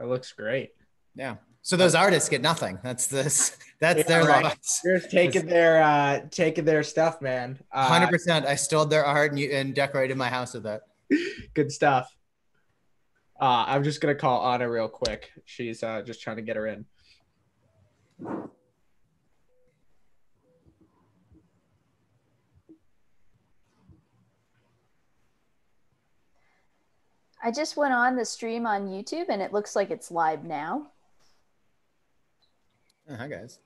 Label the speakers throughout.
Speaker 1: It looks great.
Speaker 2: Yeah. So those artists get nothing. That's this. That's
Speaker 1: Yeah,
Speaker 2: their
Speaker 1: right.
Speaker 2: loss.
Speaker 1: You're taking their uh taking their stuff, man. Uh,
Speaker 2: Hundred percent. I stole their art and, and decorated my house with it.
Speaker 1: good stuff. Uh, I'm just gonna call Anna real quick. She's uh, just trying to get her in.
Speaker 3: I just went on the stream on YouTube and it looks like it's live now.
Speaker 2: Oh, hi guys.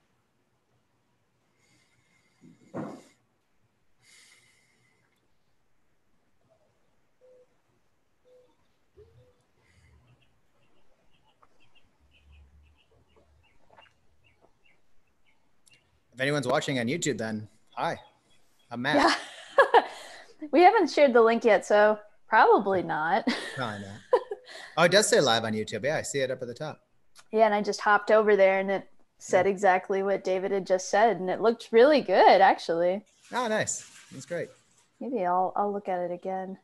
Speaker 2: If anyone's watching on YouTube, then hi, I'm Matt.
Speaker 3: Yeah. we haven't shared the link yet, so probably not.
Speaker 2: Probably not. Oh, it does say live on YouTube. Yeah, I see it up at the top.
Speaker 3: Yeah, and I just hopped over there and it said exactly what David had just said, and it looked really good actually.
Speaker 2: Oh, nice. That's great.
Speaker 3: Maybe I'll I'll look at it again.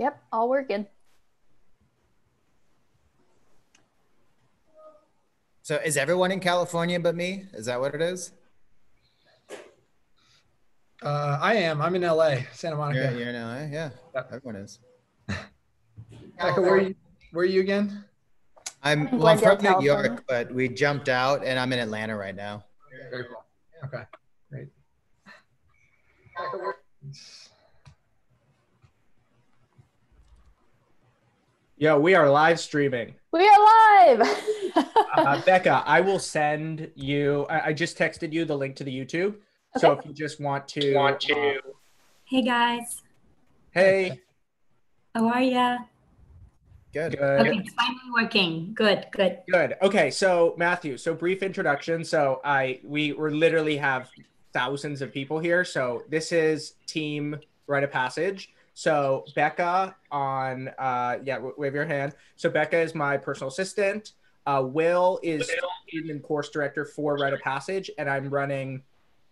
Speaker 3: Yep, all working.
Speaker 2: So, is everyone in California but me? Is that what it is?
Speaker 4: Uh, I am. I'm in LA, Santa Monica.
Speaker 2: You're, you're in LA? Yeah,
Speaker 4: Yep.
Speaker 2: everyone is.
Speaker 4: Becca, where are you? Where are you again?
Speaker 2: I'm,
Speaker 3: In
Speaker 2: well, I'm from
Speaker 3: Glendale,
Speaker 2: New
Speaker 3: California.
Speaker 2: York, but we jumped out and I'm in Atlanta right now.
Speaker 4: Very cool. Okay, great.
Speaker 1: Yo, we are live streaming.
Speaker 3: We are live.
Speaker 1: Uh, Becca, I will send you. I, I just texted you the link to the YouTube. So if you just want to, want to.
Speaker 5: Hey guys,
Speaker 1: hey,
Speaker 5: how are ya?
Speaker 2: Good.
Speaker 1: good.
Speaker 5: Okay, it's finally working. Good, good.
Speaker 1: Good. Okay, so Matthew, so brief introduction. So I we we literally have thousands of people here. So this is team Rite of Passage. So Becca on uh yeah, w- wave your hand. So Becca is my personal assistant. Uh Will is student and course director for Rite of Passage, and I'm running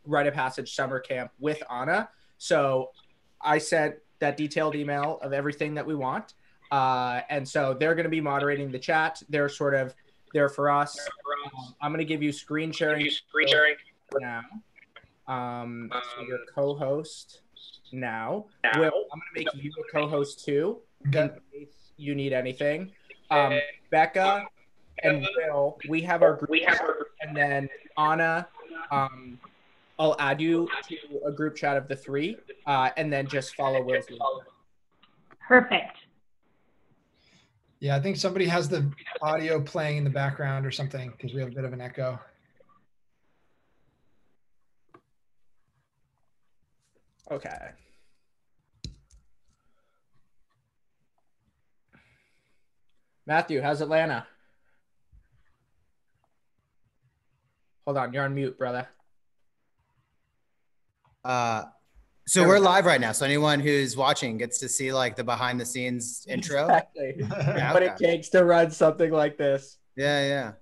Speaker 1: Rite of Passage summer camp with Anna. So I sent that detailed email of everything that we want. Uh, and so they're going to be moderating the chat. They're sort of there for us. Um, I'm going to give you screen sharing, screen sharing now. Um, so your co-host now. Will, I'm going to make you a co-host too, in case you need anything. Um, Becca and Will, we have our group, chat, and then Anna. Um, I'll add you to a group chat of the three, uh, and then just follow Will's lead.
Speaker 5: Perfect.
Speaker 4: Yeah, I think somebody has the audio playing in the background or something because we have a bit of an echo.
Speaker 1: Okay. Matthew, how's Atlanta? Hold on, you're on mute, brother.
Speaker 2: Uh, so
Speaker 1: we
Speaker 2: we're live right now. So anyone who's watching gets to see like the behind the scenes intro.
Speaker 1: Exactly.
Speaker 2: Yeah,
Speaker 1: What it takes to run something like this.
Speaker 2: Yeah, yeah.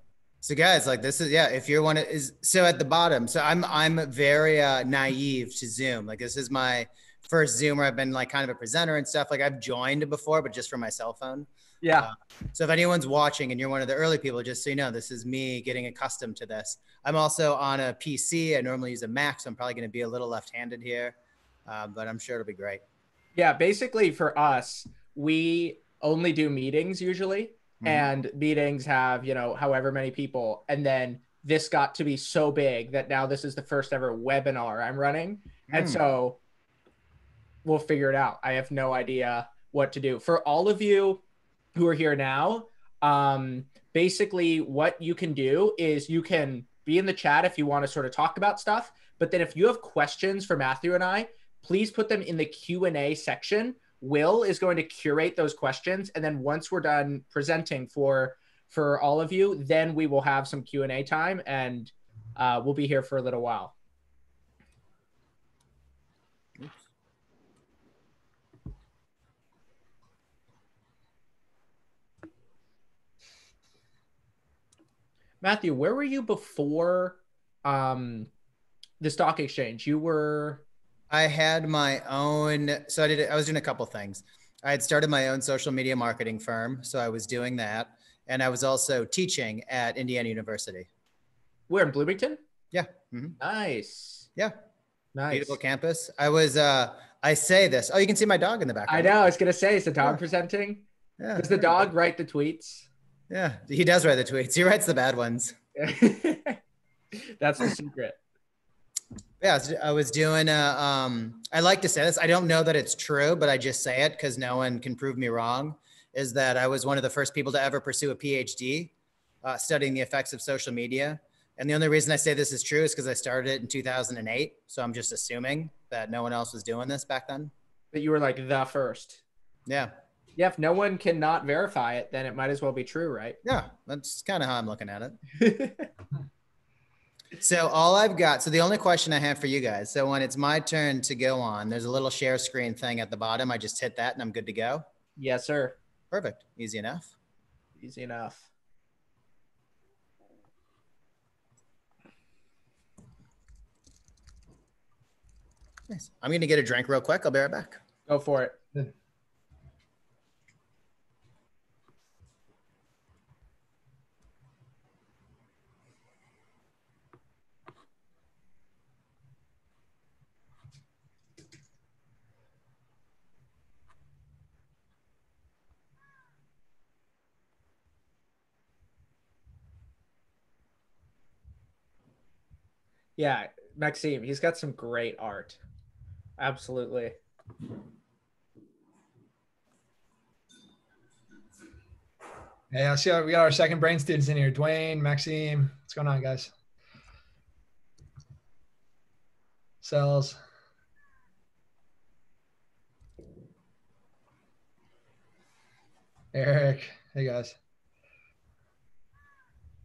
Speaker 2: So guys, like this is yeah, if you're one of is so at the bottom. So I'm I'm very uh naive to Zoom. Like this is my first Zoom where I've been like kind of a presenter and stuff. Like I've joined before, but just from my cell phone.
Speaker 1: Yeah.
Speaker 2: So if anyone's watching and you're one of the early people, just so you know, this is me getting accustomed to this. I'm also on a PC. I normally use a Mac, so I'm probably going to be a little left-handed here, uh, but I'm sure it'll be great.
Speaker 1: Yeah. Basically, for us, we only do meetings usually,
Speaker 2: Mhm.
Speaker 1: and meetings have, you know, however many people. And then this got to be so big that now this is the first ever webinar I'm running. And
Speaker 2: Mm.
Speaker 1: so we'll figure it out. I have no idea what to do. For all of you who are here now, um, basically what you can do is you can be in the chat if you want to sort of talk about stuff. But then if you have questions for Matthew and I, please put them in the Q&A section. Will is going to curate those questions, and then once we're done presenting for for all of you, then we will have some Q and A time, and uh, we'll be here for a little while. Matthew, where were you before um, the stock exchange? You were
Speaker 2: I had my own. So I did. I was doing a couple things. I had started my own social media marketing firm, so I was doing that, and I was also teaching at Indiana University.
Speaker 1: where in Bloomington?
Speaker 2: Yeah. hmm
Speaker 1: Nice.
Speaker 2: Yeah.
Speaker 1: Nice.
Speaker 2: Beautiful campus. I was. uh I say this. Oh, you can see my dog in the background.
Speaker 1: I know. I was gonna say, is the dog
Speaker 2: Yeah.
Speaker 1: presenting?
Speaker 2: Yeah.
Speaker 1: Does the dog write the tweets?
Speaker 2: Yeah, he does write the tweets. He writes the bad ones.
Speaker 1: That's the secret.
Speaker 2: Yeah, I was- I was doing. Uh, um, I like to say this. I don't know that it's true, but I just say it because no one can prove me wrong. Is that I was one of the first people to ever pursue a PhD, uh, studying the effects of social media. And the only reason I say this is true is because I started it in 2008. So I'm just assuming that no one else was doing this back then.
Speaker 1: But you were like the first.
Speaker 2: Yeah,
Speaker 1: Yeah, if no one cannot verify it, then it might as well be true, right?
Speaker 2: yeah, that's kind of how I'm looking at it. So all I've got, so the only question I have for you guys, so when it's my turn to go on, there's a little share screen thing at the bottom. I just hit that and I'm good to go.
Speaker 1: yes, sir.
Speaker 2: Perfect. Easy enough.
Speaker 1: Easy enough.
Speaker 2: Nice. I'm going to get a drink real quick. I'll be right back.
Speaker 1: Go for it. Yeah, Maxime, he's got some great art. Absolutely.
Speaker 4: Hey, I see we got our second brain students in here. Dwayne, Maxime. What's going on, guys? Cells. Eric. Hey, guys.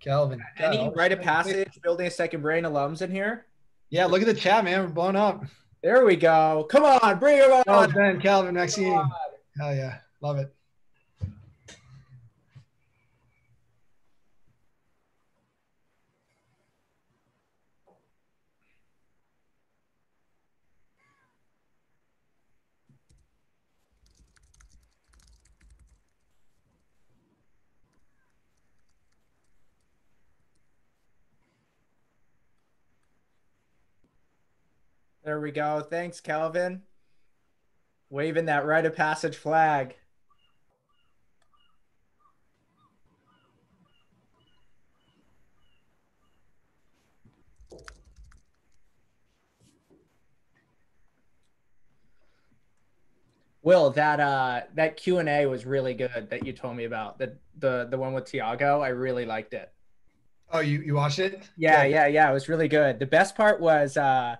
Speaker 4: Calvin.
Speaker 1: Any
Speaker 4: God,
Speaker 1: rite of passage, building a second brain alums in here?
Speaker 4: Yeah, look at the chat, man. We're blowing up.
Speaker 1: There we go. Come on, bring him on.
Speaker 4: Oh, Ben, Calvin, Maxime.
Speaker 1: Come.
Speaker 4: Hell yeah. Love it.
Speaker 1: There we go. Thanks, Calvin. Waving that rite of passage flag. Will that uh that Q and A was really good that you told me about the the the one with Tiago. I really liked it.
Speaker 4: Oh, you, you watched it?
Speaker 1: Yeah, yeah, yeah. It was really good. The best part was uh,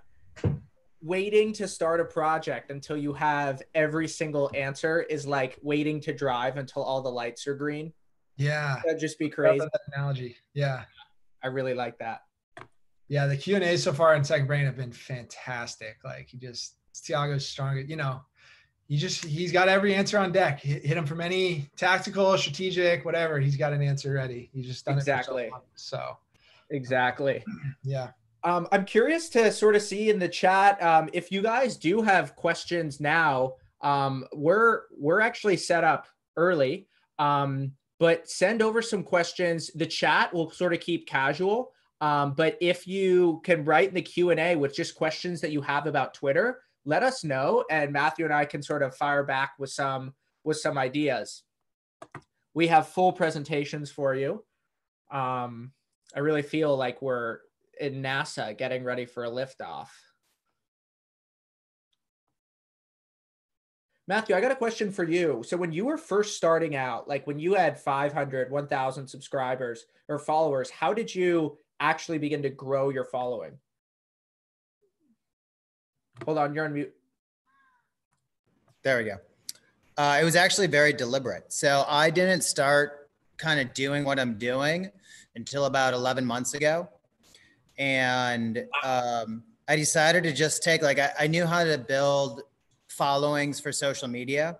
Speaker 1: waiting to start a project until you have every single answer is like waiting to drive until all the lights are green.
Speaker 4: Yeah.
Speaker 1: That'd just be crazy.
Speaker 4: analogy. Yeah.
Speaker 1: I really like that.
Speaker 4: Yeah, the Q and A so far in Second Brain have been fantastic. Like he just Tiago's strong. You know, he just he's got every answer on deck. Hit, him from any tactical, strategic, whatever. He's got an answer ready. He's just done
Speaker 1: Exactly.
Speaker 4: it so. So
Speaker 1: Exactly.
Speaker 4: yeah,
Speaker 1: Um, I'm curious to sort of see in the chat um, if you guys do have questions now. Um, we're we're actually set up early, um, but send over some questions. The chat will sort of keep casual, um, but if you can write in the Q and A with just questions that you have about Twitter, let us know, and Matthew and I can sort of fire back with some with some ideas. We have full presentations for you. Um, I really feel like we're in NASA getting ready for a liftoff. Matthew, I got a question for you. So when you were first starting out, like when you had 500, 1000 subscribers or followers, how did you actually begin to grow your following? Hold on, you're on mute.
Speaker 2: There we go. Uh, it was actually very deliberate. So I didn't start kind of doing what I'm doing until about 11 months ago. And um, I decided to just take, like, I, I knew how to build followings for social media.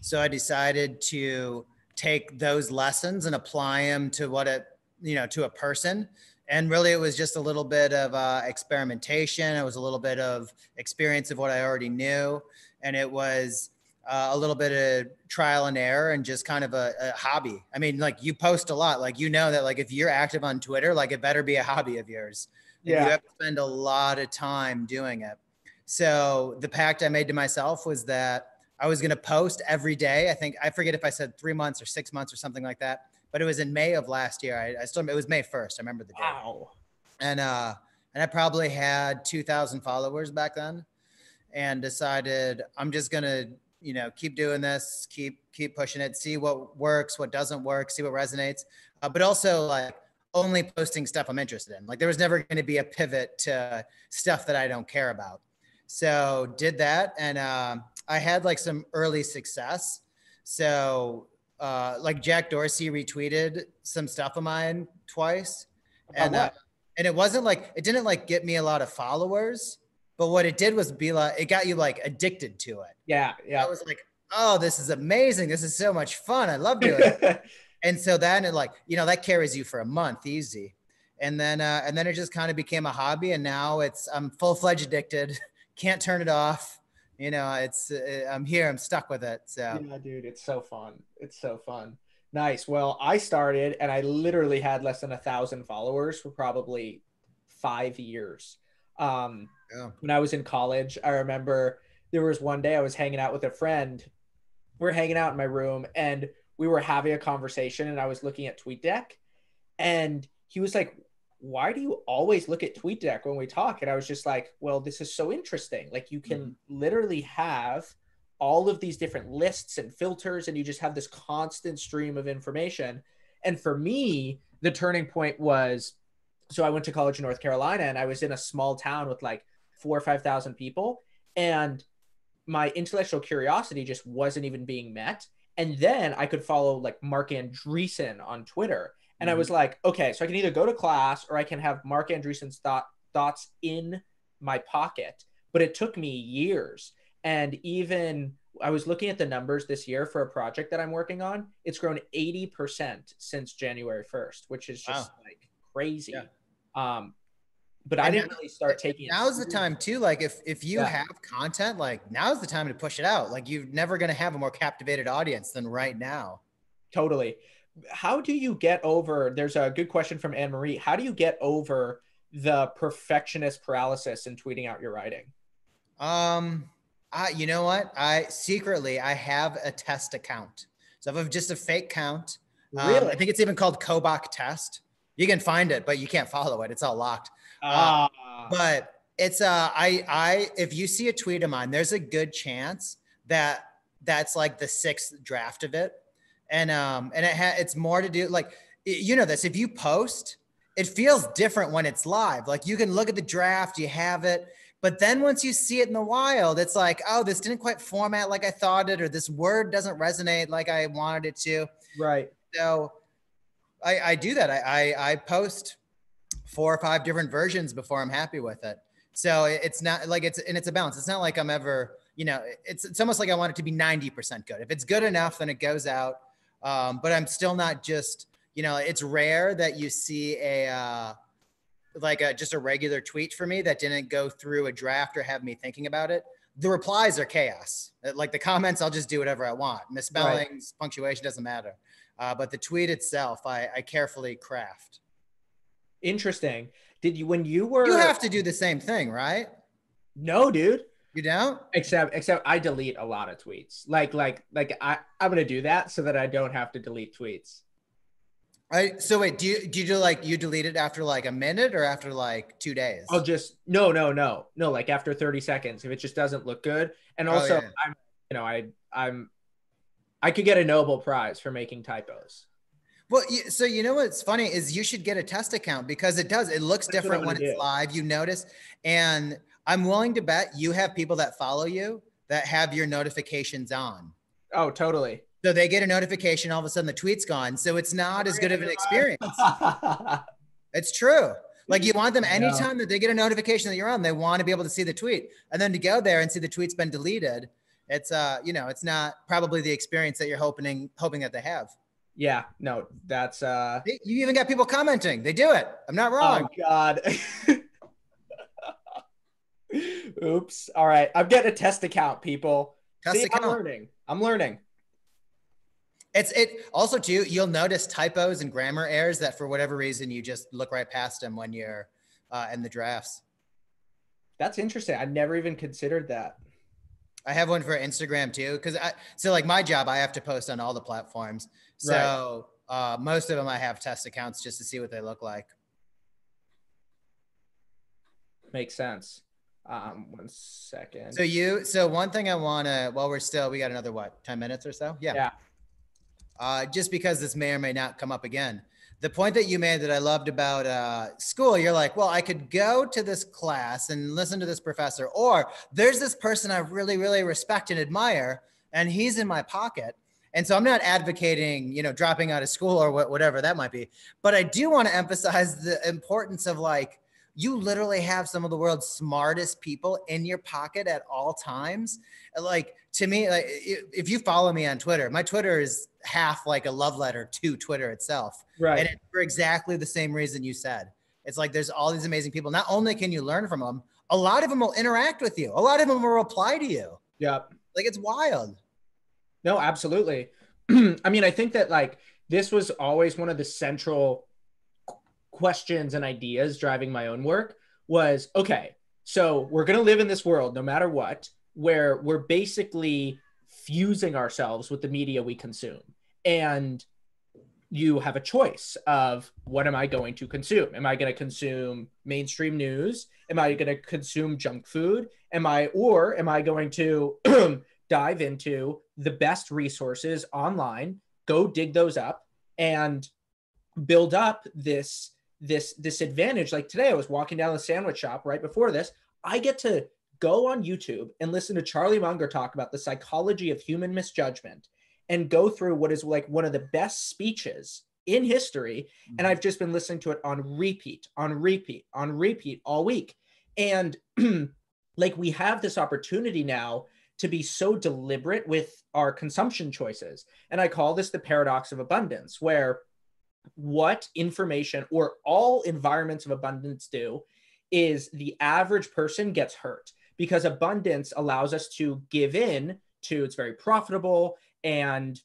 Speaker 2: So I decided to take those lessons and apply them to what it you know, to a person. And really, it was just a little bit of uh, experimentation. It was a little bit of experience of what I already knew, and it was uh, a little bit of trial and error and just kind of a, a, hobby. I mean, like you post a lot, like you know that like if you're active on Twitter, like it better be a hobby of yours. Yeah. You have to spend a lot of time doing it. So the pact I made to myself was that I was going to post every day. I think I forget if I said three months or six months or something like that, but it was in May of last year. I, I still it was May first. I remember the day.
Speaker 1: Wow.
Speaker 2: And uh, and I probably had two thousand followers back then, and decided I'm just gonna you know keep doing this, keep keep pushing it, see what works, what doesn't work, see what resonates, uh, but also like only posting stuff I'm interested in. Like there was never going to be a pivot to stuff that I don't care about. So did that, and uh, I had like some early success. So uh, like Jack Dorsey retweeted some stuff of mine twice, and uh, and it wasn't like it didn't like get me a lot of followers, but what it did was be like it got you like addicted to it.
Speaker 1: Yeah, yeah.
Speaker 2: I was like, oh, this is amazing. This is so much fun. I love doing it. and so then it like you know that carries you for a month easy, and then uh, and then it just kind of became a hobby, and now it's I'm full fledged addicted. Can't turn it off you know, it's uh, I'm here, I'm stuck with it. So
Speaker 1: yeah, dude, it's so fun. It's so fun. Nice. Well, I started and I literally had less than a thousand followers for probably five years. Um, yeah. When I was in college, I remember there was one day I was hanging out with a friend. We're hanging out in my room and we were having a conversation and I was looking at TweetDeck and he was like, why do you always look at TweetDeck when we talk? And I was just like, well, this is so interesting. Like you can mm-hmm. literally have all of these different lists and filters, and you just have this constant stream of information. And for me, the turning point was so I went to college in North Carolina and I was in a small town with like four or 5,000 people. And my intellectual curiosity just wasn't even being met. And then I could follow like Marc Andreessen on Twitter and mm-hmm. I was like, okay, so I can either go to class or I can have Marc Andreessen's thought, thoughts in my pocket. But it took me years. And even I was looking at the numbers this year for a project that I'm working on. It's grown 80% since January 1st, which is just wow. like crazy. Yeah. Um, but I didn't really start taking
Speaker 2: now's the time too. Like if if you yeah. have content, like now's the time to push it out. Like you're never gonna have a more captivated audience than right now.
Speaker 1: Totally how do you get over there's a good question from anne marie how do you get over the perfectionist paralysis in tweeting out your writing
Speaker 2: um I, you know what i secretly i have a test account so i have just a fake count um, really? i think it's even called kobach test you can find it but you can't follow it it's all locked uh, uh, but it's uh i i if you see a tweet of mine there's a good chance that that's like the sixth draft of it. And um and it ha- it's more to do like you know this if you post it feels different when it's live. Like you can look at the draft you have it but then once you see it in the wild it's like oh this didn't quite format like i thought it or this word doesn't resonate like i wanted it to.
Speaker 1: Right.
Speaker 2: So i i do that. I i, I post four or five different versions before i'm happy with it so it's not like it's and it's a balance it's not like i'm ever you know it's it's almost like i want it to be 90% good if it's good enough then it goes out um, but I'm still not just, you know, it's rare that you see a, uh, like a, just a regular tweet for me that didn't go through a draft or have me thinking about it. The replies are chaos. Uh, like the comments, I'll just do whatever I want. Misspellings, right. punctuation doesn't matter. Uh, but the tweet itself, I, I carefully craft.
Speaker 1: Interesting. Did you when you were?
Speaker 2: You have to do the same thing, right?
Speaker 1: No, dude.
Speaker 2: You don't?
Speaker 1: Except except I delete a lot of tweets. Like like like I I'm gonna do that so that I don't have to delete tweets.
Speaker 2: I so wait, do you do you do like you delete it after like a minute or after like two days?
Speaker 1: I'll just no no no no like after 30 seconds if it just doesn't look good. And oh, also oh, yeah. I'm you know I I'm I could get a Nobel Prize for making typos.
Speaker 2: Well, so you know what's funny is you should get a test account because it does. It looks That's different when it's live. You notice, and I'm willing to bet you have people that follow you that have your notifications on.
Speaker 1: Oh, totally.
Speaker 2: So they get a notification, all of a sudden the tweet's gone. So it's not as good of an experience. it's true. Like you want them anytime that they get a notification that you're on, they want to be able to see the tweet. And then to go there and see the tweet's been deleted, it's uh, you know, it's not probably the experience that you're hoping hoping that they have.
Speaker 1: Yeah, no, that's uh
Speaker 2: You even got people commenting. They do it. I'm not wrong.
Speaker 1: Oh God. Oops. All right. I'm getting a test account, people.
Speaker 2: Test
Speaker 1: See,
Speaker 2: account.
Speaker 1: I'm learning. I'm learning.
Speaker 2: It's it also too. You'll notice typos and grammar errors that for whatever reason you just look right past them when you're uh, in the drafts.
Speaker 1: That's interesting. I never even considered that.
Speaker 2: I have one for Instagram too, because I so like my job, I have to post on all the platforms. So uh, most of them I have test accounts just to see what they look like.
Speaker 1: Makes sense. Um, one second.
Speaker 2: So you, so one thing I want to, while we're still, we got another what, ten minutes or so? Yeah.
Speaker 1: Yeah.
Speaker 2: Uh, just because this may or may not come up again. The point that you made that I loved about uh, school, you're like, well, I could go to this class and listen to this professor, or there's this person I really, really respect and admire, and he's in my pocket. And so I'm not advocating, you know, dropping out of school or wha- whatever that might be, but I do want to emphasize the importance of like, you literally have some of the world's smartest people in your pocket at all times. Like to me, like if you follow me on Twitter, my Twitter is half like a love letter to Twitter itself.
Speaker 1: right.
Speaker 2: And it's for exactly the same reason you said. It's like there's all these amazing people. Not only can you learn from them, a lot of them will interact with you. A lot of them will reply to you.
Speaker 1: Yeah.
Speaker 2: Like it's wild.
Speaker 1: No, absolutely. I mean, I think that like this was always one of the central questions and ideas driving my own work was okay, so we're going to live in this world no matter what, where we're basically fusing ourselves with the media we consume. And you have a choice of what am I going to consume? Am I going to consume mainstream news? Am I going to consume junk food? Am I, or am I going to dive into the best resources online, go dig those up and build up this this this advantage. Like today i was walking down the sandwich shop right before this. I get to go on youtube and listen to charlie munger talk about the psychology of human misjudgment and go through what is like one of the best speeches in history. And mm-hmm. i've just been listening to it on repeat on repeat on repeat all week. And like we have this opportunity now to be so deliberate with our consumption choices. And I call this the paradox of abundance, where what information or all environments of abundance do is the average person gets hurt because abundance allows us to give in to it's very profitable and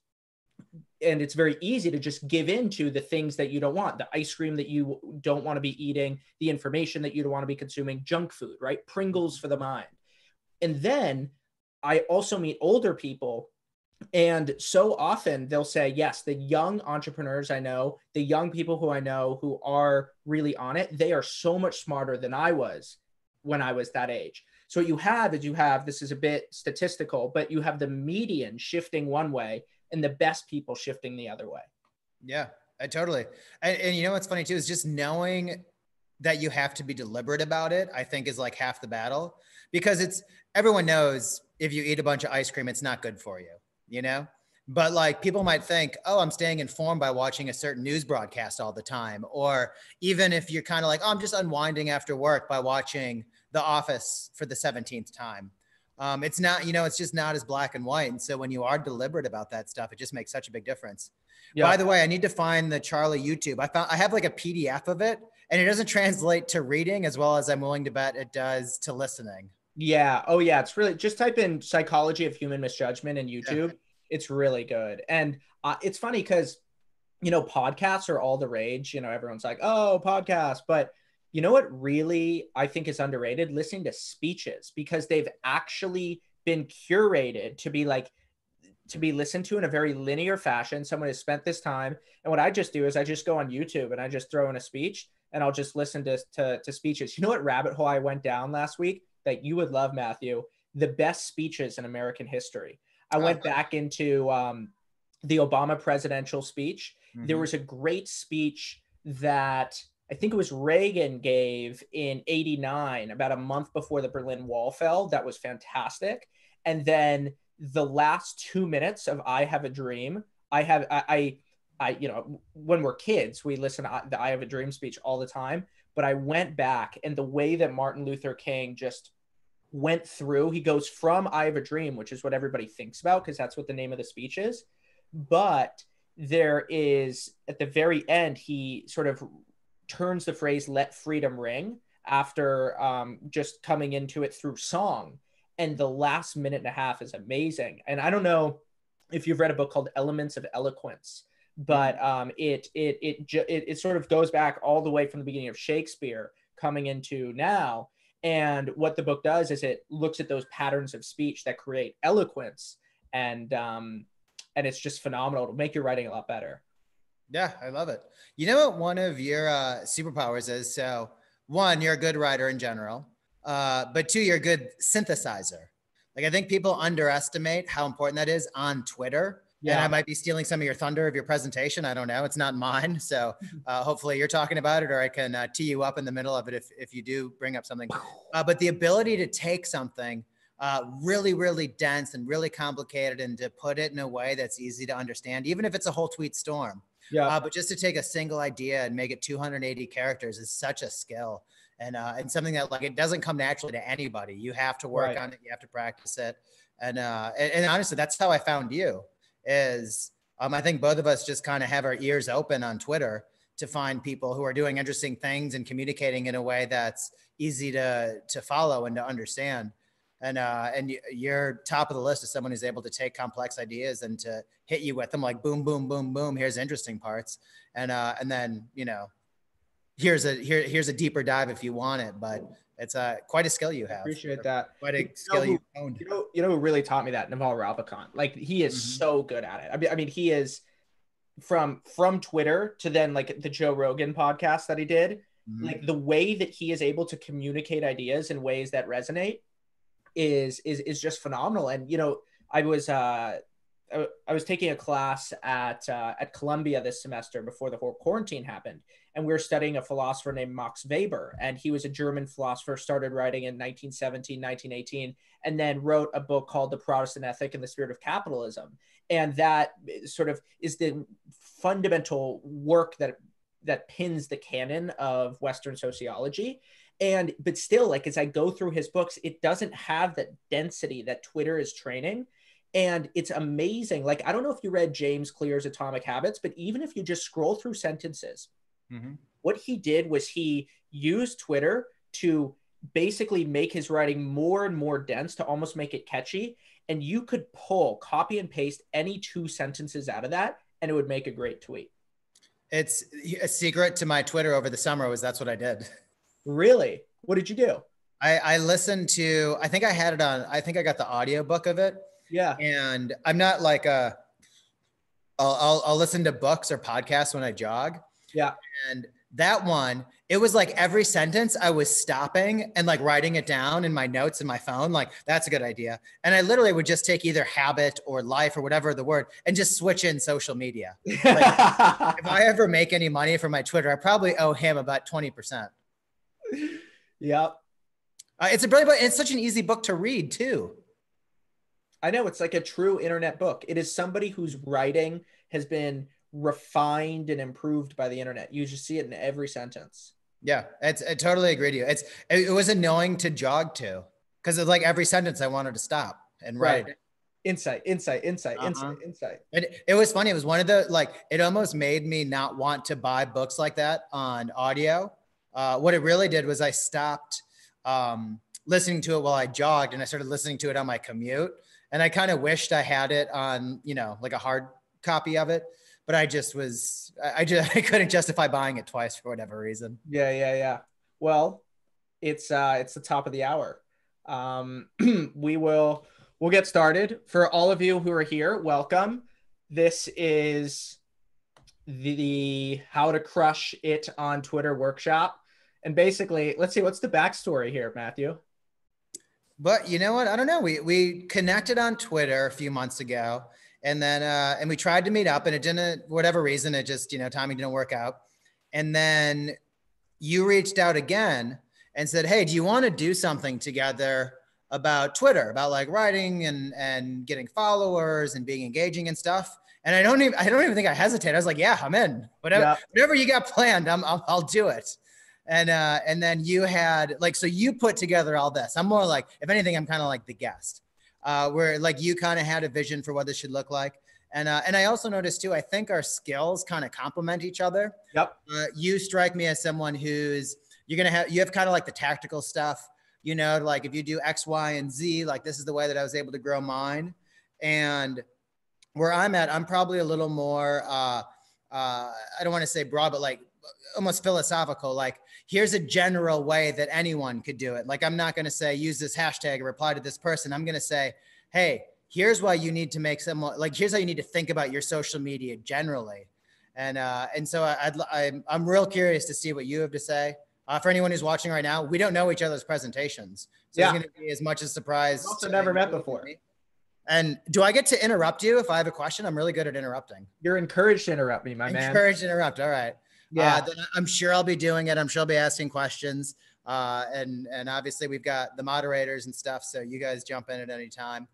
Speaker 1: and it's very easy to just give in to the things that you don't want the ice cream that you don't want to be eating the information that you don't want to be consuming junk food right pringles for the mind and then I also meet older people. And so often they'll say, yes, the young entrepreneurs I know, the young people who I know who are really on it, they are so much smarter than I was when I was that age. So what you have is you have, this is a bit statistical, but you have the median shifting one way and the best people shifting the other way.
Speaker 2: Yeah, I totally. And, and you know what's funny too is just knowing that you have to be deliberate about it. I think is like half the battle because it's everyone knows if you eat a bunch of ice cream, it's not good for you. You know. But like people might think, oh, I'm staying informed by watching a certain news broadcast all the time. Or even if you're kind of like, oh, I'm just unwinding after work by watching The Office for the 17th time. Um, it's not, you know, it's just not as black and white. And so when you are deliberate about that stuff, it just makes such a big difference. By the way, I need to find the Charlie YouTube. I found I have like a PDF of it, and it doesn't translate to reading as well as I'm willing to bet it does to listening.
Speaker 1: Yeah. Oh, yeah. It's really just type in psychology of human misjudgment in YouTube. It's really good. And uh, it's funny because, you know, podcasts are all the rage. You know, everyone's like, oh, podcasts. But you know what really I think is underrated? Listening to speeches because they've actually been curated to be like, to be listened to in a very linear fashion. Someone has spent this time. And what I just do is I just go on YouTube and I just throw in a speech and I'll just listen to, to, to speeches. You know what rabbit hole I went down last week that you would love, Matthew? The best speeches in American history. I went back into um, the Obama presidential speech. There
Speaker 2: Mhm.
Speaker 1: was a great speech that I think it was Reagan gave in 89, about a month before the Berlin Wall fell. That was fantastic. And then the last two minutes of I Have a Dream, I have, I, I, I you know, when we're kids, we listen to the I Have a Dream speech all the time. But I went back and the way that Martin Luther King just went through, he goes from I Have a Dream, which is what everybody thinks about because that's what the name of the speech is. But there is at the very end he sort of turns the phrase "let freedom ring" after um, just coming into it through song, and the last minute and a half is amazing. And I don't know if you've read a book called Elements of Eloquence, but um, it it it, ju- it it sort of goes back all the way from the beginning of Shakespeare coming into now. And what the book does is it looks at those patterns of speech that create eloquence, and um, and it's just phenomenal. It'll make your writing a lot better.
Speaker 2: Yeah, I love it. You know what one of your uh, superpowers is? So, one, you're a good writer in general, uh, but two, you're a good synthesizer. Like, I think people underestimate how important that is on Twitter. Yeah. And I might be stealing some of your thunder of your presentation. I don't know. It's not mine. So uh, hopefully you're talking about it, or I can uh, tee you up in the middle of it if, if you do bring up something. Uh, but the ability to take something uh, really, really dense and really complicated and to put it in a way that's easy to understand, even if it's a whole tweet storm. Yeah. Uh, but just to take a single idea and make it 280 characters is such a skill. And, uh, and something that like it doesn't come naturally to anybody. You have to work right. on it. You have to practice it. And, and, and honestly, that's how I found you is um, I think both of us just kind of have our ears open on Twitter to find people who are doing interesting things and communicating in a way that's easy to to follow and to understand. And uh, and you're top of the list as someone who's able to take complex ideas and to hit you with them like boom, boom, boom, boom. Here's interesting parts, and uh, and then you know, here's a here here's a deeper dive if you want it. But it's uh, quite a skill you have.
Speaker 1: Appreciate that.
Speaker 2: Quite a you skill you owned.
Speaker 1: You know, you know who really taught me that? Naval Ravikant. Like he is mm-hmm. so good at it. I mean, I mean, he is from from Twitter to then like the Joe Rogan podcast that he did. Mm-hmm. Like the way that he is able to communicate ideas in ways that resonate is is is just phenomenal. And you know, I was uh I was taking a class at uh, at Columbia this semester before the whole quarantine happened, and we were studying a philosopher named Max Weber, and he was a German philosopher. Started writing in 1917, 1918, and then wrote a book called The Protestant Ethic and the Spirit of Capitalism, and that sort of is the fundamental work that that pins the canon of Western sociology. And but still, like as I go through his books, it doesn't have that density that Twitter is training and it's amazing. Like, I don't know if you read James Clear's Atomic Habits, but even if you just scroll through sentences, mm-hmm. what he did was he used Twitter to basically make his writing more and more dense to almost make it catchy. And you could pull, copy and paste any two sentences out of that, and it would make a great tweet.
Speaker 2: It's a secret to my Twitter over the summer was that's what I did.
Speaker 1: Really? What did you do?
Speaker 2: I, I listened to, I think I had it on, I think I got the audio book of it
Speaker 1: yeah.
Speaker 2: And I'm not like a, I'll, I'll, I'll listen to books or podcasts when I jog.
Speaker 1: Yeah.
Speaker 2: And that one, it was like every sentence I was stopping and like writing it down in my notes in my phone. Like, that's a good idea. And I literally would just take either habit or life or whatever the word and just switch in social media. Like, if I ever make any money from my Twitter, I probably owe him about 20%.
Speaker 1: Yep.
Speaker 2: Uh, it's a brilliant, book. it's such an easy book to read too.
Speaker 1: I know it's like a true internet book. It is somebody whose writing has been refined and improved by the internet. You just see it in every sentence.
Speaker 2: Yeah, it's I totally agree with you. It's it was annoying to jog to because it's like every sentence I wanted to stop and write. Right.
Speaker 1: Insight, insight, insight, uh-huh. insight, insight.
Speaker 2: It, it was funny. It was one of the like it almost made me not want to buy books like that on audio. Uh, what it really did was I stopped um, listening to it while I jogged and I started listening to it on my commute and I kind of wished I had it on, you know, like a hard copy of it, but I just was, I just, I couldn't justify buying it twice for whatever reason.
Speaker 1: Yeah, yeah, yeah. Well, it's, uh, it's the top of the hour. Um, we will, we'll get started. For all of you who are here, welcome. This is the, the How to Crush It on Twitter workshop. And basically, let's see, what's the backstory here, Matthew?
Speaker 2: But you know what? I don't know. We we connected on Twitter a few months ago, and then uh, and we tried to meet up, and it didn't. Whatever reason, it just you know timing didn't work out. And then you reached out again and said, "Hey, do you want to do something together about Twitter, about like writing and and getting followers and being engaging and stuff?" And I don't even I don't even think I hesitated. I was like, "Yeah, I'm in. Whatever yeah. whatever you got planned, I'm I'll, I'll do it." And uh, and then you had like so you put together all this. I'm more like if anything, I'm kind of like the guest, uh, where like you kind of had a vision for what this should look like, And uh, and I also noticed too. I think our skills kind of complement each other.
Speaker 1: Yep.
Speaker 2: Uh, you strike me as someone who's you're gonna have you have kind of like the tactical stuff. You know, like if you do X, Y, and Z, like this is the way that I was able to grow mine. And where I'm at, I'm probably a little more. Uh, uh, I don't want to say broad, but like almost philosophical. Like here's a general way that anyone could do it. Like I'm not going to say use this hashtag or reply to this person. I'm going to say, hey, here's why you need to make someone like here's how you need to think about your social media generally. And uh, and so I'd, I'm I'm real curious to see what you have to say. Uh, for anyone who's watching right now, we don't know each other's presentations, so
Speaker 1: Yeah.
Speaker 2: it's going to be as much as surprise.
Speaker 1: Also never met before.
Speaker 2: me. And do I get to interrupt you if I have a question? I'm really good at interrupting.
Speaker 1: You're encouraged to interrupt me, my man.
Speaker 2: Encouraged to interrupt. All right.
Speaker 1: Yeah.
Speaker 2: Uh, then I'm sure I'll be doing it. I'm sure I'll be asking questions. Uh, and and obviously we've got the moderators and stuff, so you guys jump in at any time.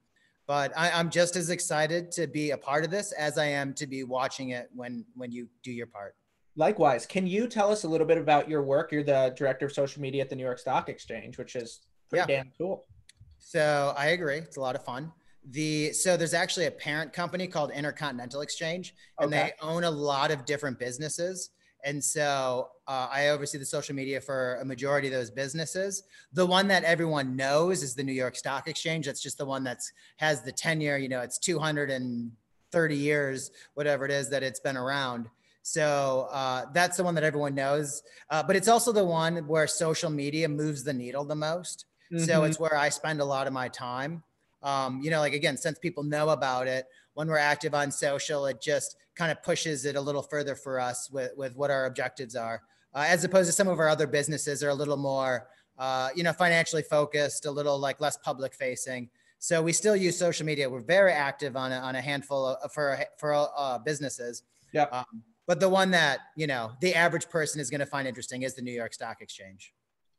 Speaker 2: But I, I'm just as excited to be a part of this as I am to be watching it when when you do your part.
Speaker 1: Likewise, can you tell us a little bit about your work? You're the director of social media at the New York Stock Exchange, which is pretty damn cool.
Speaker 2: So I agree. It's a lot of fun. The so there's actually a parent company called Intercontinental Exchange, and
Speaker 1: Okay.
Speaker 2: they own a lot of different businesses. And so uh, I oversee the social media for a majority of those businesses. The one that everyone knows is the New York Stock Exchange. That's just the one that's has the tenure. You know, it's 230 years, whatever it is that it's been around. So uh, that's the one that everyone knows. Uh, but it's also the one where social media moves the needle the most. So
Speaker 1: Mhm.
Speaker 2: it's where I spend a lot of my time. Um, you know, like again, since people know about it, when we're active on social, it just kind of pushes it a little further for us with, with what our objectives are, uh, as opposed to some of our other businesses are a little more, uh, you know, financially focused, a little like less public facing. So we still use social media. We're very active on a, on a handful of for for uh, businesses.
Speaker 1: Yep.
Speaker 2: Um, but the one that you know the average person is going to find interesting is the New York Stock Exchange.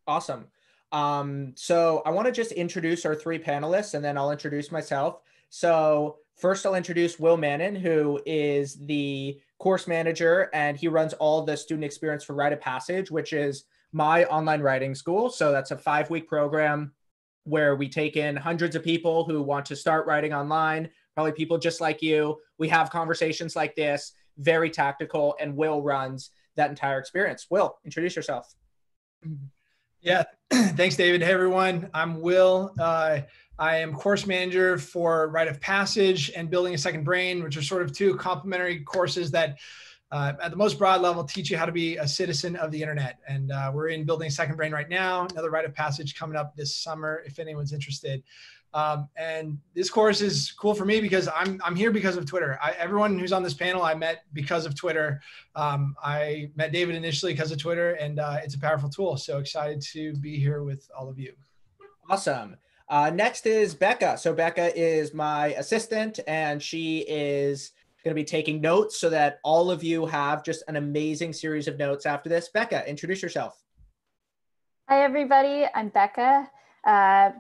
Speaker 1: Awesome. Um, so I want to just introduce our three panelists and then I'll introduce myself. So first I'll introduce Will Mannon, who is the course manager and he runs all the student experience for Rite of Passage, which is my online writing school. So that's a five week program where we take in hundreds of people who want to start writing online, probably people just like you. We have conversations like this, very tactical, and Will runs that entire experience. Will, introduce yourself.
Speaker 4: Yeah, thanks, David. Hey, everyone. I'm Will. Uh, I am course manager for Rite of Passage and Building a Second Brain, which are sort of two complementary courses that, uh, at the most broad level, teach you how to be a citizen of the internet. And uh, we're in Building a Second Brain right now. Another Rite of Passage coming up this summer, if anyone's interested. Um, and this course is cool for me because I'm I'm here because of Twitter. I, everyone who's on this panel I met because of Twitter. Um, I met David initially because of Twitter, and uh, it's a powerful tool. So excited to be here with all of you.
Speaker 1: Awesome. Uh, next is Becca. So Becca is my assistant, and she is going to be taking notes so that all of you have just an amazing series of notes after this. Becca, introduce yourself.
Speaker 3: Hi, everybody. I'm Becca. Uh,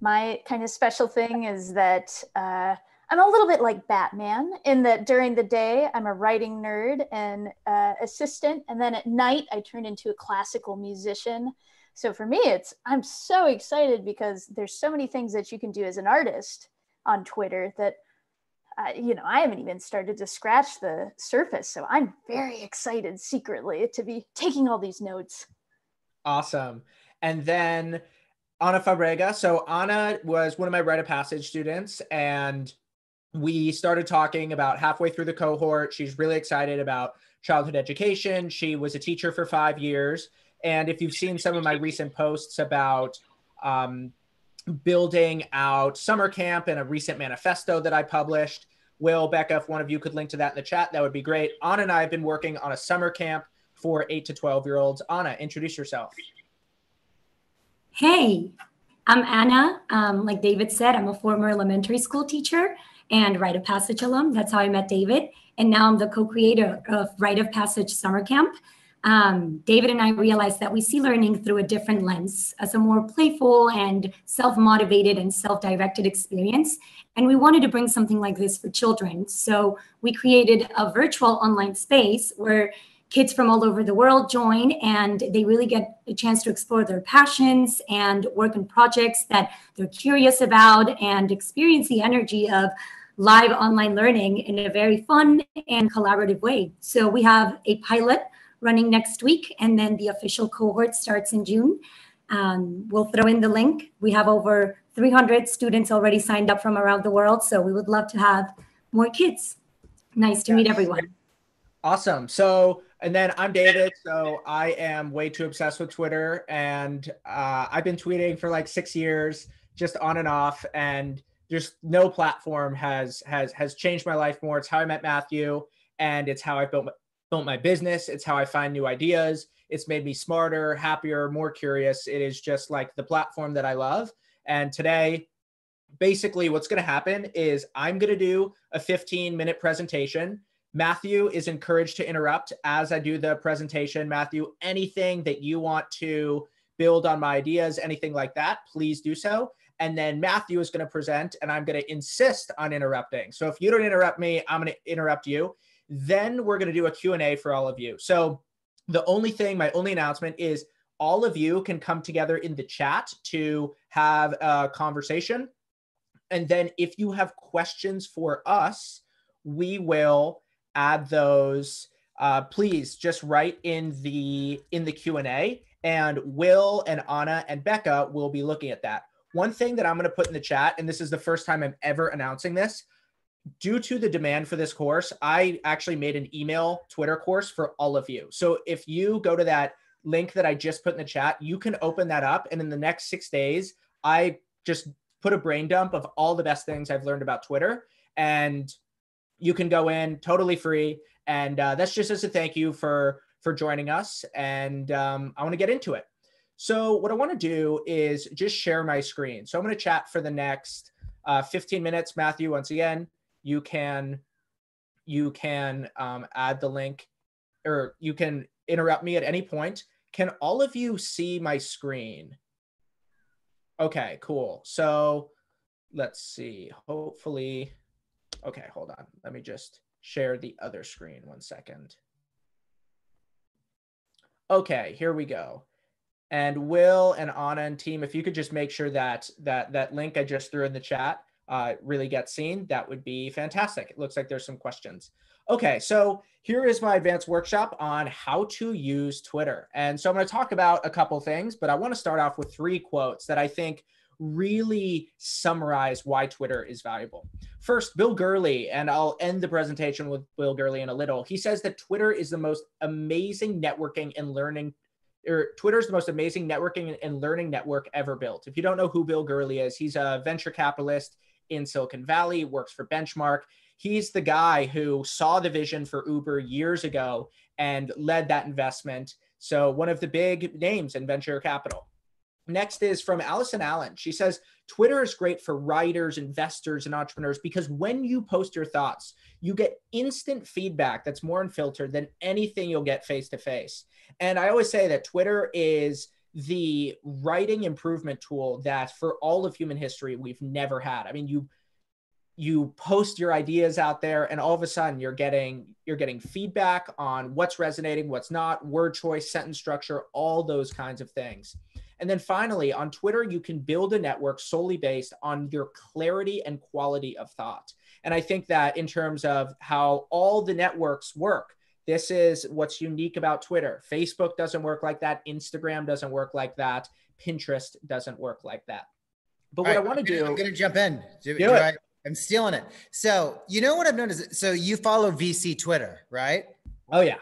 Speaker 3: my kind of special thing is that uh, I'm a little bit like Batman in that during the day, I'm a writing nerd and uh, assistant. And then at night, I turn into a classical musician. So for me, it's I'm so excited because there's so many things that you can do as an artist on Twitter that uh, you know I haven't even started to scratch the surface. So I'm very excited secretly to be taking all these notes.
Speaker 1: Awesome. And then Anna Fabrega. So Anna was one of my Rite of Passage students, and we started talking about halfway through the cohort. She's really excited about childhood education. She was a teacher for five years. And if you've seen some of my recent posts about um, building out summer camp and a recent manifesto that I published, Will, Becca, if one of you could link to that in the chat, that would be great. Anna and I have been working on a summer camp for eight to 12 year olds. Anna, introduce yourself.
Speaker 5: Hey, I'm Anna. Um, like David said, I'm a former elementary school teacher and Rite of Passage alum. That's how I met David. And now I'm the co creator of Rite of Passage Summer Camp. Um, David and I realized that we see learning through a different lens as a more playful and self motivated and self directed experience. And we wanted to bring something like this for children. So we created a virtual online space where kids from all over the world join and they really get a chance to explore their passions and work on projects that they're curious about and experience the energy of live online learning in a very fun and collaborative way. So we have a pilot running next week, and then the official cohort starts in June. Um, we'll throw in the link. We have over 300 students already signed up from around the world, so we would love to have more kids. Nice to yes. meet everyone.
Speaker 1: Awesome. So, and then I'm David. So I am way too obsessed with Twitter, and uh, I've been tweeting for like six years, just on and off, and just no platform has has has changed my life more. It's how I met Matthew, and it's how I built my, built my business. It's how I find new ideas. It's made me smarter, happier, more curious. It is just like the platform that I love. And today, basically, what's going to happen is I'm going to do a 15 minute presentation. Matthew is encouraged to interrupt as I do the presentation. Matthew, anything that you want to build on my ideas, anything like that, please do so and then Matthew is going to present and I'm going to insist on interrupting. So if you don't interrupt me, I'm going to interrupt you. Then we're going to do a Q&A for all of you. So the only thing, my only announcement is all of you can come together in the chat to have a conversation. And then if you have questions for us, we will add those. Uh, please just write in the in the Q&A and Will and Anna and Becca will be looking at that. One thing that I'm going to put in the chat, and this is the first time I'm ever announcing this, due to the demand for this course, I actually made an email Twitter course for all of you. So if you go to that link that I just put in the chat, you can open that up. And in the next six days, I just put a brain dump of all the best things I've learned about Twitter. And you can go in totally free. And uh, that's just as a thank you for for joining us. And um, I want to get into it. So what I want to do is just share my screen. So I'm going to chat for the next uh, 15 minutes. Matthew, once again, you can you can um, add the link or you can interrupt me at any point. Can all of you see my screen? Okay, cool. So let's see. Hopefully, okay, hold on. Let me just share the other screen one second. Okay, here we go. And Will and Anna and team, if you could just make sure that that that link I just threw in the chat uh, really gets seen, that would be fantastic. It looks like there's some questions. Okay, so here is my advanced workshop on how to use Twitter. And so I'm going to talk about a couple things, but I want to start off with three quotes that I think really summarize why Twitter is valuable. First, Bill Gurley, and I'll end the presentation with Bill Gurley in a little. He says that Twitter is the most amazing networking and learning or Twitter is the most amazing networking and learning network ever built. If you don't know who Bill Gurley is, he's a venture capitalist in Silicon Valley, works for Benchmark. He's the guy who saw the vision for Uber years ago and led that investment. So, one of the big names in venture capital. Next is from Allison Allen. She says, Twitter is great for writers, investors, and entrepreneurs because when you post your thoughts, you get instant feedback that's more unfiltered than anything you'll get face to face. And I always say that Twitter is the writing improvement tool that for all of human history we've never had. I mean, you you post your ideas out there and all of a sudden you're getting you're getting feedback on what's resonating, what's not, word choice, sentence structure, all those kinds of things. And then finally, on Twitter, you can build a network solely based on your clarity and quality of thought. And I think that in terms of how all the networks work, this is what's unique about Twitter. Facebook doesn't work like that. Instagram doesn't work like that. Pinterest doesn't work like that. But what right, I want to do,
Speaker 2: I'm going to jump in. Do, do, do I, I'm stealing it. So you know what I've noticed. So you follow VC Twitter, right?
Speaker 1: Oh yeah.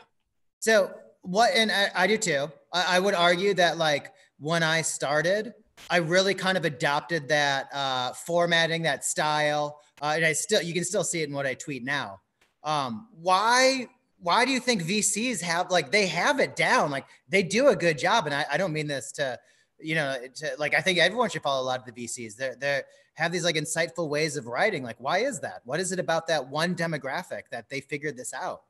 Speaker 2: So what? And I, I do too. I, I, would argue that like when I started, I really kind of adopted that uh, formatting, that style, uh, and I still you can still see it in what I tweet now. Um, why why do you think VCs have like they have it down? Like they do a good job. And I, I don't mean this to, you know, to, like I think everyone should follow a lot of the VCs. They're they have these like insightful ways of writing. Like, why is that? What is it about that one demographic that they figured this out?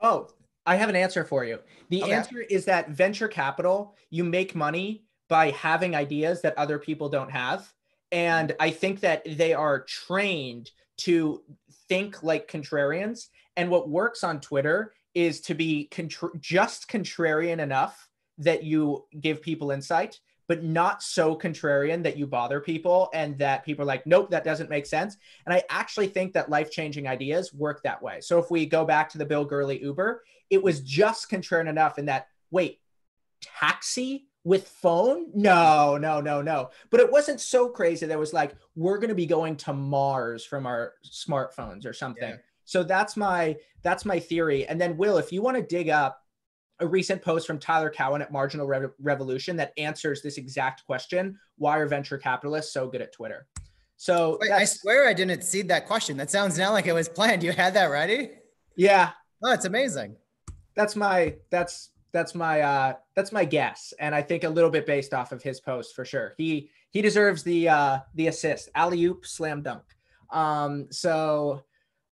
Speaker 1: Oh, I have an answer for you. The okay. answer is that venture capital, you make money by having ideas that other people don't have. And I think that they are trained to think like contrarians and what works on Twitter is to be contra- just contrarian enough that you give people insight, but not so contrarian that you bother people and that people are like, nope, that doesn't make sense. And I actually think that life changing ideas work that way. So if we go back to the Bill Gurley Uber, it was just contrarian enough in that, wait, taxi with phone? No, no, no, no. But it wasn't so crazy that it was like, we're going to be going to Mars from our smartphones or something. Yeah. So that's my that's my theory. And then Will, if you want to dig up a recent post from Tyler Cowen at Marginal Re- Revolution that answers this exact question: Why are venture capitalists so good at Twitter? So
Speaker 2: Wait, I swear I didn't see that question. That sounds now like it was planned. You had that ready?
Speaker 1: Yeah.
Speaker 2: Oh, it's amazing.
Speaker 1: That's my that's that's my uh that's my guess, and I think a little bit based off of his post for sure. He he deserves the uh the assist, alley oop, slam dunk. Um, so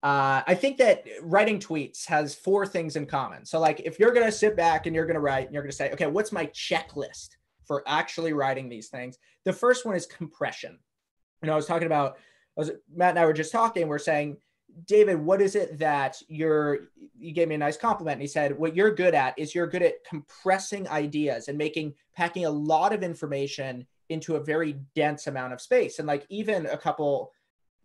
Speaker 1: uh, I think that writing tweets has four things in common. So, like, if you're going to sit back and you're going to write and you're going to say, okay, what's my checklist for actually writing these things? The first one is compression. You know, I was talking about, I was, Matt and I were just talking, we're saying, David, what is it that you're, you gave me a nice compliment. And he said, what you're good at is you're good at compressing ideas and making, packing a lot of information into a very dense amount of space. And like, even a couple,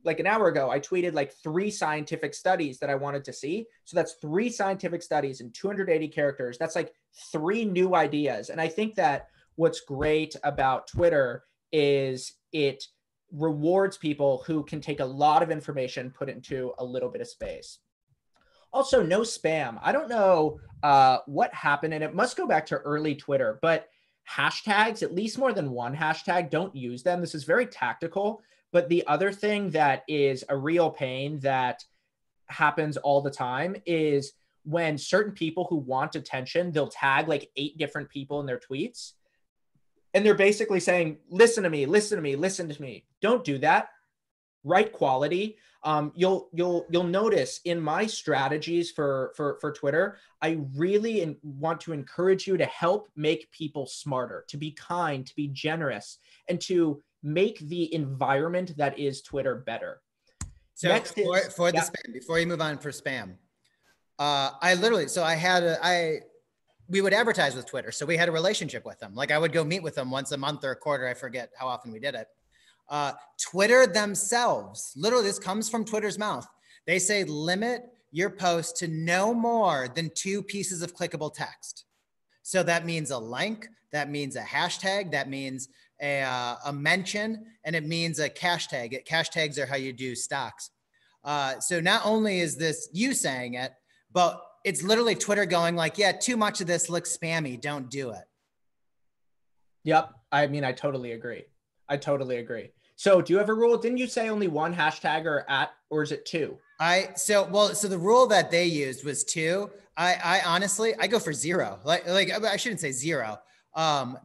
Speaker 1: like an hour ago, I tweeted like three scientific studies that I wanted to see. So that's three scientific studies in 280 characters. That's like three new ideas. And I think that what's great about Twitter is it rewards people who can take a lot of information, put it into a little bit of space. Also, no spam. I don't know uh, what happened, and it must go back to early Twitter, but hashtags, at least more than one hashtag, don't use them. This is very tactical but the other thing that is a real pain that happens all the time is when certain people who want attention, they'll tag like eight different people in their tweets. And they're basically saying, listen to me, listen to me, listen to me. Don't do that. Write quality. Um, you'll you'll you'll notice in my strategies for for for Twitter, I really in, want to encourage you to help make people smarter, to be kind, to be generous, and to make the environment that is Twitter better.
Speaker 2: So Next for, is, for the yeah. spam, before you move on for spam, uh, I literally, so I had, a, I, we would advertise with Twitter. So we had a relationship with them. Like I would go meet with them once a month or a quarter. I forget how often we did it. Uh, Twitter themselves, literally this comes from Twitter's mouth. They say limit your post to no more than two pieces of clickable text. So that means a link, that means a hashtag, that means a, uh, a mention, and it means a cash tag. It Cash tags are how you do stocks. Uh, so not only is this you saying it, but it's literally Twitter going like, yeah, too much of this looks spammy. Don't do it.
Speaker 1: Yep. I mean, I totally agree. I totally agree. So do you have a rule? Didn't you say only one hashtag or at, or is it two?
Speaker 2: I so well so the rule that they used was two. I I honestly I go for zero. Like like I shouldn't say zero. Um,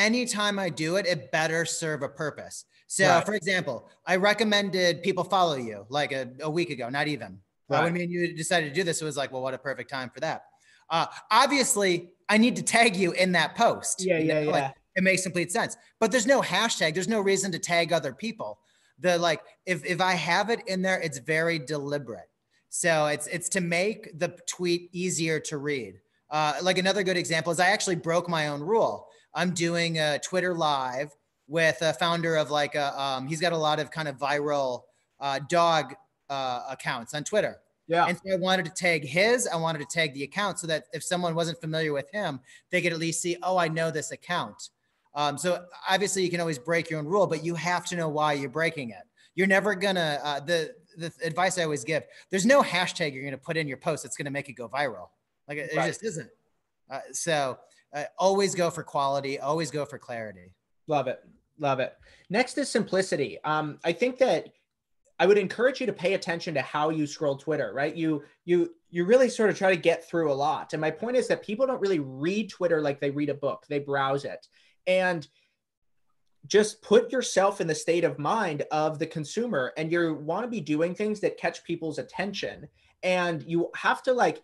Speaker 2: anytime I do it, it better serve a purpose. So, right. for example, I recommended people follow you like a, a week ago, not even. Right. When me and you decided to do this, it was like, well, what a perfect time for that. Uh, obviously, I need to tag you in that post.
Speaker 1: Yeah, yeah,
Speaker 2: know?
Speaker 1: yeah. Like,
Speaker 2: it makes complete sense. But there's no hashtag. There's no reason to tag other people. The like, if if I have it in there, it's very deliberate. So it's it's to make the tweet easier to read. Uh, like another good example is I actually broke my own rule. I'm doing a Twitter live with a founder of like a, um, he's got a lot of kind of viral uh, dog uh, accounts on Twitter.
Speaker 1: Yeah.
Speaker 2: And so I wanted to tag his, I wanted to tag the account so that if someone wasn't familiar with him, they could at least see, oh, I know this account. Um, so obviously you can always break your own rule, but you have to know why you're breaking it. You're never gonna, uh, the, the advice I always give, there's no hashtag you're gonna put in your post that's gonna make it go viral. Like it, right. it just isn't. Uh, so uh, always go for quality, always go for clarity.
Speaker 1: Love it. Love it. Next is simplicity. Um, I think that I would encourage you to pay attention to how you scroll Twitter, right? You you you really sort of try to get through a lot. And my point is that people don't really read Twitter like they read a book. They browse it. And just put yourself in the state of mind of the consumer and you want to be doing things that catch people's attention and you have to like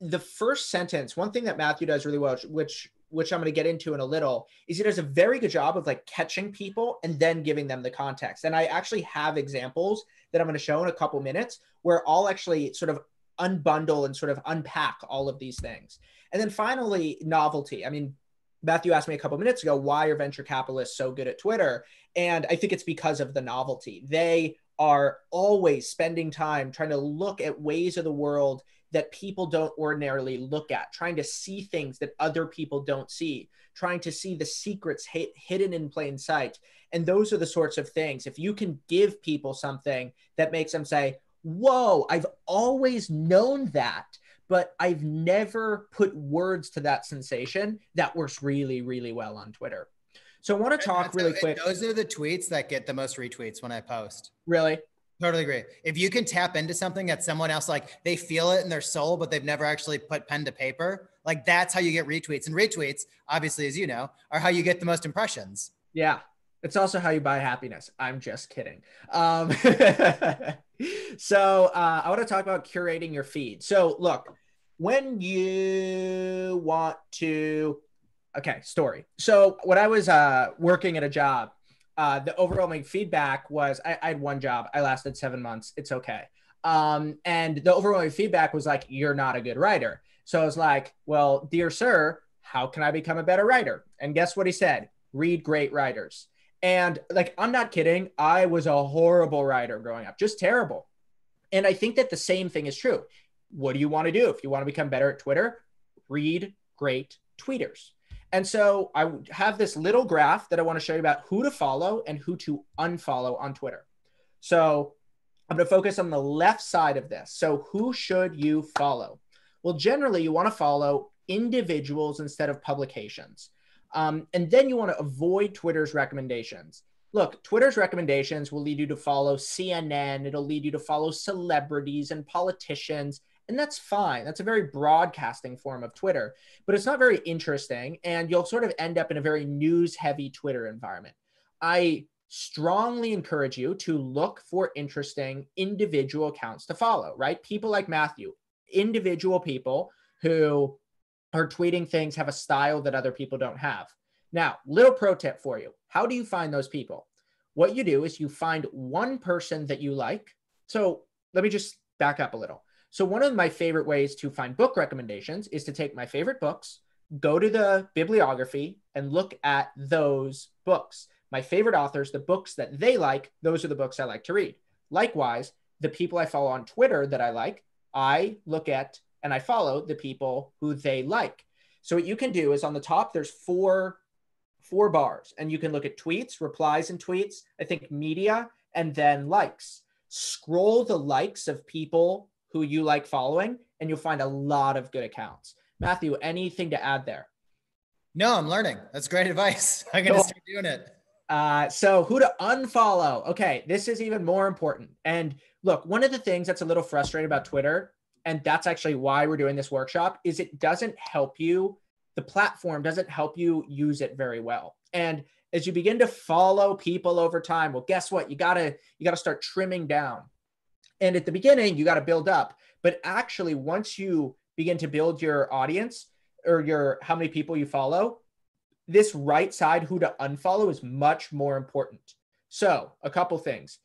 Speaker 1: the first sentence, one thing that Matthew does really well, which which I'm going to get into in a little, is he does a very good job of like catching people and then giving them the context. And I actually have examples that I'm going to show in a couple minutes where I'll actually sort of unbundle and sort of unpack all of these things. And then finally, novelty. I mean, Matthew asked me a couple minutes ago, why are venture capitalists so good at Twitter? And I think it's because of the novelty. They are always spending time trying to look at ways of the world that people don't ordinarily look at, trying to see things that other people don't see, trying to see the secrets hidden in plain sight. And those are the sorts of things. If you can give people something that makes them say, Whoa, I've always known that, but I've never put words to that sensation, that works really, really well on Twitter. So I want to talk really quick.
Speaker 2: Those are the tweets that get the most retweets when I post.
Speaker 1: Really?
Speaker 2: Totally agree. If you can tap into something that someone else like they feel it in their soul, but they've never actually put pen to paper, like that's how you get retweets. And retweets, obviously, as you know, are how you get the most impressions.
Speaker 1: Yeah. It's also how you buy happiness. I'm just kidding. Um, so uh, I want to talk about curating your feed. So look, when you want to, okay, story. So when I was uh, working at a job, uh, the overwhelming feedback was I, I, had one job. I lasted seven months. It's okay. Um, and the overwhelming feedback was like, you're not a good writer. So I was like, well, dear sir, how can I become a better writer? And guess what he said? Read great writers. And like, I'm not kidding. I was a horrible writer growing up, just terrible. And I think that the same thing is true. What do you want to do? If you want to become better at Twitter, read great tweeters. And so I have this little graph that I want to show you about who to follow and who to unfollow on Twitter. So I'm going to focus on the left side of this. So who should you follow? Well, generally, you want to follow individuals instead of publications. Um, and then you want to avoid Twitter's recommendations. Look, Twitter's recommendations will lead you to follow CNN, it'll lead you to follow celebrities and politicians and that's fine. That's a very broadcasting form of Twitter, but it's not very interesting. And you'll sort of end up in a very news heavy Twitter environment. I strongly encourage you to look for interesting individual accounts to follow, right? People like Matthew, individual people who are tweeting things, have a style that other people don't have. Now, little pro tip for you how do you find those people? What you do is you find one person that you like. So let me just back up a little so, one of my favorite ways to find book recommendations is to take my favorite books, go to the bibliography, and look at those books. My favorite authors, the books that they like, those are the books I like to read. Likewise, the people I follow on Twitter that I like, I look at and I follow the people who they like. So what you can do is on the top there's four four bars and you can look at tweets, replies and tweets, I think media and then likes. Scroll the likes of people who you like following, and you'll find a lot of good accounts. Matthew, anything to add there?
Speaker 2: No, I'm learning. That's great advice. I'm going to start doing it.
Speaker 1: Uh, so, who to unfollow? Okay, this is even more important. And look, one of the things that's a little frustrating about Twitter, and that's actually why we're doing this workshop, is it doesn't help you. The platform doesn't help you use it very well. And as you begin to follow people over time, well, guess what? You gotta you gotta start trimming down. And at the beginning, you got to build up. But actually, once you begin to build your audience or your how many people you follow, this right side, who to unfollow, is much more important. So, a couple things.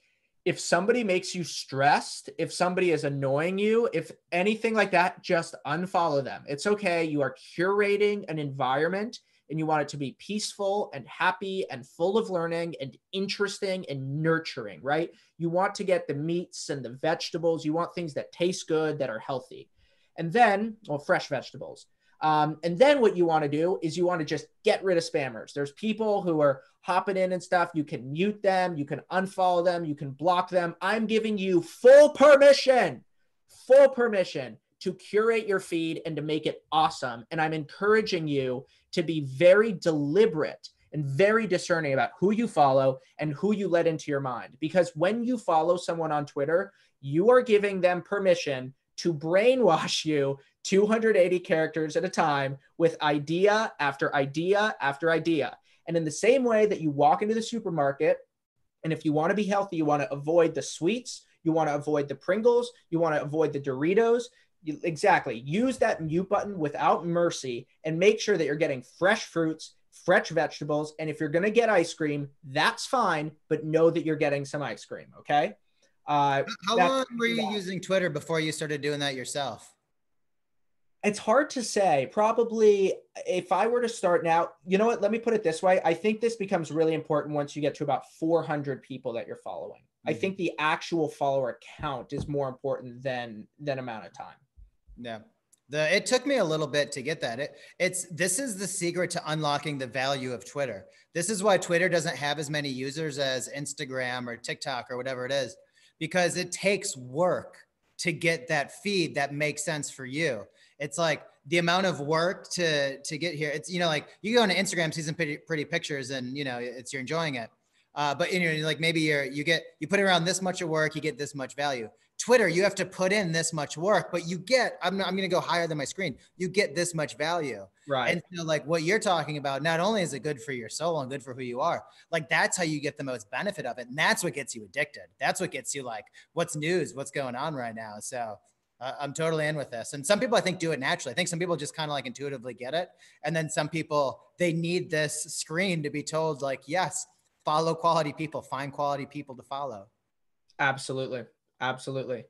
Speaker 1: If somebody makes you stressed, if somebody is annoying you, if anything like that, just unfollow them. It's okay. You are curating an environment and you want it to be peaceful and happy and full of learning and interesting and nurturing, right? You want to get the meats and the vegetables. You want things that taste good, that are healthy. And then, well, fresh vegetables. Um, and then what you want to do is you want to just get rid of spammers. There's people who are hopping in and stuff. You can mute them, you can unfollow them, you can block them. I'm giving you full permission, full permission to curate your feed and to make it awesome. And I'm encouraging you to be very deliberate and very discerning about who you follow and who you let into your mind. Because when you follow someone on Twitter, you are giving them permission to brainwash you 280 characters at a time with idea after idea after idea. And in the same way that you walk into the supermarket, and if you want to be healthy, you want to avoid the sweets, you want to avoid the Pringles, you want to avoid the Doritos, you, exactly. Use that mute button without mercy and make sure that you're getting fresh fruits, fresh vegetables. And if you're going to get ice cream, that's fine, but know that you're getting some ice cream. Okay.
Speaker 2: Uh, How long were you using Twitter before you started doing that yourself?
Speaker 1: It's hard to say. Probably if I were to start now, you know what? Let me put it this way. I think this becomes really important once you get to about 400 people that you're following. Mm-hmm. I think the actual follower count is more important than than amount of time.
Speaker 2: Yeah. The, it took me a little bit to get that. It, it's this is the secret to unlocking the value of Twitter. This is why Twitter doesn't have as many users as Instagram or TikTok or whatever it is, because it takes work to get that feed that makes sense for you. It's like the amount of work to to get here. It's you know like you go on Instagram, see some pretty pretty pictures, and you know it's you're enjoying it. Uh, but you know like maybe you're you get you put around this much of work, you get this much value. Twitter, you have to put in this much work, but you get, I'm, I'm going to go higher than my screen. You get this much value.
Speaker 1: Right.
Speaker 2: And so, like, what you're talking about, not only is it good for your soul and good for who you are, like, that's how you get the most benefit of it. And that's what gets you addicted. That's what gets you, like, what's news? What's going on right now? So, uh, I'm totally in with this. And some people, I think, do it naturally. I think some people just kind of like intuitively get it. And then some people, they need this screen to be told, like, yes, follow quality people, find quality people to follow.
Speaker 1: Absolutely. Absolutely.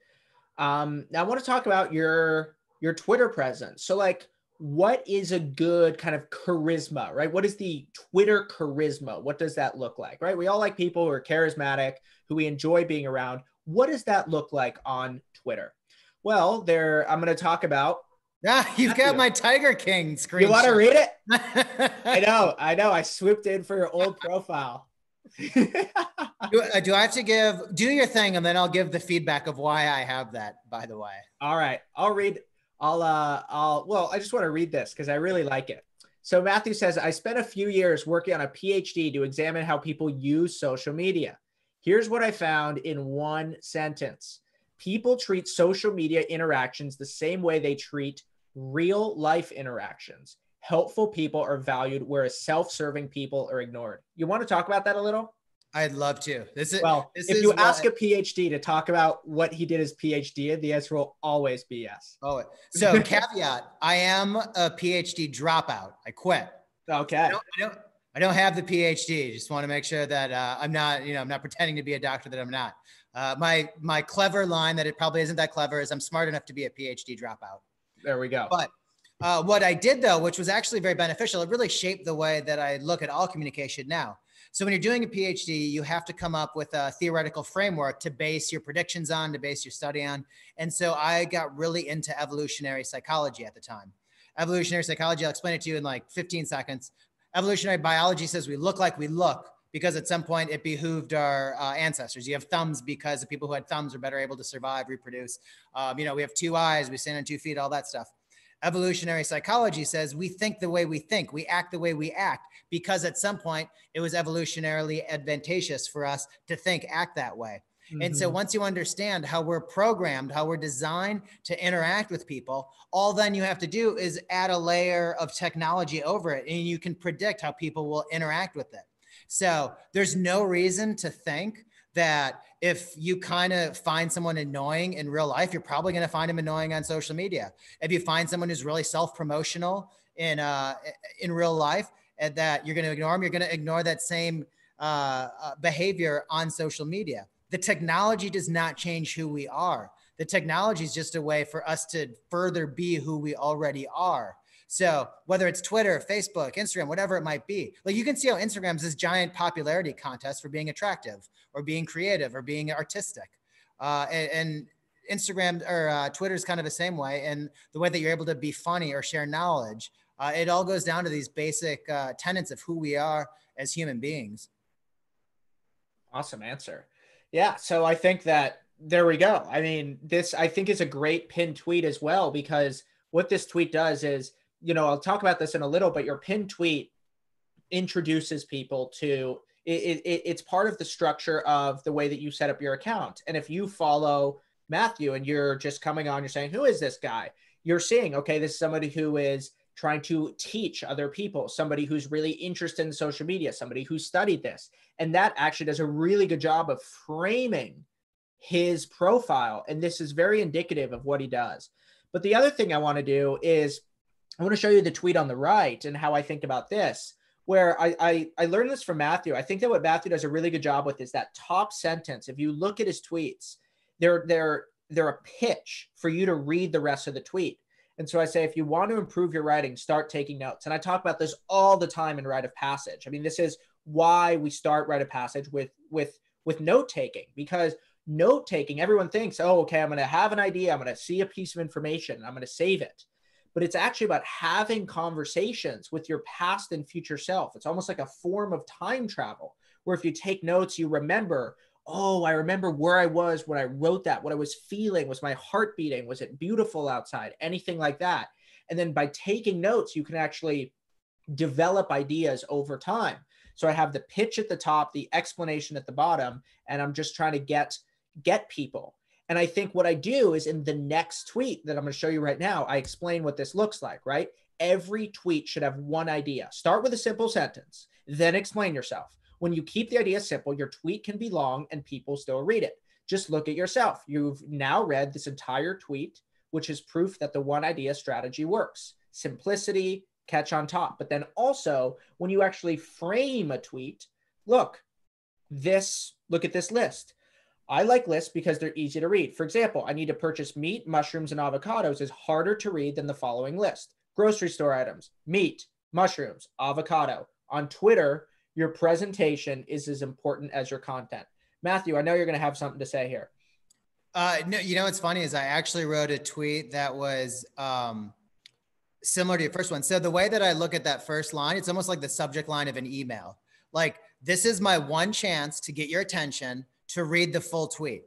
Speaker 1: Um, now I want to talk about your your Twitter presence. So like what is a good kind of charisma, right? What is the Twitter charisma? What does that look like, right? We all like people who are charismatic, who we enjoy being around. What does that look like on Twitter? Well, there I'm going to talk about.
Speaker 2: Yeah, you've got my Tiger King screen.
Speaker 1: You want to read it? I know, I know. I swooped in for your old profile
Speaker 2: do, uh, do, I have to give do your thing and then I'll give the feedback of why I have that, by the way.
Speaker 1: All right. I'll read I'll uh I'll well, I just want to read this because I really like it. So Matthew says, I spent a few years working on a PhD to examine how people use social media. Here's what I found in one sentence. People treat social media interactions the same way they treat real life interactions helpful people are valued, whereas self-serving people are ignored. You want to talk about that a little?
Speaker 2: I'd love to. This is
Speaker 1: well.
Speaker 2: This
Speaker 1: if you ask a PhD to talk about what he did his PhD in, the answer will always be yes.
Speaker 2: Oh, so caveat: I am a PhD dropout. I quit.
Speaker 1: Okay.
Speaker 2: I don't, I don't, I don't have the PhD. Just want to make sure that uh, I'm not, you know, I'm not pretending to be a doctor that I'm not. Uh, my my clever line that it probably isn't that clever is I'm smart enough to be a PhD dropout.
Speaker 1: There we go.
Speaker 2: But uh, what I did though, which was actually very beneficial, it really shaped the way that I look at all communication now. So when you're doing a PhD, you have to come up with a theoretical framework to base your predictions on, to base your study on. And so I got really into evolutionary psychology at the time. Evolutionary psychology, I'll explain it to you in like 15 seconds. Evolutionary biology says we look like we look because at some point it behooved our uh, ancestors. You have thumbs because the people who had thumbs were better able to survive, reproduce. Um, you know, we have two eyes, we stand on two feet, all that stuff evolutionary psychology says we think the way we think, we act the way we act, because at some point it was evolutionarily advantageous for us to think, act that way. Mm-hmm. And so mm-hmm. once you understand how we're programmed, how we're designed to interact with people, all then you have to do is add a layer of technology over it and you can predict how people will interact with it. So there's no reason to think that if you kind of find someone annoying in real life, you're probably going to find them annoying on social media. If you find someone who's really self-promotional in uh, in real life, and that you're going to ignore them, you're going to ignore that same uh, uh, behavior on social media. The technology does not change who we are. The technology is just a way for us to further be who we already are. So whether it's Twitter, Facebook, Instagram, whatever it might be, like you can see how Instagram's this giant popularity contest for being attractive or being creative or being artistic. Uh, and, and, Instagram or uh, Twitter is kind of the same way. And the way that you're able to be funny or share knowledge, uh, it all goes down to these basic uh, tenets of who we are as human beings.
Speaker 1: Awesome answer. Yeah. So I think that there we go. I mean, this I think is a great pin tweet as well because what this tweet does is you know, I'll talk about this in a little, but your pin tweet introduces people to it, it, it's part of the structure of the way that you set up your account. And if you follow Matthew and you're just coming on, you're saying, who is this guy? You're seeing, okay, this is somebody who is trying to teach other people, somebody who's really interested in social media, somebody who studied this. And that actually does a really good job of framing his profile. And this is very indicative of what he does. But the other thing I want to do is I want to show you the tweet on the right and how I think about this, where I, I, I learned this from Matthew. I think that what Matthew does a really good job with is that top sentence. If you look at his tweets, they're they're they're a pitch for you to read the rest of the tweet. And so I say, if you want to improve your writing, start taking notes. And I talk about this all the time in Write of Passage. I mean, this is why we start Write of Passage with with with note taking because note taking, everyone thinks, oh, okay, I'm going to have an idea, I'm going to see a piece of information, I'm going to save it. But it's actually about having conversations with your past and future self. It's almost like a form of time travel where if you take notes, you remember, oh, I remember where I was when I wrote that, what I was feeling, was my heart beating, was it beautiful outside, anything like that. And then by taking notes, you can actually develop ideas over time. So I have the pitch at the top, the explanation at the bottom, and I'm just trying to get get people. And I think what I do is in the next tweet that I'm going to show you right now, I explain what this looks like, right? Every tweet should have one idea. Start with a simple sentence, then explain yourself. When you keep the idea simple, your tweet can be long and people still read it. Just look at yourself. You've now read this entire tweet, which is proof that the one idea strategy works. Simplicity, catch on top. But then also, when you actually frame a tweet, look, this, look at this list. I like lists because they're easy to read. For example, I need to purchase meat, mushrooms, and avocados is harder to read than the following list. Grocery store items, meat, mushrooms, avocado. On Twitter, your presentation is as important as your content. Matthew, I know you're going to have something to say here.
Speaker 2: Uh, no, you know what's funny is I actually wrote a tweet that was um, similar to your first one. So the way that I look at that first line, it's almost like the subject line of an email. Like this is my one chance to get your attention to read the full tweet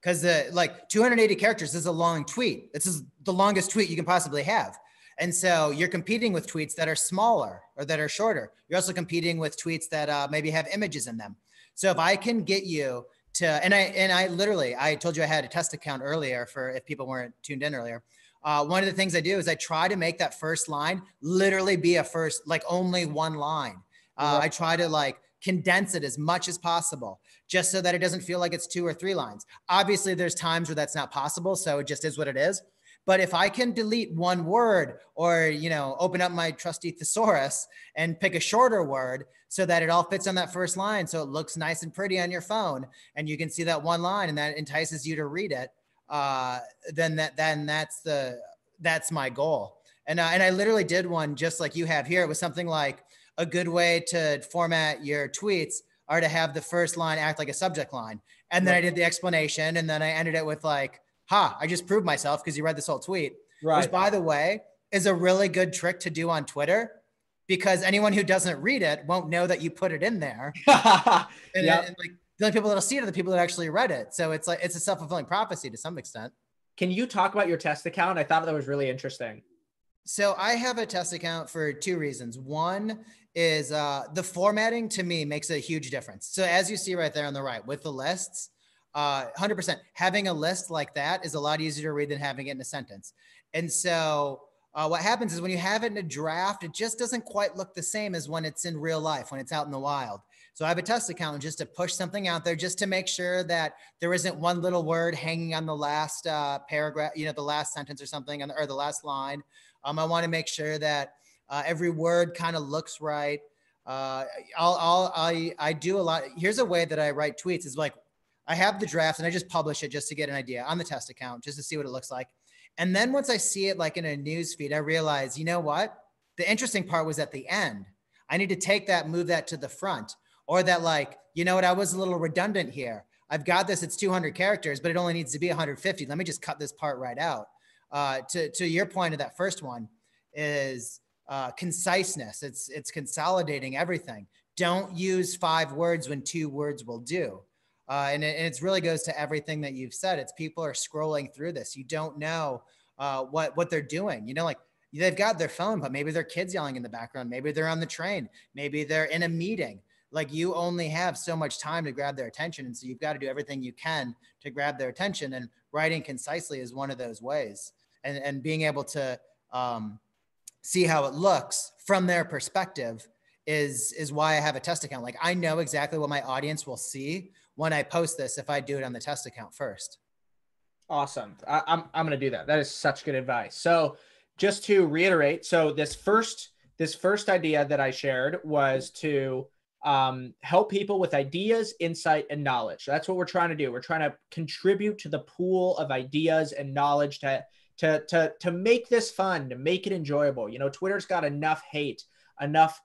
Speaker 2: because the like 280 characters is a long tweet. This is the longest tweet you can possibly have. And so you're competing with tweets that are smaller or that are shorter. You're also competing with tweets that uh, maybe have images in them. So if I can get you to, and I and I literally, I told you I had a test account earlier for if people weren't tuned in earlier. Uh, one of the things I do is I try to make that first line literally be a first, like only one line. Uh, I try to like condense it as much as possible just so that it doesn't feel like it's two or three lines. Obviously, there's times where that's not possible. So it just is what it is. But if I can delete one word or, you know, open up my trusty thesaurus and pick a shorter word so that it all fits on that first line. So it looks nice and pretty on your phone and you can see that one line and that entices you to read it. Uh, then that, then that's the, that's my goal. And, uh, and I literally did one just like you have here. It was something like a good way to format your tweets are to have the first line act like a subject line. And then I did the explanation and then I ended it with like, ha, I just proved myself because you read this whole tweet. Right. Which, by the way, is a really good trick to do on Twitter because anyone who doesn't read it won't know that you put it in there. and, yep. and like the only people that'll see it are the people that actually read it. So it's like it's a self fulfilling prophecy to some extent.
Speaker 1: Can you talk about your test account? I thought that was really interesting.
Speaker 2: So I have a test account for two reasons. One is uh, the formatting to me makes a huge difference. So as you see right there on the right with the lists, uh, 100%. Having a list like that is a lot easier to read than having it in a sentence. And so uh, what happens is when you have it in a draft, it just doesn't quite look the same as when it's in real life, when it's out in the wild. So I have a test account just to push something out there, just to make sure that there isn't one little word hanging on the last uh, paragraph, you know, the last sentence or something, or the last line. Um, I want to make sure that uh, every word kind of looks right. Uh, I'll, I'll, I, I do a lot. Here's a way that I write tweets is like I have the draft and I just publish it just to get an idea on the test account, just to see what it looks like. And then once I see it like in a news feed, I realize, you know what? The interesting part was at the end. I need to take that, move that to the front, or that like, you know what? I was a little redundant here. I've got this. It's 200 characters, but it only needs to be 150. Let me just cut this part right out. Uh, to to your point of that first one is uh, conciseness. It's it's consolidating everything. Don't use five words when two words will do. Uh, and, it, and it really goes to everything that you've said. It's people are scrolling through this. You don't know uh, what what they're doing. You know, like they've got their phone, but maybe their kids yelling in the background. Maybe they're on the train. Maybe they're in a meeting. Like you only have so much time to grab their attention, and so you've got to do everything you can to grab their attention. And writing concisely is one of those ways. And and being able to um, see how it looks from their perspective is is why I have a test account. Like I know exactly what my audience will see when I post this if I do it on the test account first.
Speaker 1: Awesome. I, am I'm, I'm going to do that. That is such good advice. So just to reiterate, so this first this first idea that I shared was to um, help people with ideas, insight, and knowledge. That's what we're trying to do. We're trying to contribute to the pool of ideas and knowledge to to to to make this fun, to make it enjoyable. You know, Twitter's got enough hate, enough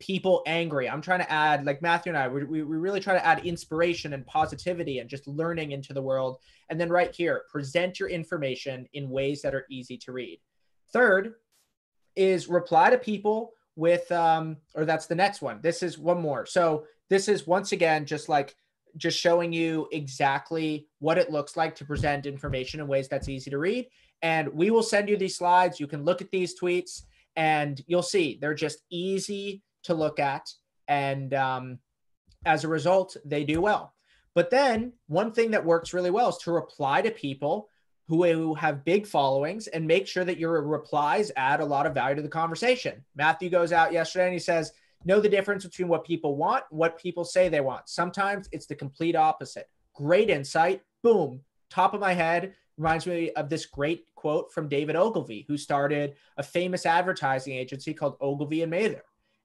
Speaker 1: people angry. I'm trying to add, like Matthew and I, we, we, really try to add inspiration and positivity and just learning into the world. And then right here, present your information in ways that are easy to read. Third is reply to people with, um, or that's the next one. This is one more. So this is once again just like just showing you exactly what it looks like to present information in ways that's easy to read. And we will send you these slides. You can look at these tweets and you'll see they're just easy to look at. And um, as a result, they do well. But then one thing that works really well is to reply to people who, who have big followings and make sure that your replies add a lot of value to the conversation. Matthew goes out yesterday and he says, Know the difference between what people want, what people say they want. Sometimes it's the complete opposite. Great insight. Boom. Top of my head reminds me of this great quote from David Ogilvy, who started a famous advertising agency called Ogilvy and Mather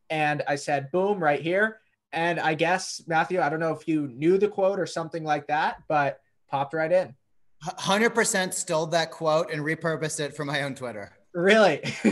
Speaker 1: and I said, boom, right here. And I guess, Matthew, I don't know if you knew the quote or something like that, but popped right in.
Speaker 2: 100% stole that quote and repurposed it for my own Twitter.
Speaker 1: Really?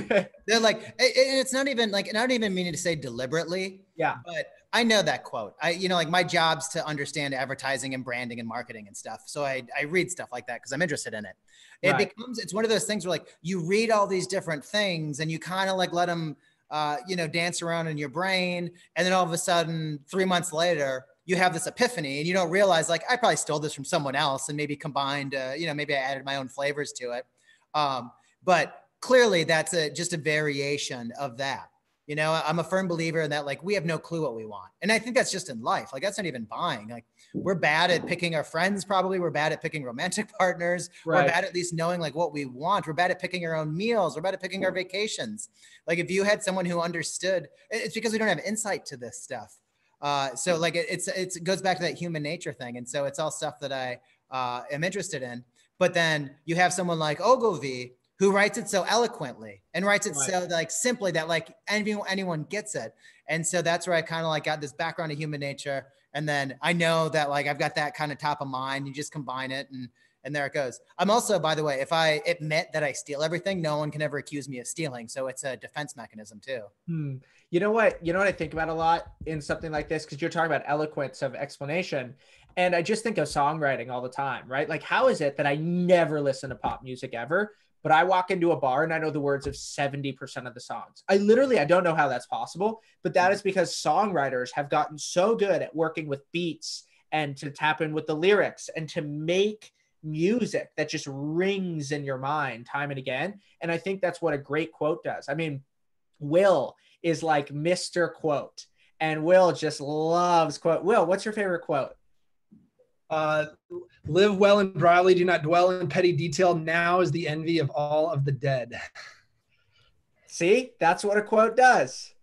Speaker 2: They're like, and it's not even like, and I don't even mean to say deliberately.
Speaker 1: Yeah.
Speaker 2: But I know that quote. I, you know, like my job's to understand advertising and branding and marketing and stuff. So I, I read stuff like that because I'm interested in it. It right. becomes, it's one of those things where like you read all these different things and you kind of like let them uh, you know, dance around in your brain. And then all of a sudden, three months later, you have this epiphany and you don't realize, like, I probably stole this from someone else and maybe combined, uh, you know, maybe I added my own flavors to it. Um, but clearly, that's a, just a variation of that. You know, I'm a firm believer in that, like, we have no clue what we want. And I think that's just in life. Like, that's not even buying. Like, we're bad at picking our friends, probably. We're bad at picking romantic partners. Right. We're bad at least knowing, like, what we want. We're bad at picking our own meals. We're bad at picking our vacations. Like, if you had someone who understood, it's because we don't have insight to this stuff. Uh, so, like, it, it's, it's, it goes back to that human nature thing. And so it's all stuff that I uh, am interested in. But then you have someone like Ogilvy who writes it so eloquently and writes it right. so like simply that like anyone anyone gets it. And so that's where I kind of like got this background of human nature. And then I know that like I've got that kind of top of mind. You just combine it and and there it goes. I'm also, by the way, if I admit that I steal everything, no one can ever accuse me of stealing. So it's a defense mechanism too.
Speaker 1: Hmm. You know what? You know what I think about a lot in something like this because you're talking about eloquence of explanation, and I just think of songwriting all the time, right? Like, how is it that I never listen to pop music ever? But I walk into a bar and I know the words of 70% of the songs. I literally I don't know how that's possible, but that is because songwriters have gotten so good at working with beats and to tap in with the lyrics and to make music that just rings in your mind time and again. And I think that's what a great quote does. I mean, Will is like Mr. Quote, and Will just loves quote. Will, what's your favorite quote?
Speaker 4: Uh, live well and broadly, do not dwell in petty detail. Now is the envy of all of the dead.
Speaker 1: See, that's what a quote does.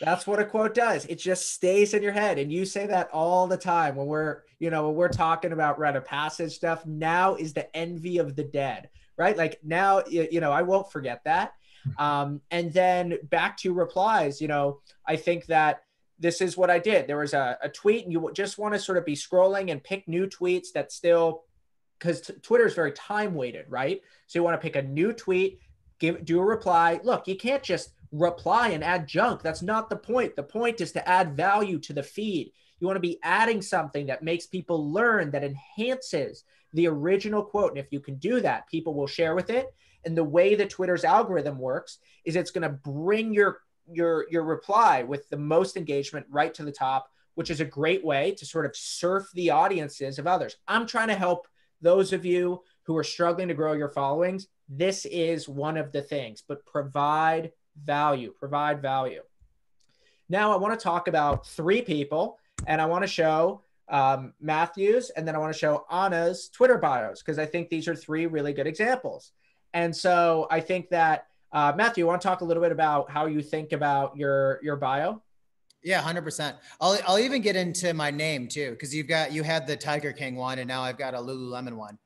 Speaker 1: That's what a quote does. It just stays in your head. And you say that all the time when we're, you know, when we're talking about Write of Passage stuff. Now is the envy of the dead, right? Like now, you know, I won't forget that. Um, and then back to replies, you know, I think that this is what I did. There was a, a tweet, and you just want to sort of be scrolling and pick new tweets that still, because t- Twitter is very time weighted, right? So you want to pick a new tweet, give do a reply. Look, you can't just reply and add junk. That's not the point. The point is to add value to the feed. You want to be adding something that makes people learn, that enhances the original quote. And if you can do that, people will share with it. And the way that Twitter's algorithm works is it's going to bring your your your reply with the most engagement right to the top, which is a great way to sort of surf the audiences of others. I'm trying to help those of you who are struggling to grow your followings. This is one of the things, but provide value, provide value. Now, I want to talk about three people, and I want to show um, Matthews, and then I want to show Anna's Twitter bios because I think these are three really good examples. And so I think that uh, Matthew, you want to talk a little bit about how you think about your your bio?
Speaker 2: Yeah, hundred percent. I'll I'll even get into my name too, because you've got you had the Tiger King one, and now I've got a Lululemon one.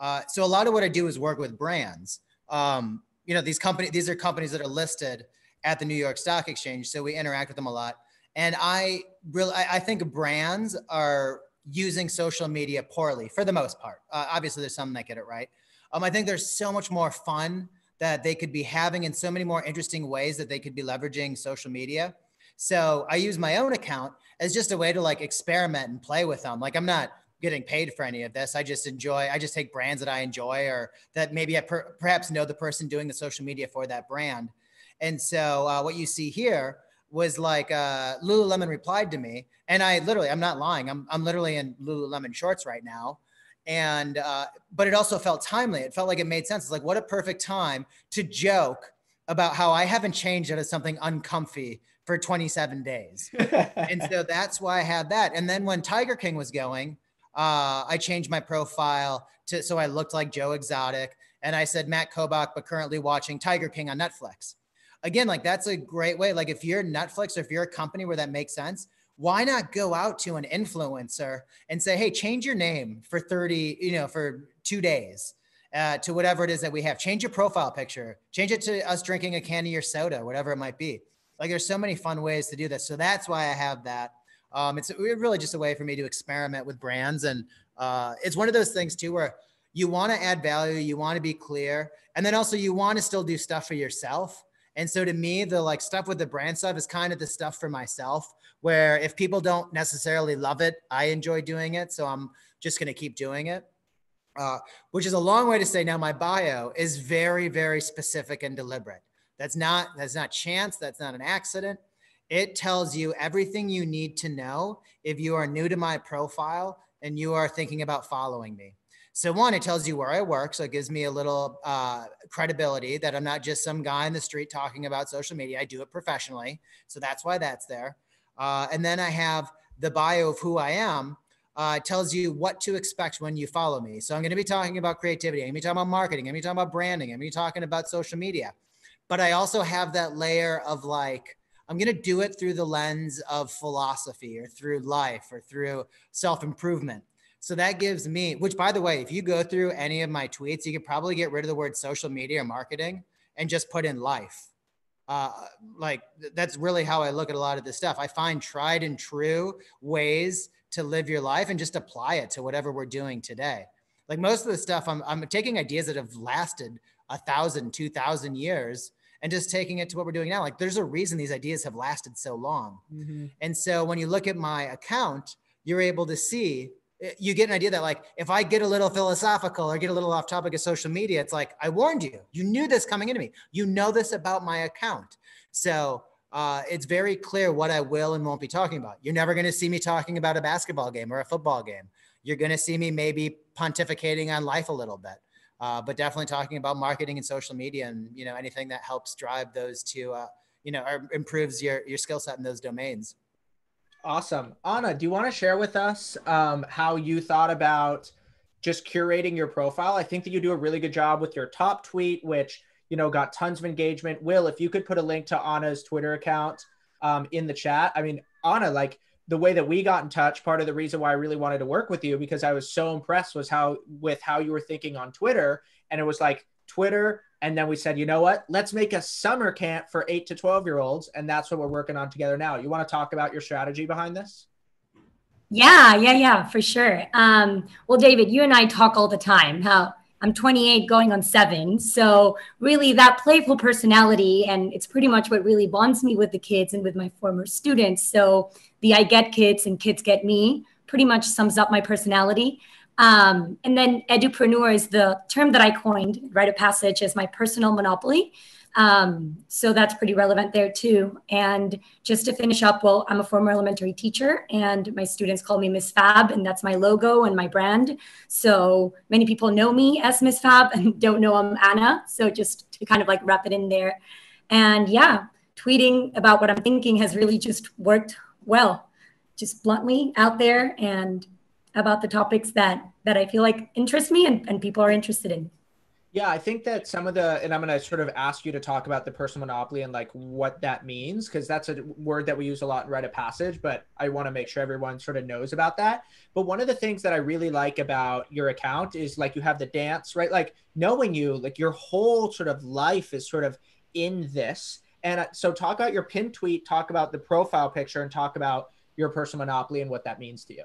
Speaker 2: Uh, so a lot of what I do is work with brands. Um, you know, these companies these are companies that are listed at the New York Stock Exchange, so we interact with them a lot. And I really I, I think brands are using social media poorly for the most part. Uh, obviously, there's some that get it right, Um, I think there's so much more fun that they could be having in so many more interesting ways that they could be leveraging social media. So I use my own account as just a way to like experiment and play with them. Like I'm not getting paid for any of this. I just enjoy, I just take brands that I enjoy or that maybe I per- perhaps know the person doing the social media for that brand. And so uh, what you see here was like uh, Lululemon replied to me, and I literally, I'm not lying. I'm, I'm literally in Lululemon shorts right now. And, uh, but it also felt timely. It felt like it made sense. It's like, what a perfect time to joke about how I haven't changed out of something uncomfy for 27 days. and so that's why I had that. And then when Tiger King was going, uh, I changed my profile to so I looked like Joe Exotic. And I said Matt Kobach, but currently watching Tiger King on Netflix. Again, like that's a great way. Like if you're Netflix or if you're a company where that makes sense, why not go out to an influencer and say, hey, change your name for 30, you know, for two days uh, to whatever it is that we have. Change your profile picture, change it to us drinking a can of your soda, whatever it might be. Like there's so many fun ways to do this. So that's why I have that. Um, it's really just a way for me to experiment with brands. And uh, it's one of those things too, where you want to add value, you want to be clear, and then also you want to still do stuff for yourself. And so to me, the like stuff with the brand stuff is kind of the stuff for myself, where if people don't necessarily love it, I enjoy doing it. So I'm just going to keep doing it. Uh, which is a long way to say now my bio is very, very specific and deliberate. That's not that's not chance. That's not an accident. It tells you everything you need to know if you are new to my profile and you are thinking about following me. So one, it tells you where I work, so it gives me a little uh, credibility that I'm not just some guy in the street talking about social media. I do it professionally, so that's why that's there. Uh, and then I have the bio of who I am. Uh, tells you what to expect when you follow me. So I'm going to be talking about creativity. I'm going to be talking about marketing. I'm going to be talking about branding. I'm going to be talking about social media but I also have that layer of like, I'm going to do it through the lens of philosophy or through life or through self improvement. So that gives me, which by the way, if you go through any of my tweets, you could probably get rid of the word social media or marketing and just put in life. Uh, like that's really how I look at a lot of this stuff. I find tried and true ways to live your life and just apply it to whatever we're doing today. Like most of the stuff, I'm, I'm taking ideas that have lasted a thousand, two thousand years and just taking it to what we're doing now. Like there's a reason these ideas have lasted so long. Mm-hmm. And so when you look at my account, you're able to see you get an idea that like if I get a little philosophical or get a little off topic of social media, it's like I warned you. You knew this coming into me. You know this about my account. So uh, it's very clear what I will and won't be talking about. You're never going to see me talking about a basketball game or a football game. You're going to see me maybe pontificating on life a little bit uh, but definitely talking about marketing and social media and you know anything that helps drive those to uh, you know or improves your your skill set in those domains
Speaker 1: awesome. Anna do you want to share with us um, how you thought about just curating your profile? I think that you do a really good job with your top tweet which you know got tons of engagement. Will if you could put a link to anna's twitter account um, in the chat. I mean anna like the way that we got in touch part of the reason why i really wanted to work with you because i was so impressed was how with how you were thinking on twitter and it was like twitter and then we said you know what let's make a summer camp for 8 to 12 year olds and that's what we're working on together now you want to talk about your strategy behind this
Speaker 5: yeah yeah yeah for sure um, well david you and i talk all the time how I'm 28 going on seven. So, really, that playful personality, and it's pretty much what really bonds me with the kids and with my former students. So, the I get kids and kids get me pretty much sums up my personality. Um, and then edupreneur is the term that I coined, Write of Passage, as my personal monopoly. Um, so that's pretty relevant there too. And just to finish up, well, I'm a former elementary teacher and my students call me Miss Fab, and that's my logo and my brand. So many people know me as Miss Fab and don't know I'm Anna. So just to kind of like wrap it in there. And yeah, tweeting about what I'm thinking has really just worked well, just bluntly out there and about the topics that that I feel like interest me and, and people are interested in.
Speaker 1: Yeah, I think that some of the, and I'm going to sort of ask you to talk about the personal monopoly and like what that means, because that's a word that we use a lot in Write of Passage, but I want to make sure everyone sort of knows about that. But one of the things that I really like about your account is like you have the dance, right? Like knowing you, like your whole sort of life is sort of in this. And uh, so talk about your pin tweet, talk about the profile picture, and talk about your personal monopoly and what that means to you.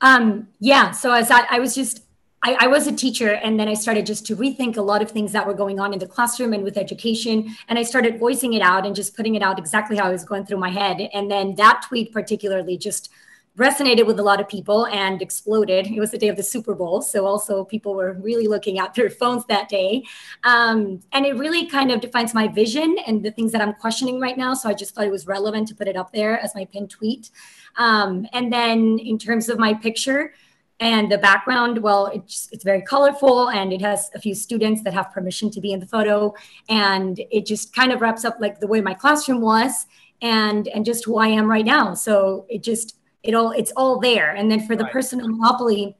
Speaker 5: Um, yeah. So as I, I was just I, I, was a teacher and then I started just to rethink a lot of things that were going on in the classroom and with education. And I started voicing it out and just putting it out exactly how I was going through my head. And then that tweet particularly just resonated with a lot of people and exploded. It was the day of the Super Bowl. So also people were really looking at their phones that day. Um, and it really kind of defines my vision and the things that I'm questioning right now. So I just thought it was relevant to put it up there as my pinned tweet. Um, and then in terms of my picture, and the background, well, it's, it's very colorful and it has a few students that have permission to be in the photo. And it just kind of wraps up like the way my classroom was and, and just who I am right now. So it just, it all, it's all there. And then for the right. personal monopoly,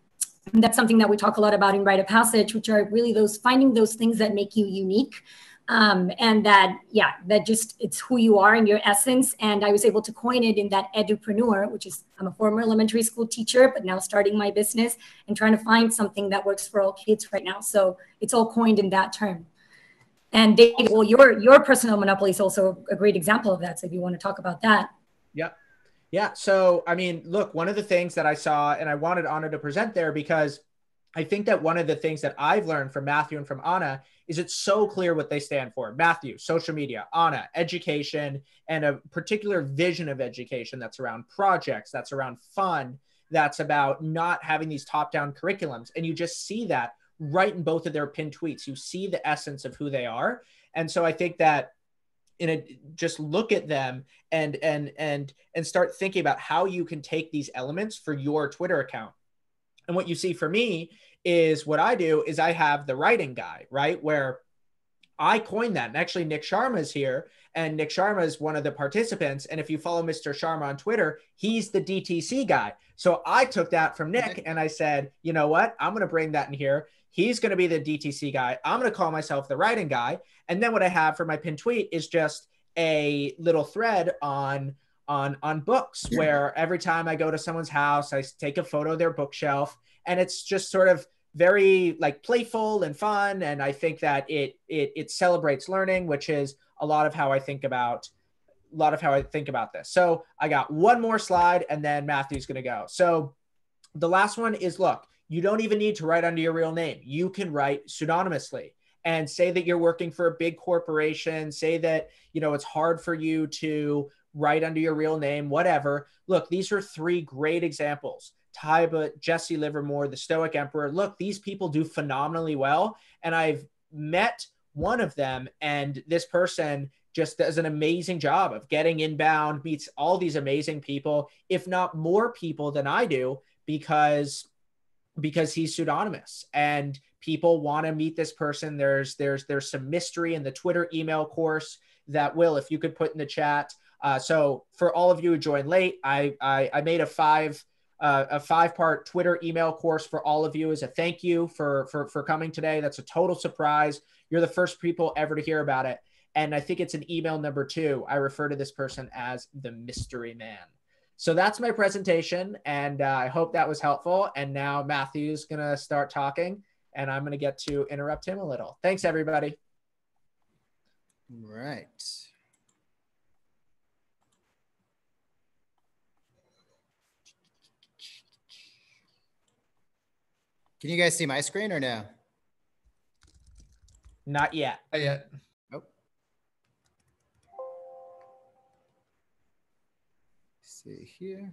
Speaker 5: that's something that we talk a lot about in Write of Passage, which are really those finding those things that make you unique um, and that yeah that just it's who you are in your essence. And i was able to coin it in that edupreneur which is i'm a former elementary school teacher but now starting my business and trying to find something that works for all kids right now. So it's all coined in that term. And David, well your your personal monopoly is also a great example of that. So if you want to talk about that.
Speaker 1: Yeah. Yeah. So i mean look one of the things that i saw and i wanted anna to present there because I think that one of the things that I've learned from Matthew and from Anna is it's so clear what they stand for. Matthew, social media, Anna, education, and a particular vision of education that's around projects, that's around fun, that's about not having these top down curriculums. And you just see that right in both of their pinned tweets. You see the essence of who they are. And so I think that in a just look at them and and and and start thinking about how you can take these elements for your Twitter account and what you see for me is what I do is I have the writing guy, right? Where I coined that. And actually, Nick Sharma is here, and Nick Sharma is one of the participants. And if you follow Mr. Sharma on Twitter, he's the DTC guy. So I took that from Nick and I said, you know what? I'm going to bring that in here. He's going to be the DTC guy. I'm going to call myself the writing guy. And then what I have for my pin tweet is just a little thread on on on books yeah. where every time I go to someone's house, I take a photo of their bookshelf, and it's just sort of very like playful and fun. And I think that it it it celebrates learning, which is a lot of how I think about a lot of how I think about this. So I got one more slide, and then Matthew's going to go. So the last one is look, you don't even need to write under your real name. You can write pseudonymously and say that you're working for a big corporation say that you know it's hard for you to write under your real name, whatever. Look, these are three great examples. Tyba, Jesse Livermore, the Stoic Emperor. Look, these people do phenomenally well. And I've met one of them, and this person just does an amazing job of getting inbound, meets all these amazing people, if not more people than I do, because because he's pseudonymous and people want to meet this person. There's there's there's some mystery in the Twitter email course that will, if you could put in the chat. Uh, so for all of you who joined late, I I, I made a five uh, a five part Twitter email course for all of you as a thank you for for for coming today. That's a total surprise. You're the first people ever to hear about it, and I think it's an email number two. I refer to this person as the mystery man. So that's my presentation, and uh, I hope that was helpful. And now Matthew's gonna start talking, and I'm gonna get to interrupt him a little. Thanks, everybody.
Speaker 2: Right. Can you guys see my screen or no?
Speaker 1: Not yet.
Speaker 4: Not yet.
Speaker 2: Nope. See here.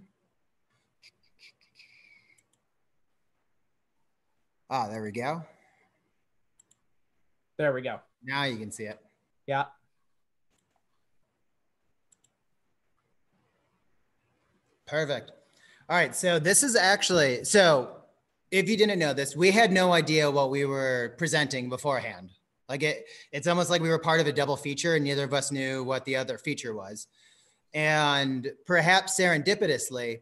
Speaker 2: Ah, there we go.
Speaker 1: There we go.
Speaker 2: Now you can see it.
Speaker 1: Yeah.
Speaker 2: Perfect. All right. So this is actually, so if you didn't know this, we had no idea what we were presenting beforehand. Like it, it's almost like we were part of a double feature and neither of us knew what the other feature was. And perhaps serendipitously,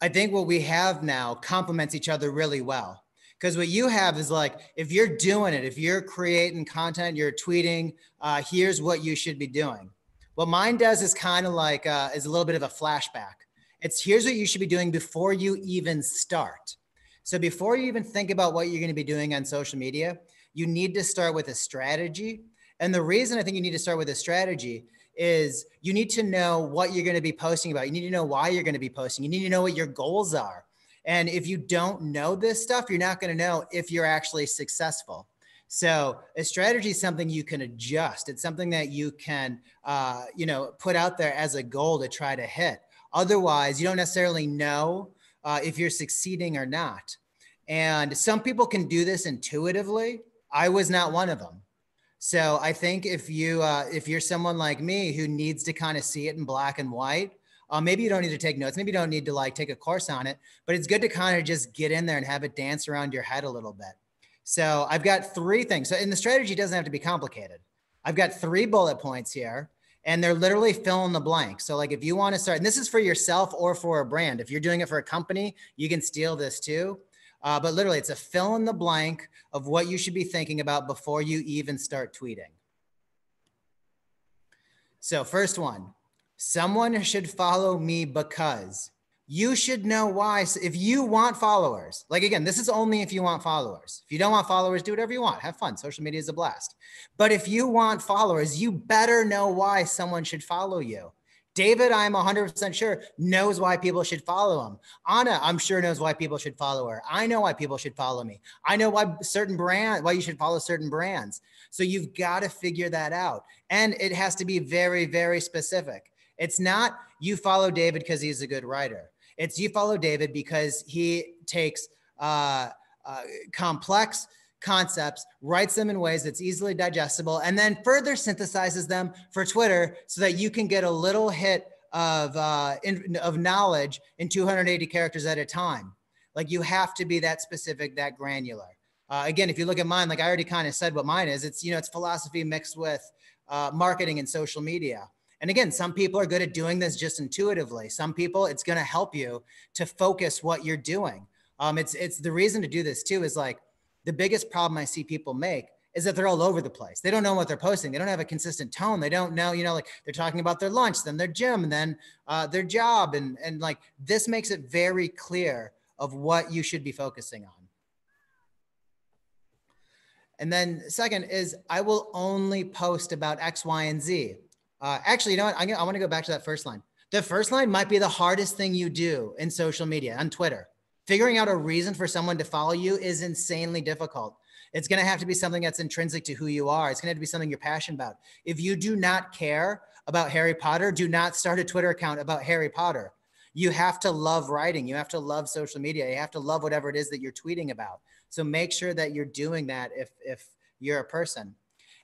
Speaker 2: I think what we have now complements each other really well. Because what you have is like, if you're doing it, if you're creating content, you're tweeting, uh, here's what you should be doing. What mine does is kind of like, uh, is a little bit of a flashback. It's here's what you should be doing before you even start. So before you even think about what you're going to be doing on social media, you need to start with a strategy. And the reason I think you need to start with a strategy is you need to know what you're going to be posting about. You need to know why you're going to be posting. You need to know what your goals are. And if you don't know this stuff, you're not going to know if you're actually successful. So a strategy is something you can adjust. It's something that you can, uh, you know, put out there as a goal to try to hit. Otherwise, you don't necessarily know uh, if you're succeeding or not. And some people can do this intuitively. I was not one of them. So I think if you uh, if you're someone like me who needs to kind of see it in black and white, uh, maybe you don't need to take notes. Maybe you don't need to like take a course on it, but it's good to kind of just get in there and have it dance around your head a little bit. So I've got three things. So, and the strategy doesn't have to be complicated. I've got three bullet points here, and they're literally fill in the blank. So, like if you want to start, and this is for yourself or for a brand. If you're doing it for a company, you can steal this too. Uh, but literally, it's a fill in the blank of what you should be thinking about before you even start tweeting. So, first one someone should follow me because you should know why. If you want followers, like again, this is only if you want followers. If you don't want followers, do whatever you want. Have fun. Social media is a blast. But if you want followers, you better know why someone should follow you. David, I'm 100% sure, knows why people should follow him. Anna, I'm sure knows why people should follow her. I know why people should follow me. I know why certain brand, why you should follow certain brands. So you've got to figure that out. And it has to be very, very specific. It's not you follow David because he's a good writer. It's you follow David because he takes uh, uh, complex concepts, writes them in ways that's easily digestible, and then further synthesizes them for Twitter so that you can get a little hit of uh, in, of knowledge in 280 characters at a time. Like you have to be that specific, that granular. Uh, again, if you look at mine, like I already kind of said what mine is, it's you know it's philosophy mixed with uh, marketing and social media. And again, some people are good at doing this just intuitively. Some people, it's going to help you to focus what you're doing. Um, it's it's the reason to do this too. Is like the biggest problem I see people make is that they're all over the place. They don't know what they're posting. They don't have a consistent tone. They don't know, you know, like they're talking about their lunch, then their gym, and then uh, their job, and and like this makes it very clear of what you should be focusing on. And then second is I will only post about X, Y, and Z. Uh, actually, you know what? I'm gonna, I want to go back to that first line. The first line might be the hardest thing you do in social media, on Twitter. Figuring out a reason for someone to follow you is insanely difficult. It's going to have to be something that's intrinsic to who you are. It's going to, have to be something you're passionate about. If you do not care about Harry Potter, do not start a Twitter account about Harry Potter. You have to love writing. You have to love social media. You have to love whatever it is that you're tweeting about. So make sure that you're doing that if, if you're a person.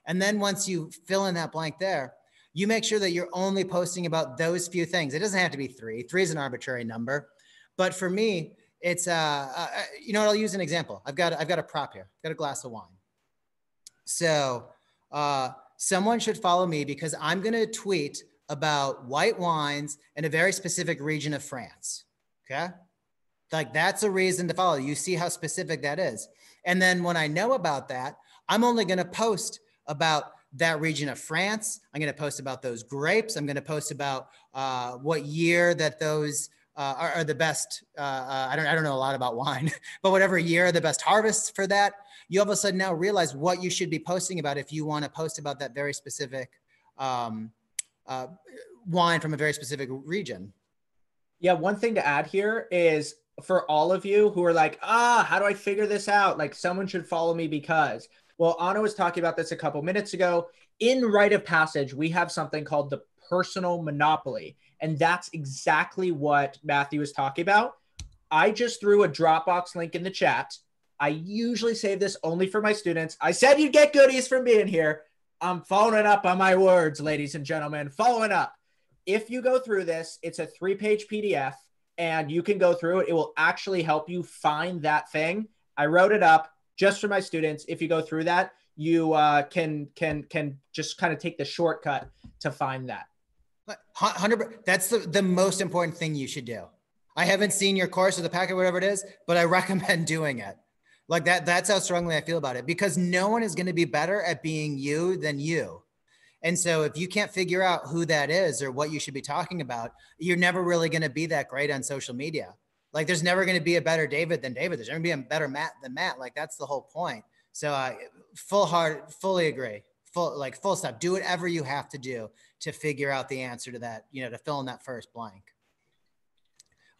Speaker 2: And then once you fill in that blank there, you make sure that you're only posting about those few things. It doesn't have to be three. Three is an arbitrary number, but for me, it's uh, uh you know, I'll use an example. I've got I've got a prop here. I've got a glass of wine. So uh, someone should follow me because I'm going to tweet about white wines in a very specific region of France. Okay. Like that's a reason to follow. You see how specific that is. And then when I know about that, I'm only going to post about that region of France. I'm going to post about those grapes. I'm going to post about uh, what year that those uh, are, are, the best. Uh, uh, I don't I don't know a lot about wine, but whatever year the best harvests for that, you all of a sudden now realize what you should be posting about if you want to post about that very specific um, uh, wine from a very specific region.
Speaker 1: Yeah, one thing to add here is for all of you who are like, ah, how do I figure this out? Like, someone should follow me because well, Anna was talking about this a couple minutes ago. In Write of Passage, we have something called the personal monopoly. And that's exactly what Matthew was talking about. I just threw a Dropbox link in the chat. I usually save this only for my students. I said you'd get goodies from being here. I'm following up on my words, ladies and gentlemen. Following up. If you go through this, it's a three page PDF and you can go through it. It will actually help you find that thing. I wrote it up just for my students. If you go through that, you uh, can can can just kind of take the shortcut to find that.
Speaker 2: Hundred. That's the the most important thing you should do. I haven't seen your course or the packet, whatever it is, but I recommend doing it. Like that. That's how strongly I feel about it because no one is going to be better at being you than you. And so if you can't figure out who that is or what you should be talking about, you're never really going to be that great on social media. Like there's never going to be a better David than David. There's never going to be a better Matt than Matt. Like that's the whole point. So uh, full heart, fully agree. Full like full stop. Do whatever you have to do to figure out the answer to that. You know, to fill in that first blank.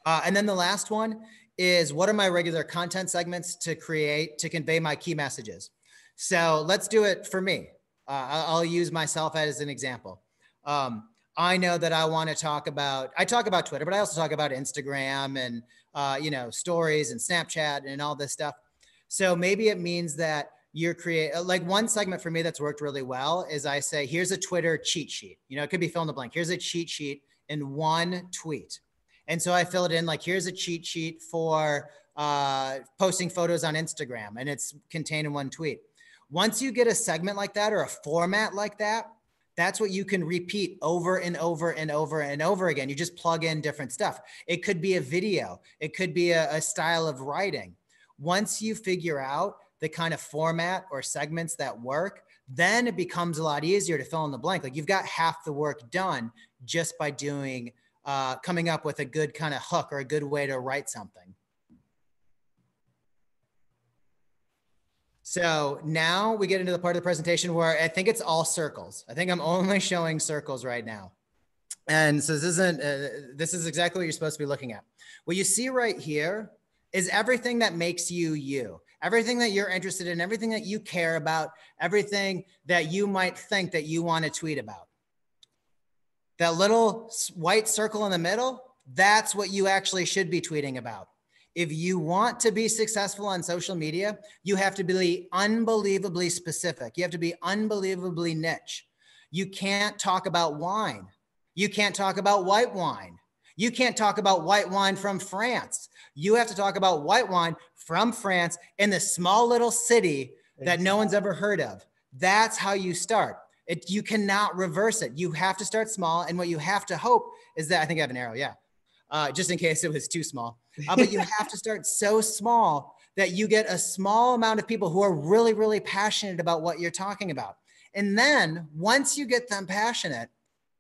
Speaker 2: Uh, and then the last one is what are my regular content segments to create to convey my key messages. So let's do it for me. Uh, I'll use myself as an example. Um, I know that I want to talk about. I talk about Twitter, but I also talk about Instagram and uh, you know stories and Snapchat and all this stuff. So maybe it means that you're create uh, like one segment for me that's worked really well is I say here's a Twitter cheat sheet. You know, it could be fill in the blank. Here's a cheat sheet in one tweet, and so I fill it in like here's a cheat sheet for uh, posting photos on Instagram, and it's contained in one tweet. Once you get a segment like that or a format like that, that's what you can repeat over and over and over and over again. You just plug in different stuff. It could be a video, it could be a, a style of writing. Once you figure out the kind of format or segments that work, then it becomes a lot easier to fill in the blank. Like you've got half the work done just by doing, uh, coming up with a good kind of hook or a good way to write something. So now we get into the part of the presentation where I think it's all circles. I think I'm only showing circles right now. And so this isn't, uh, this is exactly what you're supposed to be looking at. What you see right here is everything that makes you you, everything that you're interested in, everything that you care about, everything that you might think that you want to tweet about. That little white circle in the middle, that's what you actually should be tweeting about if you want to be successful on social media, you have to be unbelievably specific. You have to be unbelievably niche. You can't talk about wine. You can't talk about white wine. You can't talk about white wine from France. You have to talk about white wine from France in the small little city that no one's ever heard of. That's how you start. It, you cannot reverse it. You have to start small. And what you have to hope is that I think I have an arrow. Yeah uh, just in case it was too small. Uh, but you have to start so small that you get a small amount of people who are really, really passionate about what you're talking about. And then once you get them passionate,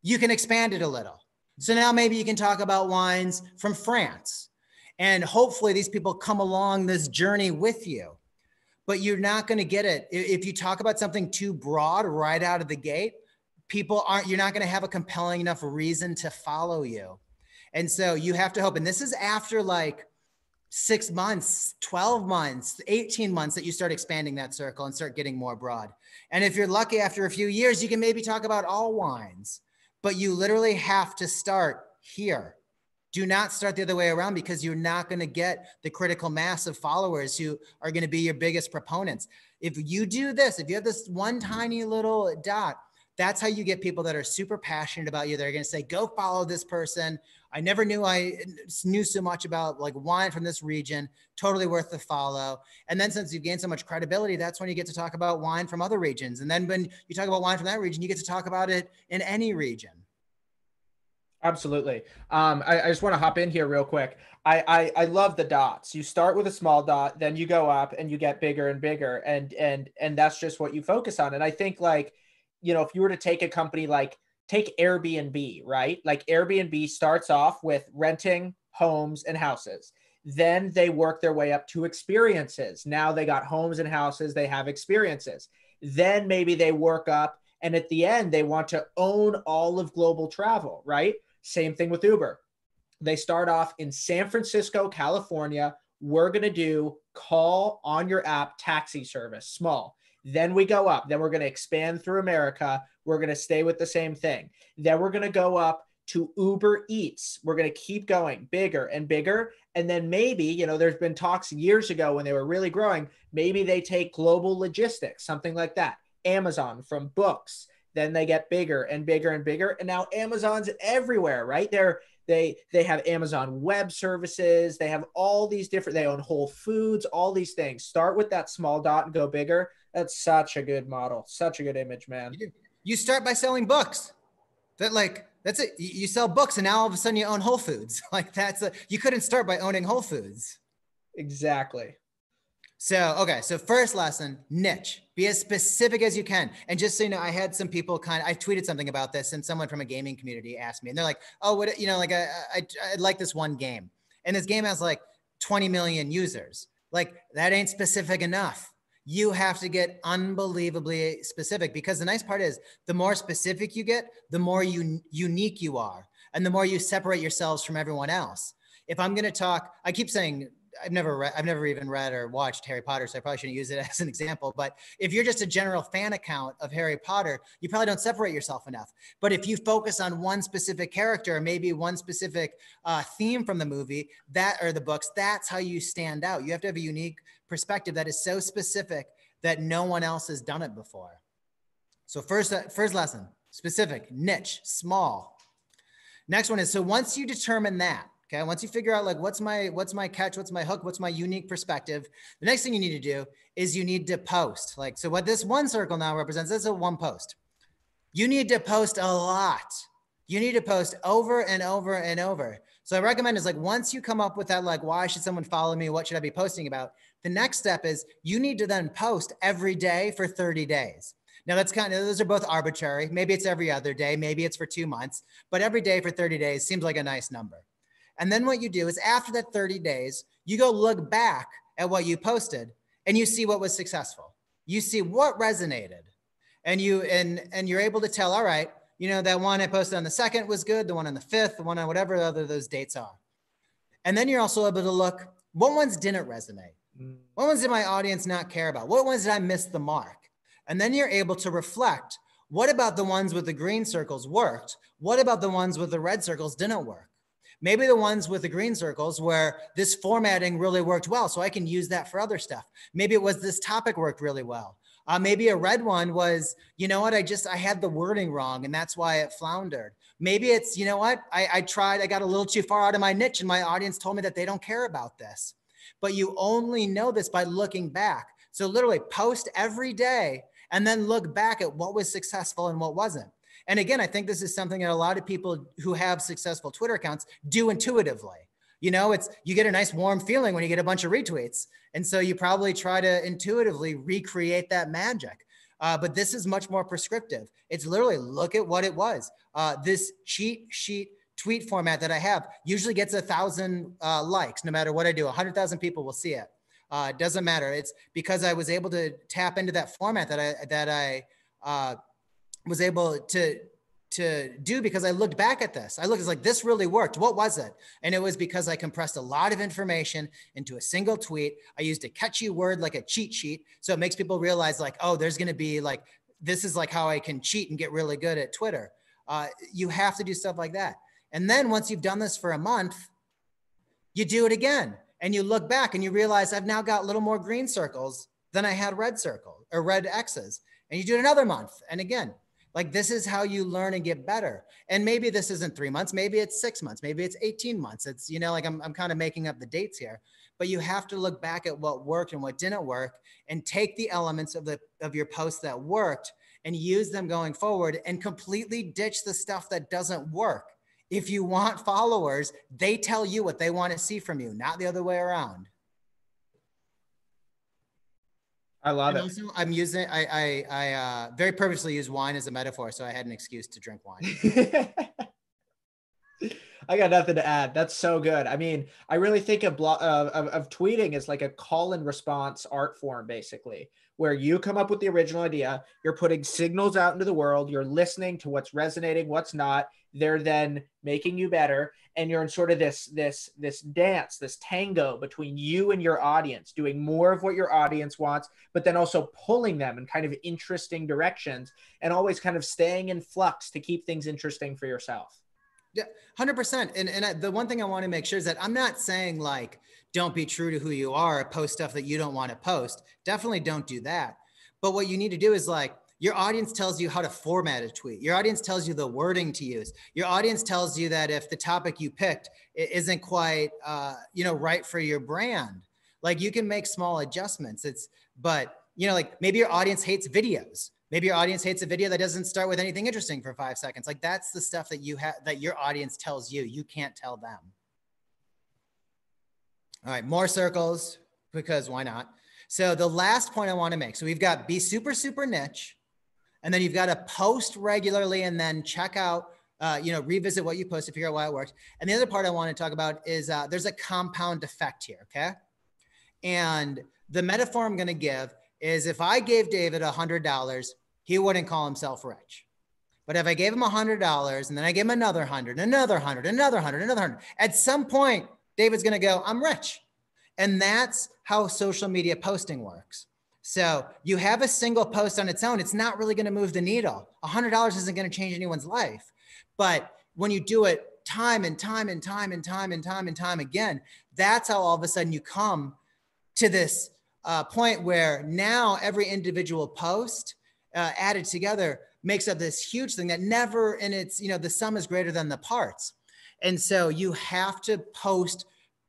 Speaker 2: you can expand it a little. So now maybe you can talk about wines from France. And hopefully these people come along this journey with you. But you're not going to get it. If you talk about something too broad right out of the gate, people aren't, you're not going to have a compelling enough reason to follow you. And so you have to hope. And this is after like six months, 12 months, 18 months that you start expanding that circle and start getting more broad. And if you're lucky after a few years, you can maybe talk about all wines, but you literally have to start here. Do not start the other way around because you're not going to get the critical mass of followers who are going to be your biggest proponents. If you do this, if you have this one tiny little dot, that's how you get people that are super passionate about you. They're going to say, go follow this person. I never knew I knew so much about like wine from this region. Totally worth the follow. And then since you've gained so much credibility, that's when you get to talk about wine from other regions. And then when you talk about wine from that region, you get to talk about it in any region.
Speaker 1: Absolutely. Um, I, I, just want to hop in here real quick. I, I I love the dots. You start with a small dot, then you go up and you get bigger and bigger, and and and that's just what you focus on. And I think like you know, if you were to take a company like take Airbnb, right? Like Airbnb starts off with renting homes and houses. Then they work their way up to experiences. Now they got homes and houses, they have experiences. Then maybe they work up and at the end they want to own all of global travel, right? Same thing with Uber. They start off in San Francisco, California. We're going to do call on your app taxi service, small. Then we go up. Then we're going to expand through America. We're going to stay with the same thing. Then we're going to go up to Uber Eats. We're going to keep going bigger and bigger. And then maybe, you know, there's been talks years ago when they were really growing, maybe they take global logistics, something like that. Amazon from books. Then they get bigger and bigger and bigger. And now Amazon's everywhere, right? They're they they have Amazon web services, they have all these different they own Whole Foods, all these things. Start with that small dot and go bigger that's such a good model. Such a good image, man.
Speaker 2: You start by selling books. That like that's it. You sell books, and now all of a sudden you own Whole Foods. Like that's a you couldn't start by owning Whole Foods.
Speaker 1: Exactly.
Speaker 2: So okay, so first lesson, niche. Be as specific as you can. And just so you know, I had some people kind of I tweeted something about this, and someone from a gaming community asked me, and they're like, "Oh, what you know, like I I, I like this one game, and this game has like 20 million users. Like that ain't specific enough." you have to get unbelievably specific because the nice part is the more specific you get, the more you, unique you are, and the more you separate yourselves from everyone else. If I'm going to talk, I keep saying I've never read, I've never even read or watched Harry Potter, so I probably shouldn't use it as an example. But if you're just a general fan account of Harry Potter, you probably don't separate yourself enough. But if you focus on one specific character, maybe one specific uh, theme from the movie, that or the books, that's how you stand out. You have to have a unique perspective that is so specific that no one else has done it before. So first, uh, first lesson, specific, niche, small. Next one is so once you determine that, Okay. Once you figure out like what's my what's my catch, what's my hook, what's my unique perspective, the next thing you need to do is you need to post. Like so, what this one circle now represents this is a one post. You need to post a lot. You need to post over and over and over. So I recommend is like once you come up with that, like why should someone follow me? What should I be posting about? The next step is you need to then post every day for 30 days. Now that's kind of those are both arbitrary. Maybe it's every other day, maybe it's for two months, but every day for 30 days seems like a nice number. And then what you do is after that 30 days, you go look back at what you posted and you see what was successful. You see what resonated. And you and and you're able to tell, all right, you know, that one I posted on the second was good, the one on the fifth, the one on whatever other those dates are. And then you're also able to look, what ones didn't resonate? Mm. What ones did my audience not care about? What ones did I miss the mark? And then you're able to reflect, what about the ones with the green circles worked? What about the ones with the red circles didn't work? Maybe the ones with the green circles where this formatting really worked well. So I can use that for other stuff. Maybe it was this topic worked really well. Uh, maybe a red one was, you know what, I just, I had the wording wrong and that's why it floundered. Maybe it's, you know what, I, I tried, I got a little too far out of my niche and my audience told me that they don't care about this. But you only know this by looking back. So literally post every day and then look back at what was successful and what wasn't. And again, I think this is something that a lot of people who have successful Twitter accounts do intuitively. You know, it's you get a nice warm feeling when you get a bunch of retweets. And so you probably try to intuitively recreate that magic. Uh, but this is much more prescriptive. It's literally look at what it was. Uh, this cheat sheet tweet format that I have usually gets a thousand uh, likes no matter what I do. A hundred thousand people will see it. Uh, it doesn't matter. It's because I was able to tap into that format that I that I uh, was able to to do because I looked back at this. I looked like this really worked. What was it? And it was because I compressed a lot of information into a single tweet. I used a catchy word like a cheat sheet. So it makes people realize like, oh, there's going to be like, this is like how I can cheat and get really good at Twitter. Uh, you have to do stuff like that. And then once you've done this for a month, you do it again and you look back and you realize I've now got a little more green circles than I had red circles or red X's. And you do it another month. And again, like this is how you learn and get better. And maybe this isn't three months, maybe it's six months, maybe it's 18 months. It's, you know, like I'm, I'm kind of making up the dates here, but you have to look back at what worked and what didn't work and take the elements of the of your post that worked and use them going forward and completely ditch the stuff that doesn't work. If you want followers, they tell you what they want to see from you, not the other way around.
Speaker 1: I love and
Speaker 2: it. Also, I'm using I I, I uh, very purposely use wine as a metaphor, so I had an excuse to drink wine.
Speaker 1: I got nothing to add. That's so good. I mean, I really think of, blo- uh, of, of tweeting as like a call and response art form, basically, where you come up with the original idea, you're putting signals out into the world, you're listening to what's resonating, what's not. They're then making you better, and you're in sort of this this this dance this tango between you and your audience doing more of what your audience wants but then also pulling them in kind of interesting directions and always kind of staying in flux to keep things interesting for yourself.
Speaker 2: Yeah 100% and, and I, the one thing i want to make sure is that i'm not saying like don't be true to who you are post stuff that you don't want to post. Definitely don't do that. But what you need to do is like your audience tells you how to format a tweet. Your audience tells you the wording to use. Your audience tells you that if the topic you picked isn't quite, uh, you know, right for your brand, like you can make small adjustments. It's, but you know, like maybe your audience hates videos. Maybe your audience hates a video that doesn't start with anything interesting for five seconds. Like that's the stuff that you have that your audience tells you. You can't tell them. All right, more circles because why not? So the last point I want to make. So we've got be super super niche and then you've got to post regularly and then check out uh, you know revisit what you post to figure out why it works and the other part i want to talk about is uh, there's a compound effect here okay? And the metaphor i'm going to give is if i gave david a hundred dollars he wouldn't call himself rich. But if i gave him a hundred dollars and then i gave him another hundred another hundred another hundred another hundred at some point david's going to go i'm rich. And that's how social media posting works. So you have a single post on its own, it's not really going to move the needle. $100 isn't going to change anyone's life. But when you do it time and time and time and time and time and time again, that's how all of a sudden you come to this uh, point where now every individual post uh, added together makes up this huge thing that never in its, you know, the sum is greater than the parts. And so you have to post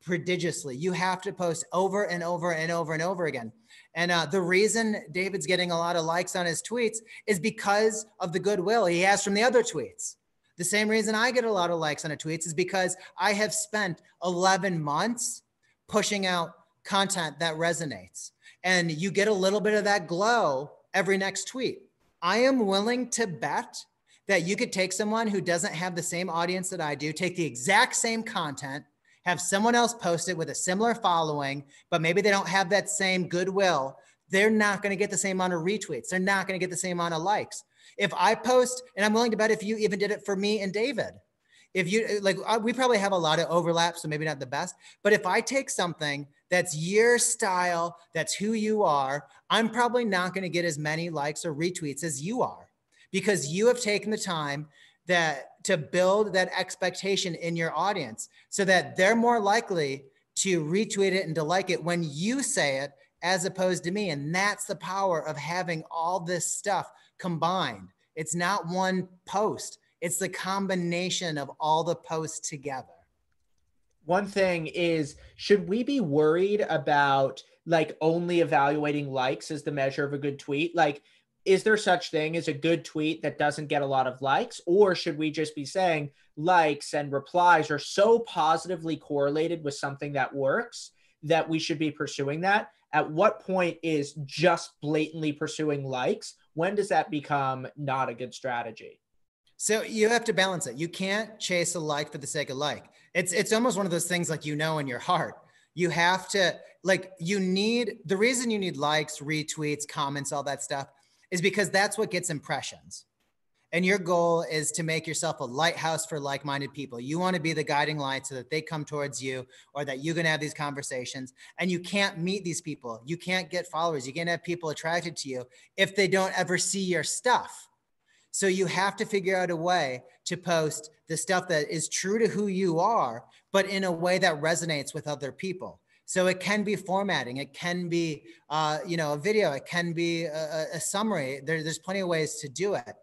Speaker 2: prodigiously. You have to post over and over and over and over again. And uh, the reason David's getting a lot of likes on his tweets is because of the goodwill he has from the other tweets. The same reason I get a lot of likes on a tweets is because I have spent 11 months pushing out content that resonates. And you get a little bit of that glow every next tweet. I am willing to bet that you could take someone who doesn't have the same audience that I do, take the exact same content, have someone else post it with a similar following, but maybe they don't have that same goodwill. They're not going to get the same amount of retweets. They're not going to get the same amount of likes. If I post, and I'm willing to bet if you even did it for me and David, if you like, uh, we probably have a lot of overlap, so maybe not the best. But if I take something that's your style, that's who you are, I'm probably not going to get as many likes or retweets as you are because you have taken the time that to build that expectation in your audience so that they're more likely to retweet it and to like it when you say it as opposed to me and that's the power of having all this stuff combined. It's not one post, it's the combination of all the posts together.
Speaker 1: One thing is, should we be worried about like only evaluating likes as the measure of a good tweet? Like, is there such thing as a good tweet that doesn't get a lot of likes or should we just be saying likes and replies are so positively correlated with something that works that we should be pursuing that at what point is just blatantly pursuing likes when does that become not a good strategy?
Speaker 2: So you have to balance it. You can't chase a like for the sake of like. It's it's almost one of those things like you know in your heart. You have to like you need the reason you need likes, retweets, comments, all that stuff is because that's what gets impressions. And your goal is to make yourself a lighthouse for like minded people. You want to be the guiding light so that they come towards you or that you're to have these conversations. And you can't meet these people. You can't get followers. You can't have people attracted to you if they don't ever see your stuff. So you have to figure out a way to post the stuff that is true to who you are, but in a way that resonates with other people. So it can be formatting, it can be, uh, you know, a video, it can be a, a summary. There, there's plenty of ways to do it.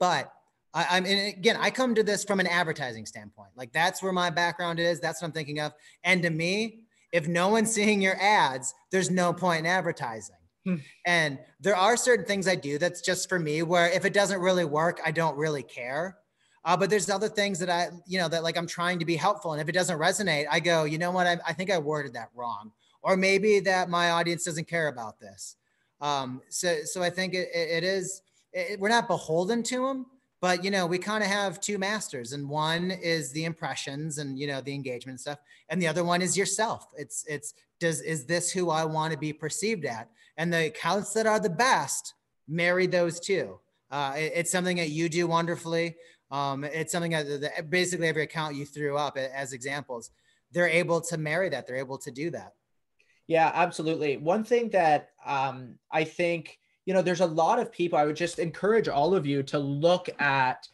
Speaker 2: But I, am again, I come to this from an advertising standpoint. Like that's where my background is. That's what I'm thinking of. And to me, if no one's seeing your ads, there's no point in advertising. Hmm. And there are certain things I do that's just for me where if it doesn't really work, I don't really care. Uh, but there's other things that I, you know, that like I'm trying to be helpful. And if it doesn't resonate, I go, you know what? I, I think I worded that wrong. Or maybe that my audience doesn't care about this. Um, so, so I think it, it is, it, we're not beholden to them, but you know, we kind of have two masters, and one is the impressions and you know the engagement stuff, and the other one is yourself. It's it's does is this who I want to be perceived at? And the accounts that are the best marry those two. Uh, it, it's something that you do wonderfully. Um, it's something that, basically every account you threw up as examples, they're able to marry that. They're able to do that.
Speaker 1: Yeah, absolutely. One thing that um, I think you know, there's a lot of people. I would just encourage all of you to look at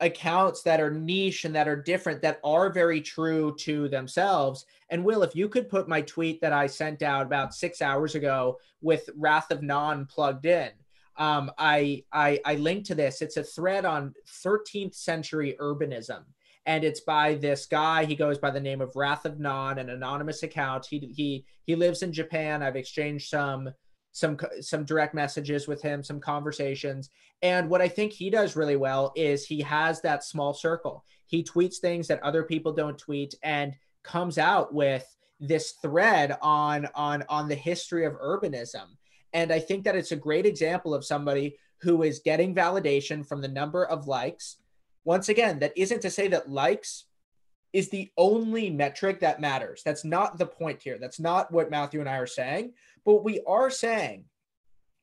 Speaker 1: accounts that are niche and that are different that are very true to themselves. And Will, if you could put my tweet that I sent out about six hours ago with Wrath of Gnon plugged in, um, I, I I linked to this. It's a thread on 13th century urbanism, and it's by this guy. He goes by the name of Wrath of Gnon, an anonymous account. He he he lives in Japan. I've exchanged some some some direct messages with him, some conversations. And what I think he does really well is he has that small circle. He tweets things that other people don't tweet and comes out with this thread on on on the history of urbanism. And I think that it's a great example of somebody who is getting validation from the number of likes. Once again, that isn't to say that likes is the only metric that matters. That's not the point here. That's not what Matthew and I are saying. But what we are saying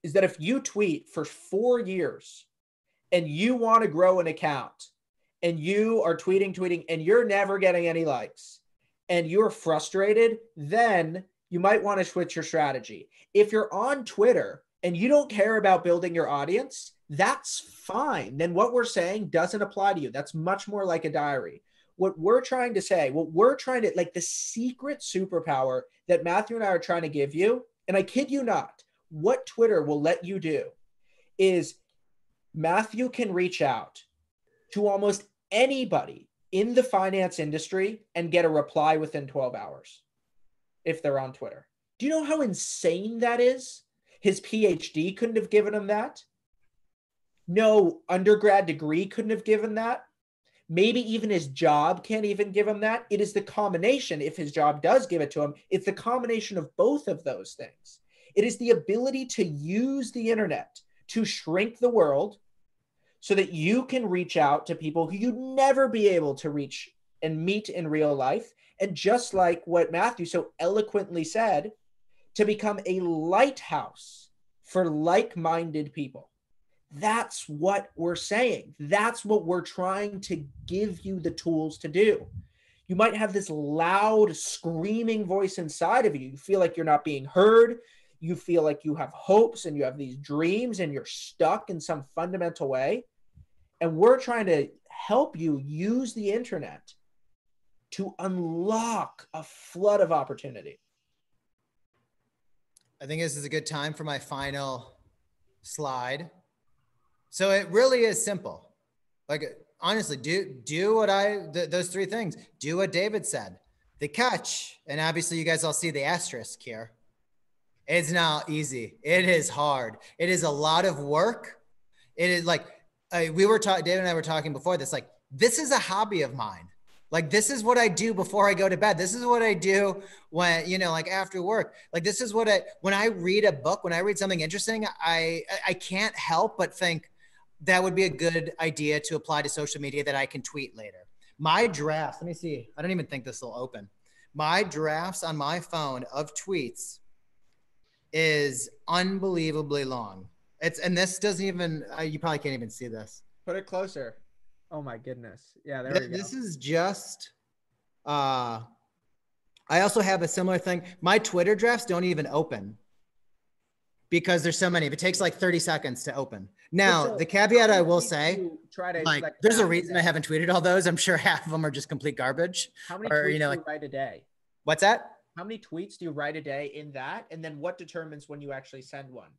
Speaker 1: is that if you tweet for four years and you want to grow an account and you are tweeting, tweeting, and you're never getting any likes and you're frustrated, then you might want to switch your strategy. If you're on Twitter and you don't care about building your audience, that's fine. Then what we're saying doesn't apply to you. That's much more like a diary. What we're trying to say, what we're trying to like the secret superpower that Matthew and I are trying to give you, and I kid you not, what Twitter will let you do is Matthew can reach out to almost anybody in the finance industry and get a reply within 12 hours if they're on Twitter. Do you know how insane that is? His PhD couldn't have given him that. No undergrad degree couldn't have given that. Maybe even his job can't even give him that. It is the combination, if his job does give it to him, it's the combination of both of those things. It is the ability to use the internet to shrink the world so that you can reach out to people who you'd never be able to reach and meet in real life. And just like what Matthew so eloquently said, to become a lighthouse for like minded people. That's what we're saying. That's what we're trying to give you the tools to do. You might have this loud, screaming voice inside of you. You feel like you're not being heard. You feel like you have hopes and you have these dreams and you're stuck in some fundamental way. And we're trying to help you use the internet to unlock a flood of opportunity.
Speaker 2: I think this is a good time for my final slide. So it really is simple. Like honestly, do do what I th- those three things. Do what David said. The catch, and obviously you guys all see the asterisk here. It's not easy. It is hard. It is a lot of work. It is like uh, we were talking. David and I were talking before this. Like this is a hobby of mine. Like this is what I do before I go to bed. This is what I do when you know, like after work. Like this is what I when I read a book, when I read something interesting, I I can't help but think that would be a good idea to apply to social media that I can tweet later. My drafts, let me see. I don't even think this will open. My drafts on my phone of tweets is unbelievably long. It's and this doesn't even uh, you probably can't even see this.
Speaker 1: Put it closer. Oh my goodness. Yeah, there
Speaker 2: Th-
Speaker 1: we go.
Speaker 2: This is just uh I also have a similar thing. My Twitter drafts don't even open because there's so many. If it takes like 30 seconds to open. Now,
Speaker 1: So,
Speaker 2: the caveat I will say,
Speaker 1: try to
Speaker 2: like, there's a reason I haven't tweeted all those. I'm sure half of them are just complete garbage.
Speaker 1: How many
Speaker 2: or,
Speaker 1: tweets
Speaker 2: you know,
Speaker 1: do you
Speaker 2: like-
Speaker 1: write a day?
Speaker 2: What's that?
Speaker 1: How many tweets do you write a day in that? And then what determines when you actually send one?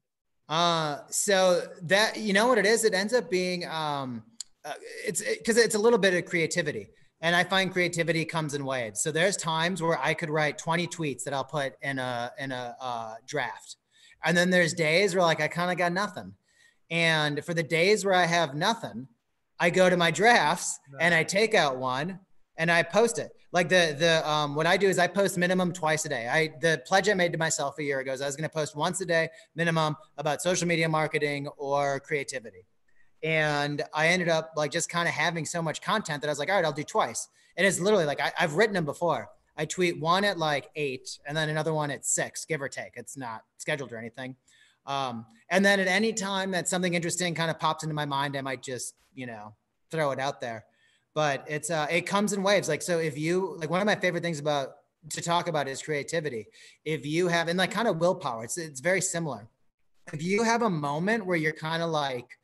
Speaker 2: Uh, so that you know what it is, it ends up being um, uh, it's because it's a little bit of creativity, and I find creativity comes in waves. So there's times where I could write 20 tweets that I'll put in a in a uh, draft, and then there's days where like I kind of got nothing, and for the days where I have nothing, I go to my drafts and I take out one and I post it. Like the the um, what I do is I post minimum twice a day. I the pledge I made to myself a year ago is I was going to post once a day minimum about social media marketing or creativity. And I ended up like just kind of having so much content that I was like, all right, I'll do twice. And it's literally like I, I've written them before. I tweet one at like eight and then another one at six, give or take. It's not scheduled or anything. Um, and then at any time that something interesting kind of pops into my mind, I might just, you know, throw it out there. But it's uh it comes in waves. Like so if you like one of my favorite things about to talk about is creativity. If you have and like kind of willpower, it's it's very similar. If you have a moment where you're kind of like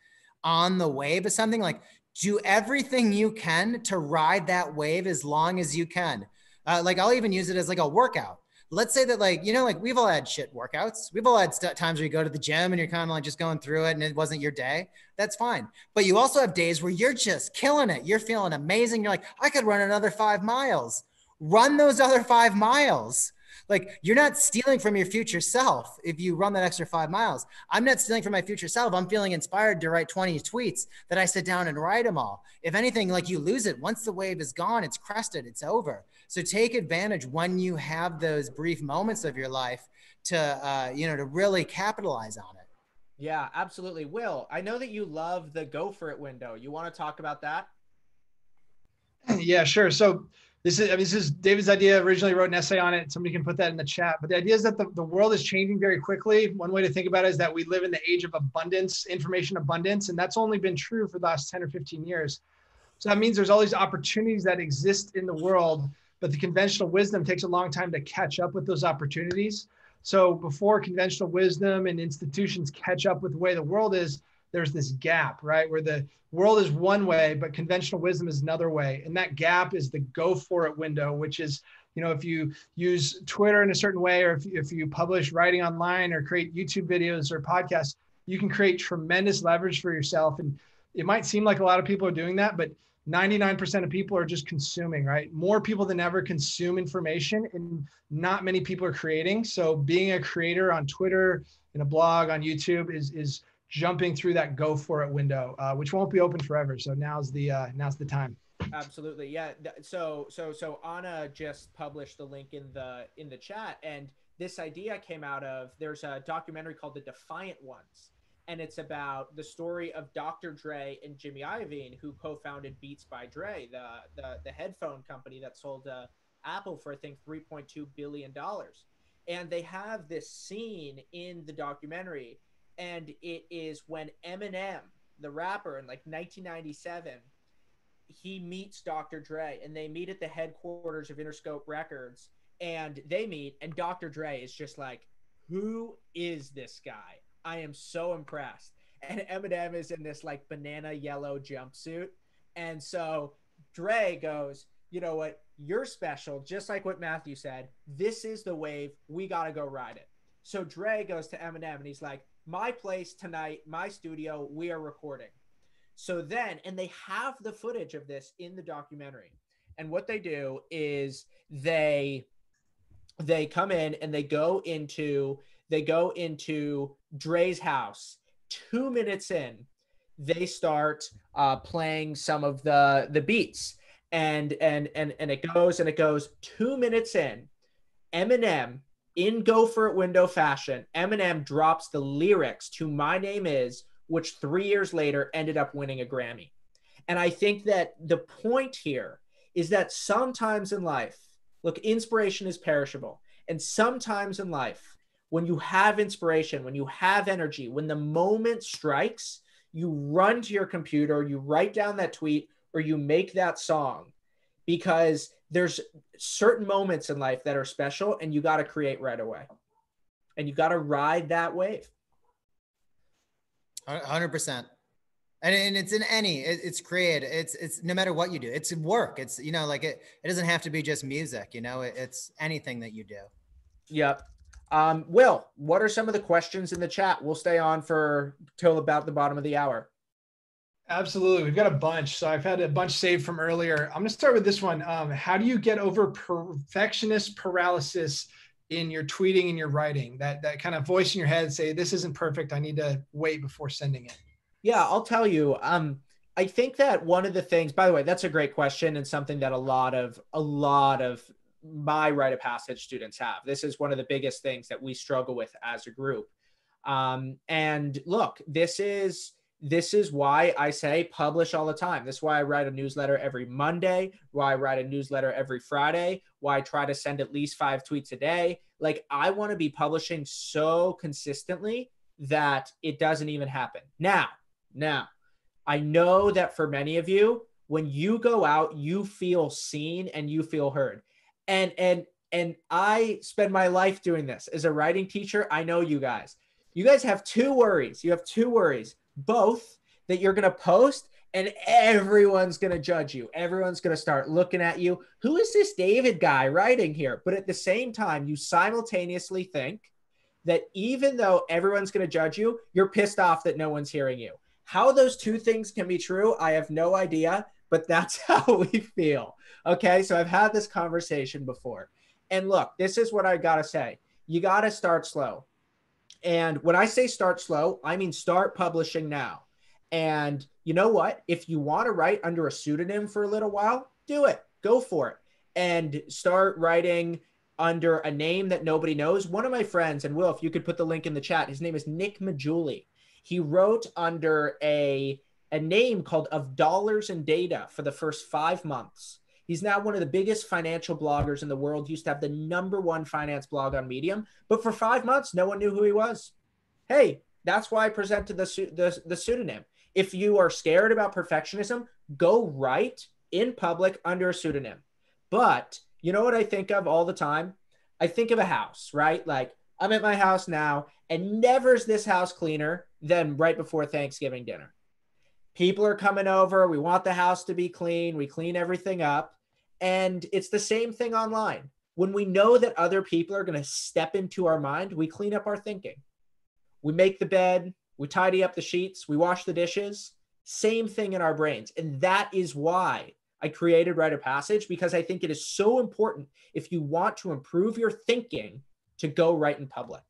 Speaker 2: on the wave of something, like do everything you can to ride that wave as long as you can. Uh, like I'll even use it as like a workout. Let's say that like you know like we've all had shit workouts. We've all had st- times where you go to the gym and you're kind of like just going through it and it wasn't your day. That's fine. But you also have days where you're just killing it. You're feeling amazing. You're like I could run another five miles. Run those other five miles. Like you're not stealing from your future self if you run that extra five miles. I'm not stealing from my future self. I'm feeling inspired to write 20 tweets that I sit down and write them all. If anything, like you lose it. Once the wave is gone, it's crested, it's over. So take advantage when you have those brief moments of your life to, uh, you know, to really capitalize on it.
Speaker 1: Yeah, absolutely. Will, I know that you love the go for it window. You want to talk about that?
Speaker 4: yeah, sure. So this is, I mean, this is David's idea. Originally wrote an essay on it. Somebody can put that in the chat. But the idea is that the, the world is changing very quickly. One way to think about it is that we live in the age of abundance, information abundance, and that's only been true for the last 10 or 15 years. So that means there's all these opportunities that exist in the world but the conventional wisdom takes a long time to catch up with those opportunities. So before conventional wisdom and institutions catch up with the way the world is, there's this gap, right? Where the world is one way, but conventional wisdom is another way. And that gap is the go for it window, which is, you know, if you use Twitter in a certain way, or if, if you publish writing online or create YouTube videos or podcasts, you can create tremendous leverage for yourself. And it might seem like a lot of people are doing that, but 99% of people are just consuming, right? More people than ever consume information and not many people are creating. So being a creator on Twitter, in a blog, on YouTube is, is jumping through that go for it window, uh, which won't be open forever. So now's the, uh, now's the time.
Speaker 1: Absolutely. Yeah. So, so, so Anna just published the link in the, in the chat and this idea came out of, there's a documentary called The Defiant Ones and it's about the story of Dr. Dre and Jimmy Iovine, who co-founded Beats by Dre, the the, the headphone company that sold uh, Apple for I think 3.2 billion dollars. And they have this scene in the documentary, and it is when Eminem, the rapper, in like 1997, he meets Dr. Dre, and they meet at the headquarters of Interscope Records, and they meet, and Dr. Dre is just like, "Who is this guy?" I am so impressed. And Eminem is in this like banana yellow jumpsuit. And so Dre goes, you know what? You're special, just like what Matthew said. This is the wave. We got to go ride it. So Dre goes to Eminem and he's like, my place tonight, my studio, we are recording. So then, and they have the footage of this in the documentary. And what they do is they they come in and they go into they go into Dre's house. Two minutes in, they start uh, playing some of the the beats, and and and and it goes and it goes. Two minutes in, Eminem in go for it window fashion, Eminem drops the lyrics to "My Name Is," which three years later ended up winning a Grammy. And I think that the point here is that sometimes in life, look, inspiration is perishable, and sometimes in life when you have inspiration, when you have energy, when the moment strikes, you run to your computer, you write down that tweet, or you make that song because there's certain moments in life that are special and you got to create right away. And you got to ride that wave.
Speaker 2: 100%. And, and it's in any it, it's created it's it's no matter what you do it's work it's you know like it it doesn't have to be just music you know it, it's anything that you do
Speaker 1: yep um, Will, what are some of the questions in the chat? We'll stay on for till about the bottom of the hour.
Speaker 4: Absolutely. We've got a bunch. So I've had a bunch saved from earlier. I'm going to start with this one. Um, how do you get over perfectionist paralysis in your tweeting and your writing? That, that kind of voice in your head say, this isn't perfect. I need to wait before sending it.
Speaker 1: Yeah, I'll tell you. Um, I think that one of the things, by the way, that's a great question and something that a lot of a lot of my Write of Passage students have. This is one of the biggest things that we struggle with as a group. Um, and look, this is this is why I say publish all the time. This is why I write a newsletter every Monday, why I write a newsletter every Friday, why I try to send at least five tweets a day. Like I want to be publishing so consistently that it doesn't even happen. Now, now, I know that for many of you, when you go out, you feel seen and you feel heard and and and I spend my life doing this as a writing teacher. I know you guys. You guys have two worries. You have two worries. Both that you're going to post and everyone's going to judge you. Everyone's going to start looking at you. Who is this David guy writing here? But at the same time, you simultaneously think that even though everyone's going to judge you, you're pissed off that no one's hearing you. How those two things can be true, I have no idea, but that's how we feel. Okay. So I've had this conversation before. And look, this is what I got to say you got to start slow. And when I say start slow, I mean start publishing now. And you know what? If you want to write under a pseudonym for a little while, do it. Go for it. And start writing under a name that nobody knows. One of my friends, and Will, if you could put the link in the chat, his name is Nick Maggiulli. He wrote under a a name called Of Dollars and Data for the first five months. He's now one of the biggest financial bloggers in the world. He used to have the number one finance blog on Medium, but for five months, no one knew who he was. Hey, that's why I presented the, the, the pseudonym. If you are scared about perfectionism, go write in public under a pseudonym. But You know what I think of all the time? I think of a house, right? Like I'm at my house now, and never's this house cleaner than right before Thanksgiving dinner. People are coming over. We want the house to be clean. We clean everything up. And it's the same thing online. When we know that other people are going to step into our mind, we clean up our thinking. We make the bed, we tidy up the sheets, we wash the dishes. Same thing in our brains. And that is why I created Write of Passage because I think it is so important if you want to improve your thinking to go write in public.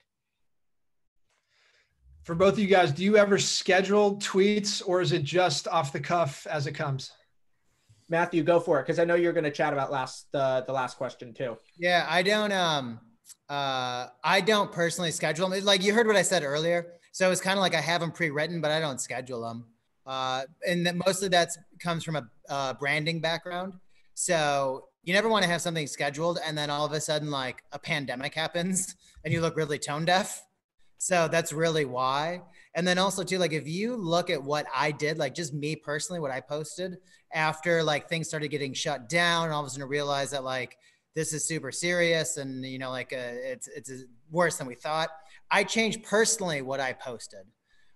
Speaker 4: For both of you guys, do you ever schedule tweets or is it just off the cuff as it comes?
Speaker 1: Matthew, go for it because I know you're going to chat about last uh, the last question too.
Speaker 2: Yeah, I don't um uh I don't personally schedule them. Like you heard what I said earlier. So it's kind of like I have them pre-written, but I don't schedule them. Uh, and that mostly that comes from a uh, branding background. So you never want to have something scheduled and then all of a sudden like a pandemic happens and you look really tone deaf. So that's really why. And then also too, like if you look at what I did, like just me personally, what I posted after like things started getting shut down, and all of a sudden realize that like this is super serious and you know like uh, it's it's worse than we thought. I changed personally what I posted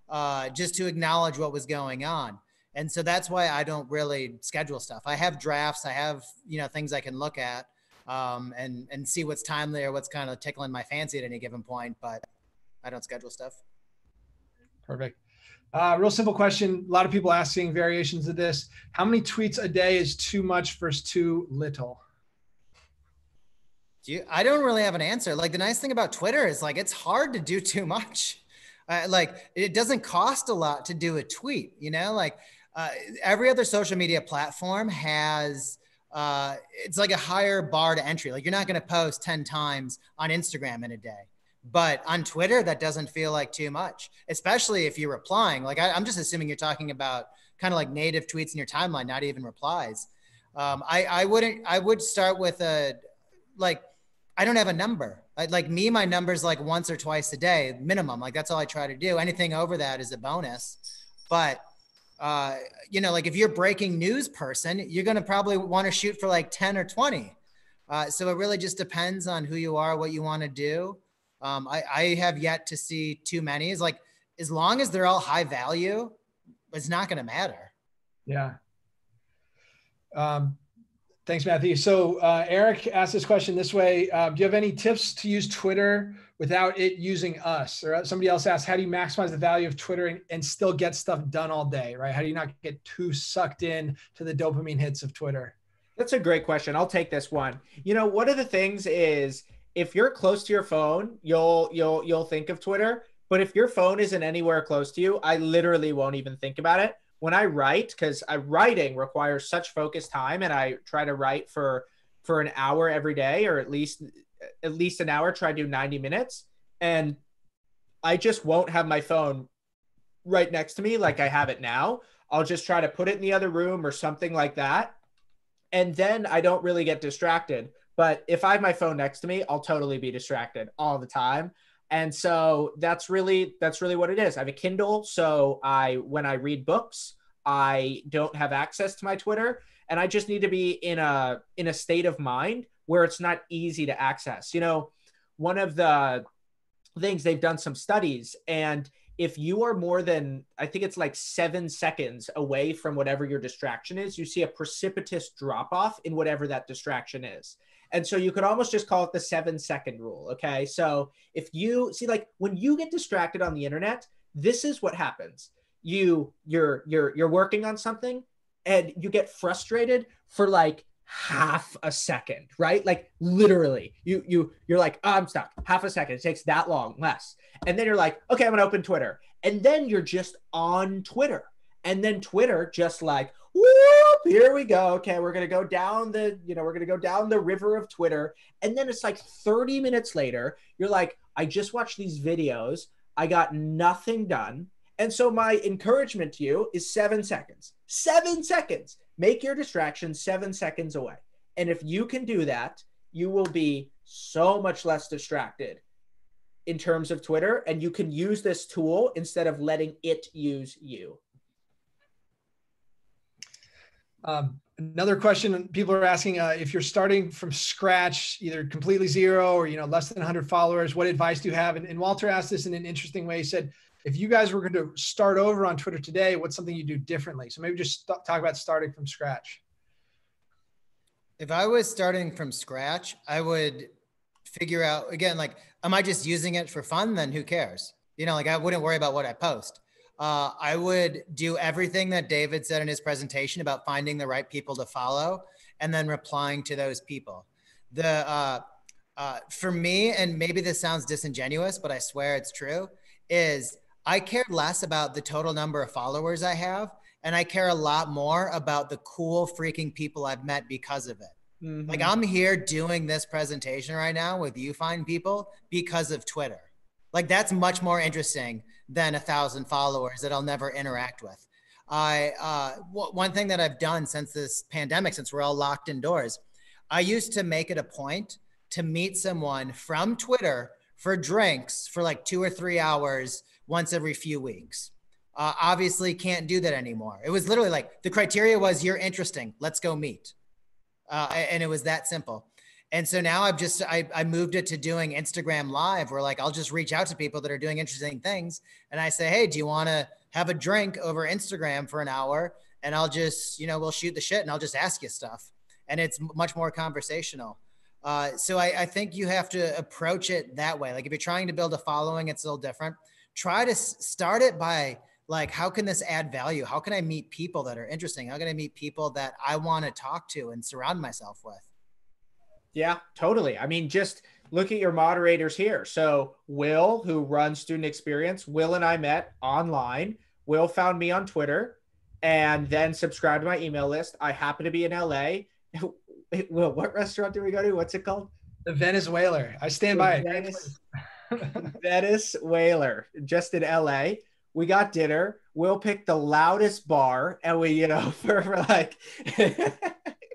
Speaker 2: uh, just to acknowledge what was going on. And so that's why I don't really schedule stuff. I have drafts, I have, you know, things I can look at um, and, and see what's timely or what's kind of tickling my fancy at any given point, but I don't schedule stuff.
Speaker 4: Perfect. Uh, real simple question. A lot of people asking variations of this. How many tweets a day is too much versus too little?
Speaker 2: Do you, I don't really have an answer. Like the nice thing about Twitter is like it's hard to do too much. Uh, like it doesn't cost a lot to do a tweet, you know, like uh, every other social media platform has uh, it's like a higher bar to entry. Like you're not going to post 10 times on Instagram in a day. But on Twitter, that doesn't feel like too much, especially if you're replying. Like I, am just assuming you're talking about kind of like native tweets in your timeline, not even replies. Um, I, I wouldn't, I would start with a, like, I don't have a number. I, like me, my number's like once or twice a day minimum. Like that's all I try to do. Anything over that is a bonus. But uh, you know, like if you're breaking news person, you're going to probably want to shoot for like 10 or 20. Uh, so it really just depends on who you are, what you want to do. Um, I, I have yet to see too many. Is like as long as they're all high value, it's not going to matter.
Speaker 4: Yeah. Um, Thanks, Matthew. So uh, Eric asked this question this way: uh, Do you have any tips to use Twitter without it using us? Or somebody else asked, How do you maximize the value of Twitter and, and still get stuff done all day? Right? How do you not get too sucked in to the dopamine hits of Twitter?
Speaker 1: That's a great question. I'll take this one. You know, one of the things is if you're close to your phone, you'll you'll you'll think of Twitter. But if your phone isn't anywhere close to you, I literally won't even think about it when I write, because uh, writing requires such focused time, and I try to write for for an hour every day, or at least at least an hour. Try to do ninety minutes, and I just won't have my phone right next to me like I have it now. I'll just try to put it in the other room or something like that, and then I don't really get distracted. But if I have my phone next to me, I'll totally be distracted all the time. And so that's really that's really what it is. I have a kindle so i when i read books i don't have access to my twitter and i just need to be in a in a state of mind where it's not easy to access. You know one of the things they've done some studies and if you are more than i think it's like seven seconds away from whatever your distraction is you see a precipitous drop off in whatever that distraction is and so you could almost just call it the seven second rule. Okay. So if you see, like when you get distracted on the internet, this is what happens. You you're you're you're working on something and you get frustrated for like half a second, right? Like literally, you you you're like, oh, I'm stuck. Half a second. It takes that long, less. And then you're like, okay, I'm gonna open Twitter. And then you're just on Twitter. And then Twitter just like whoop, here we go. Okay, we're gonna go down the, you know, we're gonna go down the river of Twitter. And then it's like 30 minutes later, you're like, I just watched these videos, I got nothing done. And so my encouragement to you is seven seconds. Seven seconds. Make your distraction seven seconds away. And if you can do that, you will be so much less distracted in terms of Twitter. And you can use this tool instead of letting it use you.
Speaker 4: Um, another question people are asking uh, if you're starting from scratch, either completely zero or you know less than 100 followers, what advice do you have? And, and Walter asked this in an interesting way. He said, if you guys were going to start over on Twitter today, what's something you do differently? So maybe just st- talk about starting from scratch.
Speaker 2: If I was starting from scratch, I would figure out again, like, am I just using it for fun? Then who cares? You know, like I wouldn't worry about what I post. Uh, I would do everything that David said in his presentation about finding the right people to follow and then replying to those people. The uh, uh, for me, and maybe this sounds disingenuous, but I swear it's true, is I care less about the total number of followers I have, and I care a lot more about the cool freaking people I've met because of it. Mm-hmm. Like I'm here doing this presentation right now with you fine people because of Twitter. Like that's much more interesting than a thousand followers that I'll never interact with. I uh, w- one thing that I've done since this pandemic, since we're all locked indoors, I used to make it a point to meet someone from Twitter for drinks for like two or three hours once every few weeks. Uh, obviously, can't do that anymore. It was literally like the criteria was you're interesting, let's go meet, uh, and it was that simple. And so now I've just I, I moved it to doing Instagram live where like I'll just reach out to people that are doing interesting things and I say, hey, do you want to have a drink over Instagram for an hour? And I'll just, you know, we'll shoot the shit and I'll just ask you stuff. And it's much more conversational. Uh, so I, I think you have to approach it that way. Like if you're trying to build a following, it's a little different. Try to start it by like, how can this add value? How can I meet people that are interesting? How can I meet people that I want to talk to and surround myself with?
Speaker 1: Yeah, totally. I mean, just look at your moderators here. So, Will, who runs Student Experience, Will and I met online. Will found me on Twitter and then subscribed to my email list. I happen to be in LA. Will, what restaurant do we go to? What's it called?
Speaker 4: The Venice Whaler. I stand by it.
Speaker 1: Venice, Venice Whaler, just in LA. We got dinner. Will picked the loudest bar, and we, you know, for, for like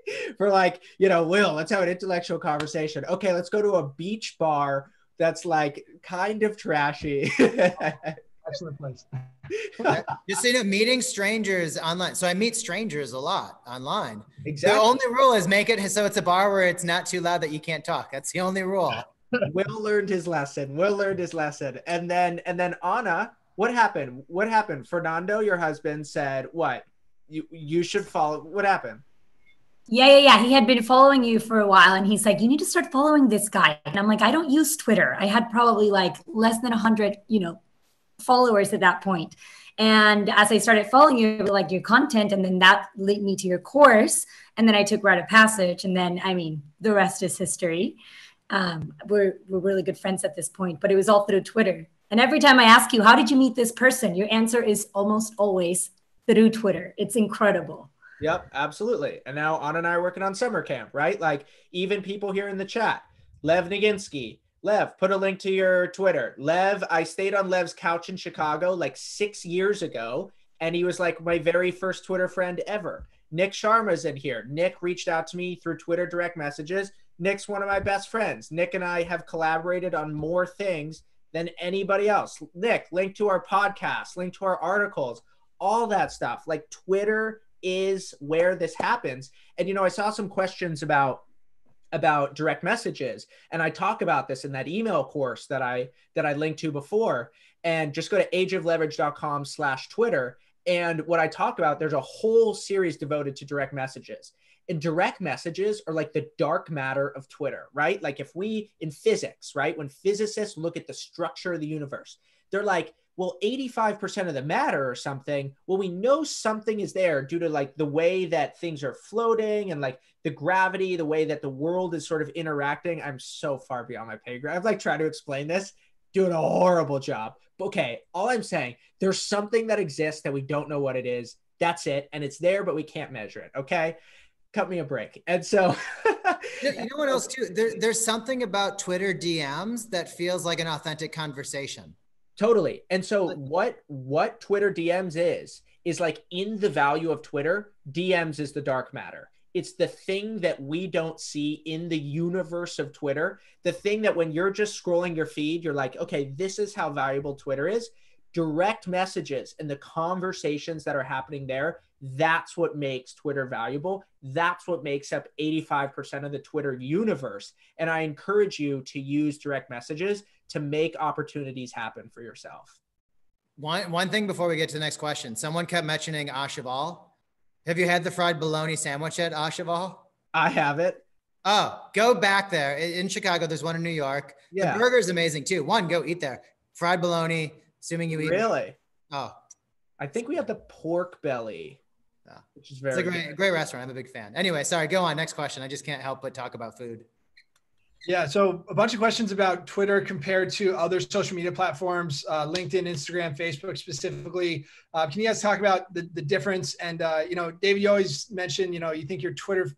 Speaker 1: for like, you know, Will, let's have an intellectual conversation. Okay, let's go to a beach bar that's like kind of trashy.
Speaker 4: Excellent place.
Speaker 2: Just you know, meeting strangers online. So I meet strangers a lot online.
Speaker 1: Exactly.
Speaker 2: The only rule is make it so it's a bar where it's not too loud that you can't talk. That's the only rule.
Speaker 1: Will learned his lesson. Will learned his lesson. And then and then Anna, what happened? What happened? Fernando, your husband, said what? You you should follow. What happened?
Speaker 5: Yeah, yeah, yeah. He had been following you for a while and he's like, you need to start following this guy. And I'm like, I don't use Twitter. I had probably like less than 100, you know, followers at that point. And as I started following you, like your content, and then that led me to your course. And then I took Write of Passage. And then, I mean, the rest is history. Um, we're, we're really good friends at this point, but it was all through Twitter. And every time I ask you, how did you meet this person? Your answer is almost always through Twitter. It's incredible.
Speaker 1: Yep, absolutely. And now Anna and I are working on summer camp, right? Like even people here in the chat, Lev Naginsky, Lev, put a link to your Twitter. Lev, I stayed on Lev's couch in Chicago like six years ago, and he was like my very first Twitter friend ever. Nick Sharma's in here. Nick reached out to me through Twitter direct messages. Nick's one of my best friends. Nick and I have collaborated on more things than anybody else. Nick, link to our podcast, link to our articles, all that stuff. Like Twitter is where this happens. And you know, I saw some questions about about direct messages and i talk about this in that email course that i that i linked to before. And just go to ageofleverage.com slash twitter and what i talk about there's a whole series devoted to direct messages. And direct messages are like the dark matter of twitter right? Like if we in physics right? When physicists look at the structure of the universe they're like well 85% of the matter or something well we know something is there due to like the way that things are floating and like the gravity the way that the world is sort of interacting. I'm so far beyond my pay grade. I've like tried to explain this doing a horrible job. Okay all i'm saying there's something that exists that we don't know what it is. That's it and it's there but we can't measure it okay? Cut me a break. And so
Speaker 2: you know what else too? There, there's something about twitter dms that feels like an authentic conversation
Speaker 1: Totally. And so what what Twitter DMs is is like in the value of Twitter, DMs is the dark matter. It's the thing that we don't see in the universe of Twitter. The thing that when you're just scrolling your feed, you're like, okay, this is how valuable Twitter is. Direct messages and the conversations that are happening there that's what makes twitter valuable. That's what makes up 85% of the twitter universe. And i encourage you to use direct messages to make opportunities happen for yourself.
Speaker 2: One one thing before we get to the next question. Someone kept mentioning Au Cheval have you had the fried bologna sandwich at Au Cheval
Speaker 1: i have it.
Speaker 2: Oh go back there. In chicago there's one in new york.
Speaker 1: Yeah.
Speaker 2: the burger is amazing too. One go eat there. Fried bologna Assuming you eat.
Speaker 1: Really?
Speaker 2: Oh,
Speaker 1: I think we have the pork belly.
Speaker 2: Yeah.
Speaker 1: Which is very
Speaker 2: it's a great, great restaurant. I'm a big fan. Anyway, sorry, go on. Next question. I just can't help but talk about food.
Speaker 4: Yeah, so a bunch of questions about Twitter compared to other social media platforms, uh, LinkedIn, Instagram, Facebook specifically. Uh, can you guys talk about the, the difference? And uh, you know, David, you always mention, you know, you think your Twitter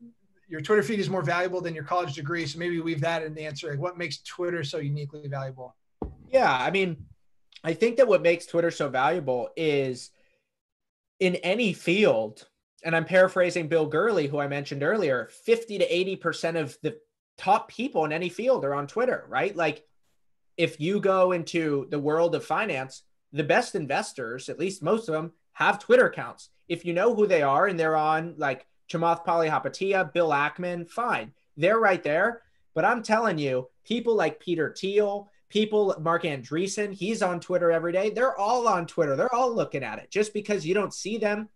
Speaker 4: your Twitter feed is more valuable than your college degree. So maybe weave that in the answer. Like, what makes Twitter so uniquely valuable?
Speaker 1: Yeah, I mean, I think that what makes Twitter so valuable is in any field, and I'm paraphrasing Bill Gurley, who I mentioned earlier, 50 to 80% of the top people in any field are on Twitter, right? Like if you go into the world of finance, the best investors, at least most of them, have Twitter accounts. If you know who they are and they're on like Chamath Palihapitiya, Bill Ackman, fine. They're right there. But I'm telling you, people like Peter Thiel, people Marc Andreessen he's on twitter every day. They're all on twitter. They're all looking at it. Just because you don't see them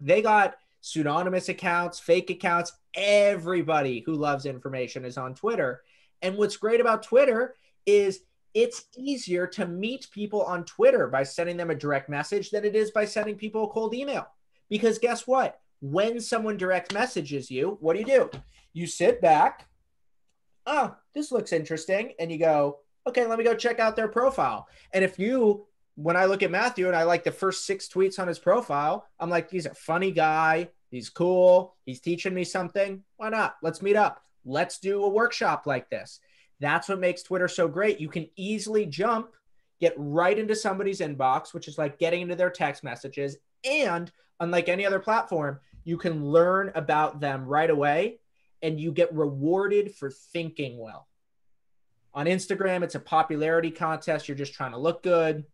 Speaker 1: they got pseudonymous accounts fake accounts. Everybody who loves information is on twitter. And what's great about twitter is it's easier to meet people on twitter by sending them a direct message than it is by sending people a cold email. Because guess what? When someone direct messages you what do you do? You sit back oh this looks interesting and you go okay, let me go check out their profile. And if you, when I look at Matthew and I like the first six tweets on his profile, I'm like, he's a funny guy. He's cool. He's teaching me something. Why not? Let's meet up. Let's do a workshop like this. That's what makes Twitter so great. You can easily jump, get right into somebody's inbox, which is like getting into their text messages. And unlike any other platform, you can learn about them right away and you get rewarded for thinking well. On Instagram, it's a popularity contest. You're just trying to look good.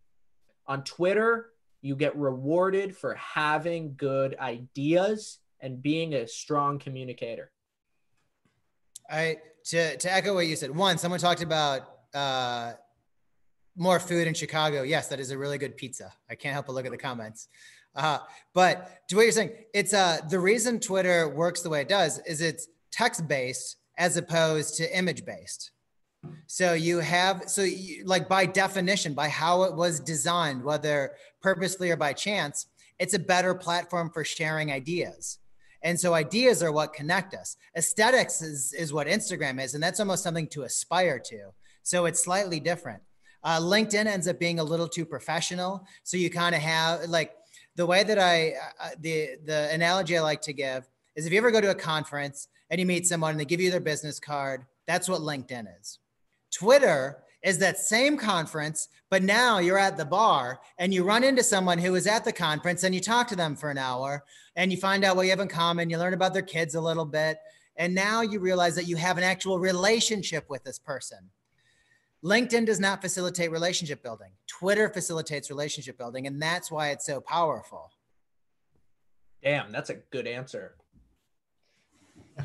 Speaker 1: On Twitter, you get rewarded for having good ideas and being a strong communicator.
Speaker 2: I to to echo what you said. One, someone talked about uh, more food in Chicago. Yes, that is a really good pizza. I can't help but look at the comments. Uh, but to what you're saying, it's uh, the reason Twitter works the way it does is it's text based as opposed to image based. So you have, so you, like by definition, by how it was designed, whether purposely or by chance, it's a better platform for sharing ideas. And so ideas are what connect us. Aesthetics is, is what Instagram is, and that's almost something to aspire to. So it's slightly different. Uh, LinkedIn ends up being a little too professional. So you kind of have like the way that I, uh, the, the analogy I like to give is if you ever go to a conference and you meet someone and they give you their business card, that's what LinkedIn is. Twitter is that same conference, but now you're at the bar and you run into someone who was at the conference and you talk to them for an hour and you find out what you have in common. You learn about their kids a little bit. And now you realize that you have an actual relationship with this person. LinkedIn does not facilitate relationship building. Twitter facilitates relationship building. And that's why it's so powerful.
Speaker 1: Damn, that's a good answer.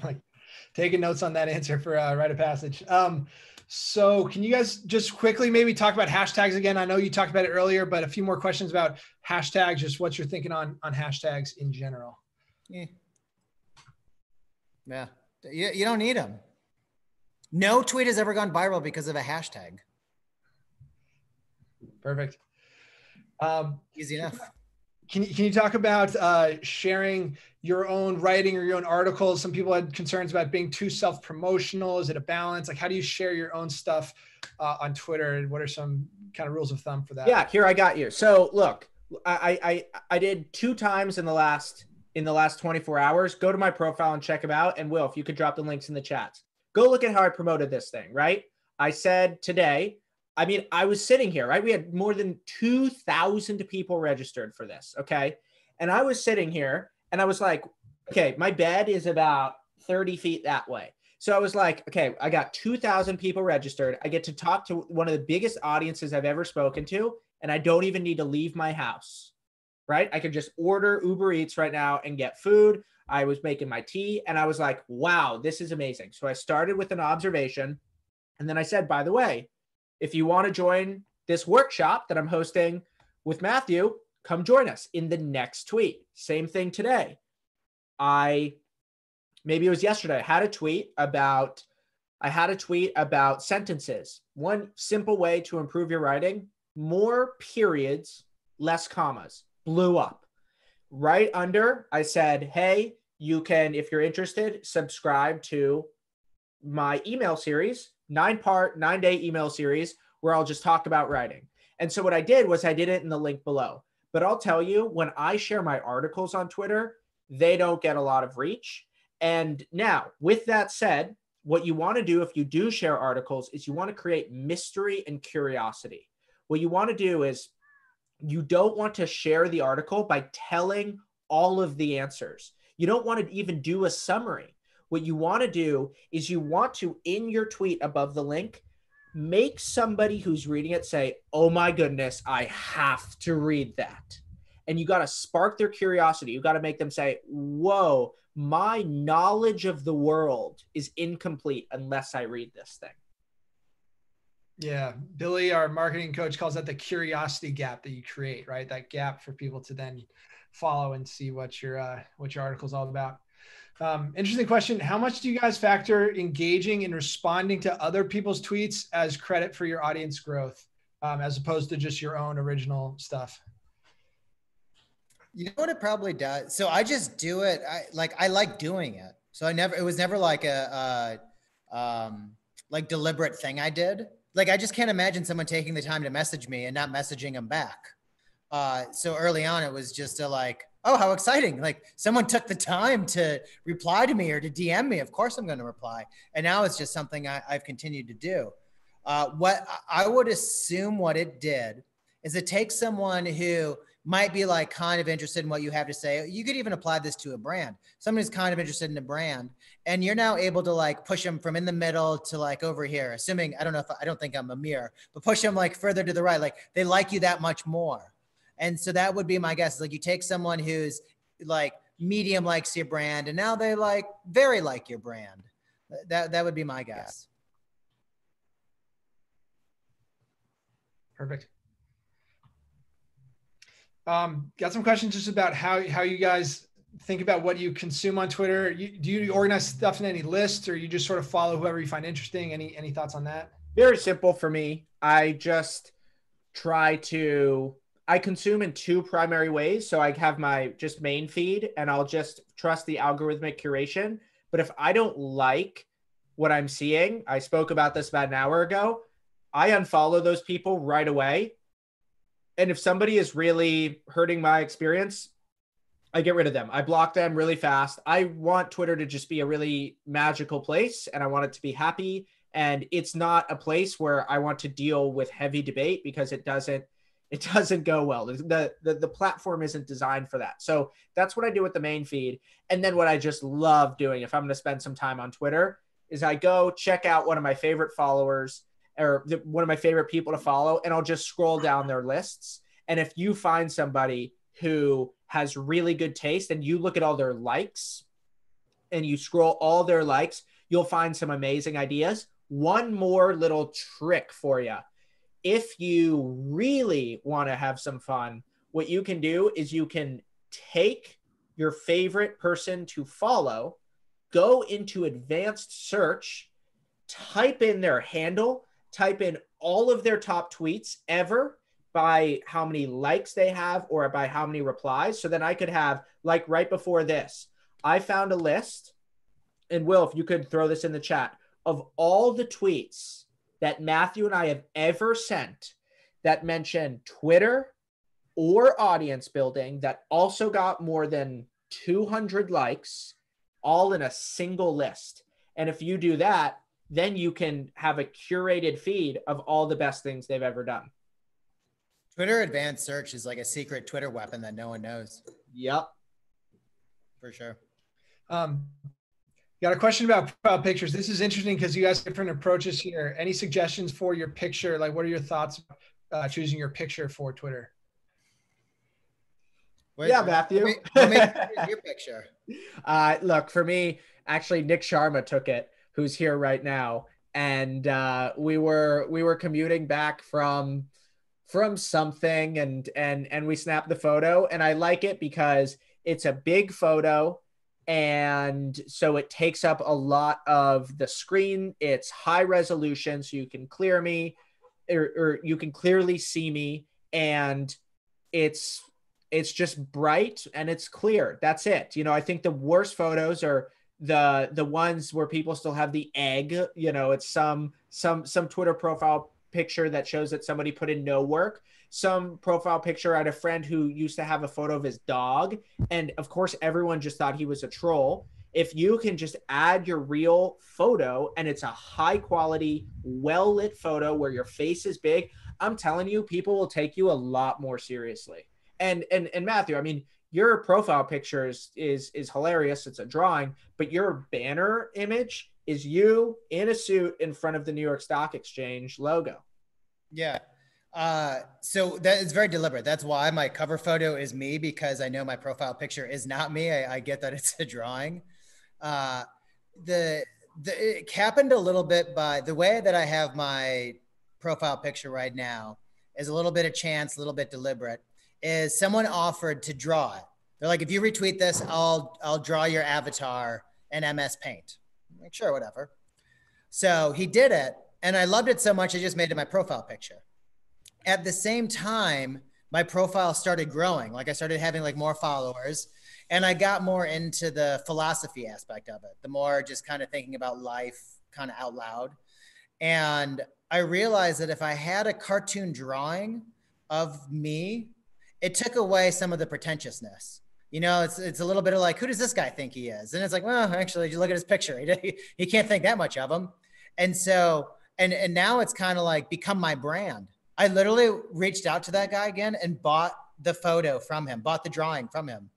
Speaker 4: like taking notes on that answer for uh, Write of Passage. Um, so can you guys just quickly maybe talk about hashtags again? I know you talked about it earlier, but a few more questions about hashtags, just what you're thinking on, on hashtags in general.
Speaker 2: Yeah. Yeah. You, you don't need them. No tweet has ever gone viral because of a hashtag.
Speaker 4: Perfect. Um,
Speaker 2: Easy enough.
Speaker 4: Can you, can you talk about uh, sharing your own writing or your own articles? Some people had concerns about being too self promotional. Is it a balance? Like, how do you share your own stuff uh, on Twitter? And what are some kind of rules of thumb for that?
Speaker 1: Yeah, here I got you. So look, I I I did two times in the last in the last 24 hours. Go to my profile and check them out. And Will, if you could drop the links in the chats, go look at how I promoted this thing. Right? I said today I mean, I was sitting here, right? We had more than 2,000 people registered for this. Okay. And I was sitting here and I was like, okay, my bed is about 30 feet that way. So I was like, okay, I got 2,000 people registered. I get to talk to one of the biggest audiences I've ever spoken to. and I don't even need to leave my house, right? I could just order Uber Eats right now and get food. I was making my tea and I was like, wow, this is amazing. So I started with an observation. And then I said, by the way, if you want to join this workshop that I'm hosting with Matthew, come join us in the next tweet. Same thing today. I maybe it was yesterday, I had a tweet about I had a tweet about sentences. One simple way to improve your writing, more periods, less commas. Blew up. Right under, I said, "Hey, you can if you're interested, subscribe to my email series, 9-part, 9-day email series where I'll just talk about writing." And so what I did was I did it in the link below. But I'll tell you, when I share my articles on Twitter, they don't get a lot of reach. And now, with that said, what you want to do if you do share articles is you want to create mystery and curiosity. What you want to do is you don't want to share the article by telling all of the answers. You don't want to even do a summary. What you want to do is you want to, in your tweet above the link, make somebody who's reading it say, Oh my goodness, I have to read that. And you got to spark their curiosity. You got to make them say, Whoa, my knowledge of the world is incomplete unless I read this thing.
Speaker 4: Yeah. Billy, our marketing coach, calls that the curiosity gap that you create, right? That gap for people to then follow and see what your uh, what your article is all about. Um, interesting question. How much do you guys factor engaging and responding to other people's tweets as credit for your audience growth, um, as opposed to just your own original stuff?
Speaker 2: You know what it probably does. So I just do it. I like I like doing it. So I never. It was never like a, a um, like deliberate thing I did. Like I just can't imagine someone taking the time to message me and not messaging them back. Uh, so early on, it was just a like oh, how exciting. Like someone took the time to reply to me or to DM me. Of course I'm going to reply. And now it's just something I, have continued to do. Uh, what I would assume what it did is it takes someone who might be like kind of interested in what you have to say. You could even apply this to a brand. Someone who's kind of interested in a brand, and you're now able to like push them from in the middle to like over here. Assuming I don't know if I don't think I'm a mirror, but push them like further to the right. Like they like you that much more. And so that would be my guess. Like you take someone who's like medium likes your brand and now they like very like your brand. That that would be my guess.
Speaker 4: Perfect. Um, got some questions just about how how you guys think about what you consume on Twitter. You, do you organize stuff in any lists, or you just sort of follow whoever you find interesting? Any any thoughts on that?
Speaker 1: Very simple for me. I just try to I consume in two primary ways. So I have my just main feed and I'll just trust the algorithmic curation. But if I don't like what I'm seeing, I spoke about this about an hour ago, I unfollow those people right away. And if somebody is really hurting my experience, I get rid of them. I block them really fast. I want Twitter to just be a really magical place and I want it to be happy. And it's not a place where I want to deal with heavy debate because it doesn't it doesn't go well. The, the the platform isn't designed for that. So that's what I do with the main feed. And then what I just love doing if I'm going to spend some time on Twitter is I go check out one of my favorite followers or the, one of my favorite people to follow and I'll just scroll down their lists. And if you find somebody who has really good taste and you look at all their likes and you scroll all their likes, you'll find some amazing ideas. One more little trick for you if you really want to have some fun, what you can do is you can take your favorite person to follow, go into advanced search, type in their handle, type in all of their top tweets ever by how many likes they have or by how many replies. So then I could have, like right before this, I found a list. And Will, if you could throw this in the chat of all the tweets that Matthew and I have ever sent that mention Twitter or audience building that also got more than 200 likes, all in a single list. And if you do that, then you can have a curated feed of all the best things they've ever done.
Speaker 2: Twitter advanced search is like a secret Twitter weapon that no one knows.
Speaker 1: Yep.
Speaker 2: For sure.
Speaker 4: Um, Got a question about profile pictures. This is interesting because you guys different approaches here. Any suggestions for your picture? Like, what are your thoughts uh, choosing your picture for Twitter?
Speaker 2: Wait,
Speaker 1: yeah,
Speaker 2: wait,
Speaker 1: Matthew.
Speaker 2: Let me, let me your picture.
Speaker 1: Uh, look, for me, actually, Nick Sharma took it, who's here right now, and uh, we were we were commuting back from from something, and and and we snapped the photo, and I like it because it's a big photo, and so it takes up a lot of the screen. It's high resolution, so you can clear me, or, or you can clearly see me, and it's it's just bright and it's clear. That's it. You know, I think the worst photos are the the ones where people still have the egg. You know, it's some some some Twitter profile picture that shows that somebody put in no work. Some profile picture I had a friend who used to have a photo of his dog, and of course everyone just thought he was a troll. If you can just add your real photo and it's a high quality, well lit photo where your face is big, I'm telling you, people will take you a lot more seriously and and and Matthew, I mean, your profile picture is is is hilarious. It's a drawing, but your banner image is you in a suit in front of the New York Stock Exchange logo.
Speaker 2: Yeah. Uh, so that is very deliberate. That's why my cover photo is me because I know my profile picture is not me. I, I get that it's a drawing. Uh, the the it happened a little bit by the way that I have my profile picture right now is a little bit of chance, a little bit deliberate. Is someone offered to draw it? They're like, if you retweet this, I'll I'll draw your avatar in MS Paint. I'm like, sure, whatever. So he did it, and I loved it so much I just made it my profile picture. At the same time, my profile started growing. Like I started having like more followers, and I got more into the philosophy aspect of it. The more just kind of thinking about life, kind of out loud, and I realized that if I had a cartoon drawing of me, it took away some of the pretentiousness. You know, it's it's a little bit of like, who does this guy think he is? And it's like, well, actually, you look at his picture, he, he can't think that much of him. And so, and and now it's kind of like become my brand. I literally reached out to that guy again and bought the photo from him, bought the drawing from him,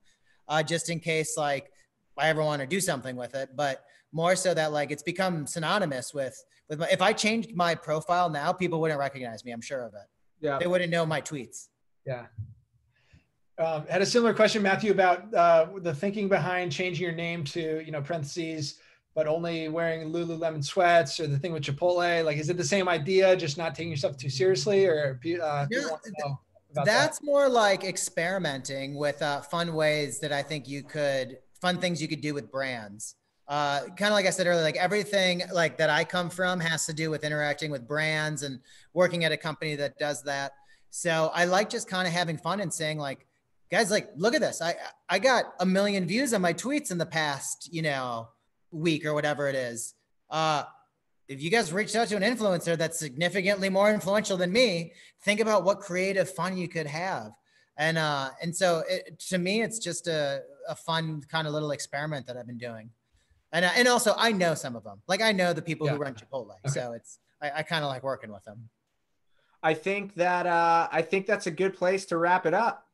Speaker 2: uh, just in case like I ever want to do something with it. But more so that like it's become synonymous with with my, if I changed my profile now, people wouldn't recognize me. I'm sure of it.
Speaker 1: Yeah.
Speaker 2: They wouldn't know my tweets.
Speaker 4: Yeah. Um, had a similar question, Matthew, about uh, the thinking behind changing your name to, you know, parentheses, but only wearing Lululemon sweats or the thing with Chipotle. Like, is it the same idea, just not taking yourself too seriously, or uh,
Speaker 2: yeah, that's that? more like experimenting with uh, fun ways that I think you could, fun things you could do with brands. Uh, kind of like I said earlier, like everything like that I come from has to do with interacting with brands and working at a company that does that. So I like just kind of having fun and saying like, guys, like, look at this. I I got a million views on my tweets in the past, you know, week or whatever it is. Uh, if you guys reached out to an influencer that's significantly more influential than me, think about what creative fun you could have. And uh, and so it, to me, it's just a, a fun kind of little experiment that I've been doing. And, uh, and also I know some of them, like I know the people yeah. who run Chipotle. Okay. So it's, I, I kind of like working with them.
Speaker 1: I think that, uh, I think that's a good place to wrap it up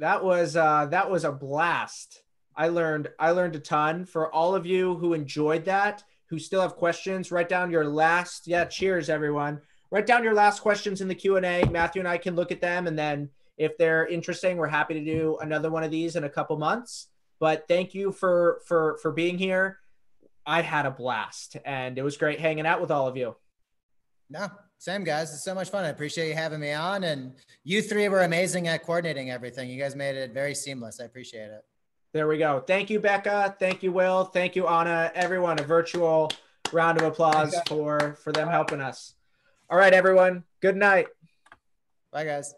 Speaker 1: that was uh, that was a blast. I learned I learned a ton. For all of you who enjoyed that, who still have questions, write down your last. Yeah, cheers, everyone. Write down your last questions in the Q and A. Matthew and I can look at them, and then if they're interesting, we're happy to do another one of these in a couple months. But thank you for for for being here. I had a blast, and it was great hanging out with all of you.
Speaker 2: No, same guys. It's so much fun. I appreciate you having me on. And you three were amazing at coordinating everything. You guys made it very seamless. I appreciate it.
Speaker 1: There we go. Thank you, Becca. Thank you, Will. Thank you, Anna. Everyone, a virtual round of applause for for them helping us. All right, everyone. Good night.
Speaker 2: Bye, guys.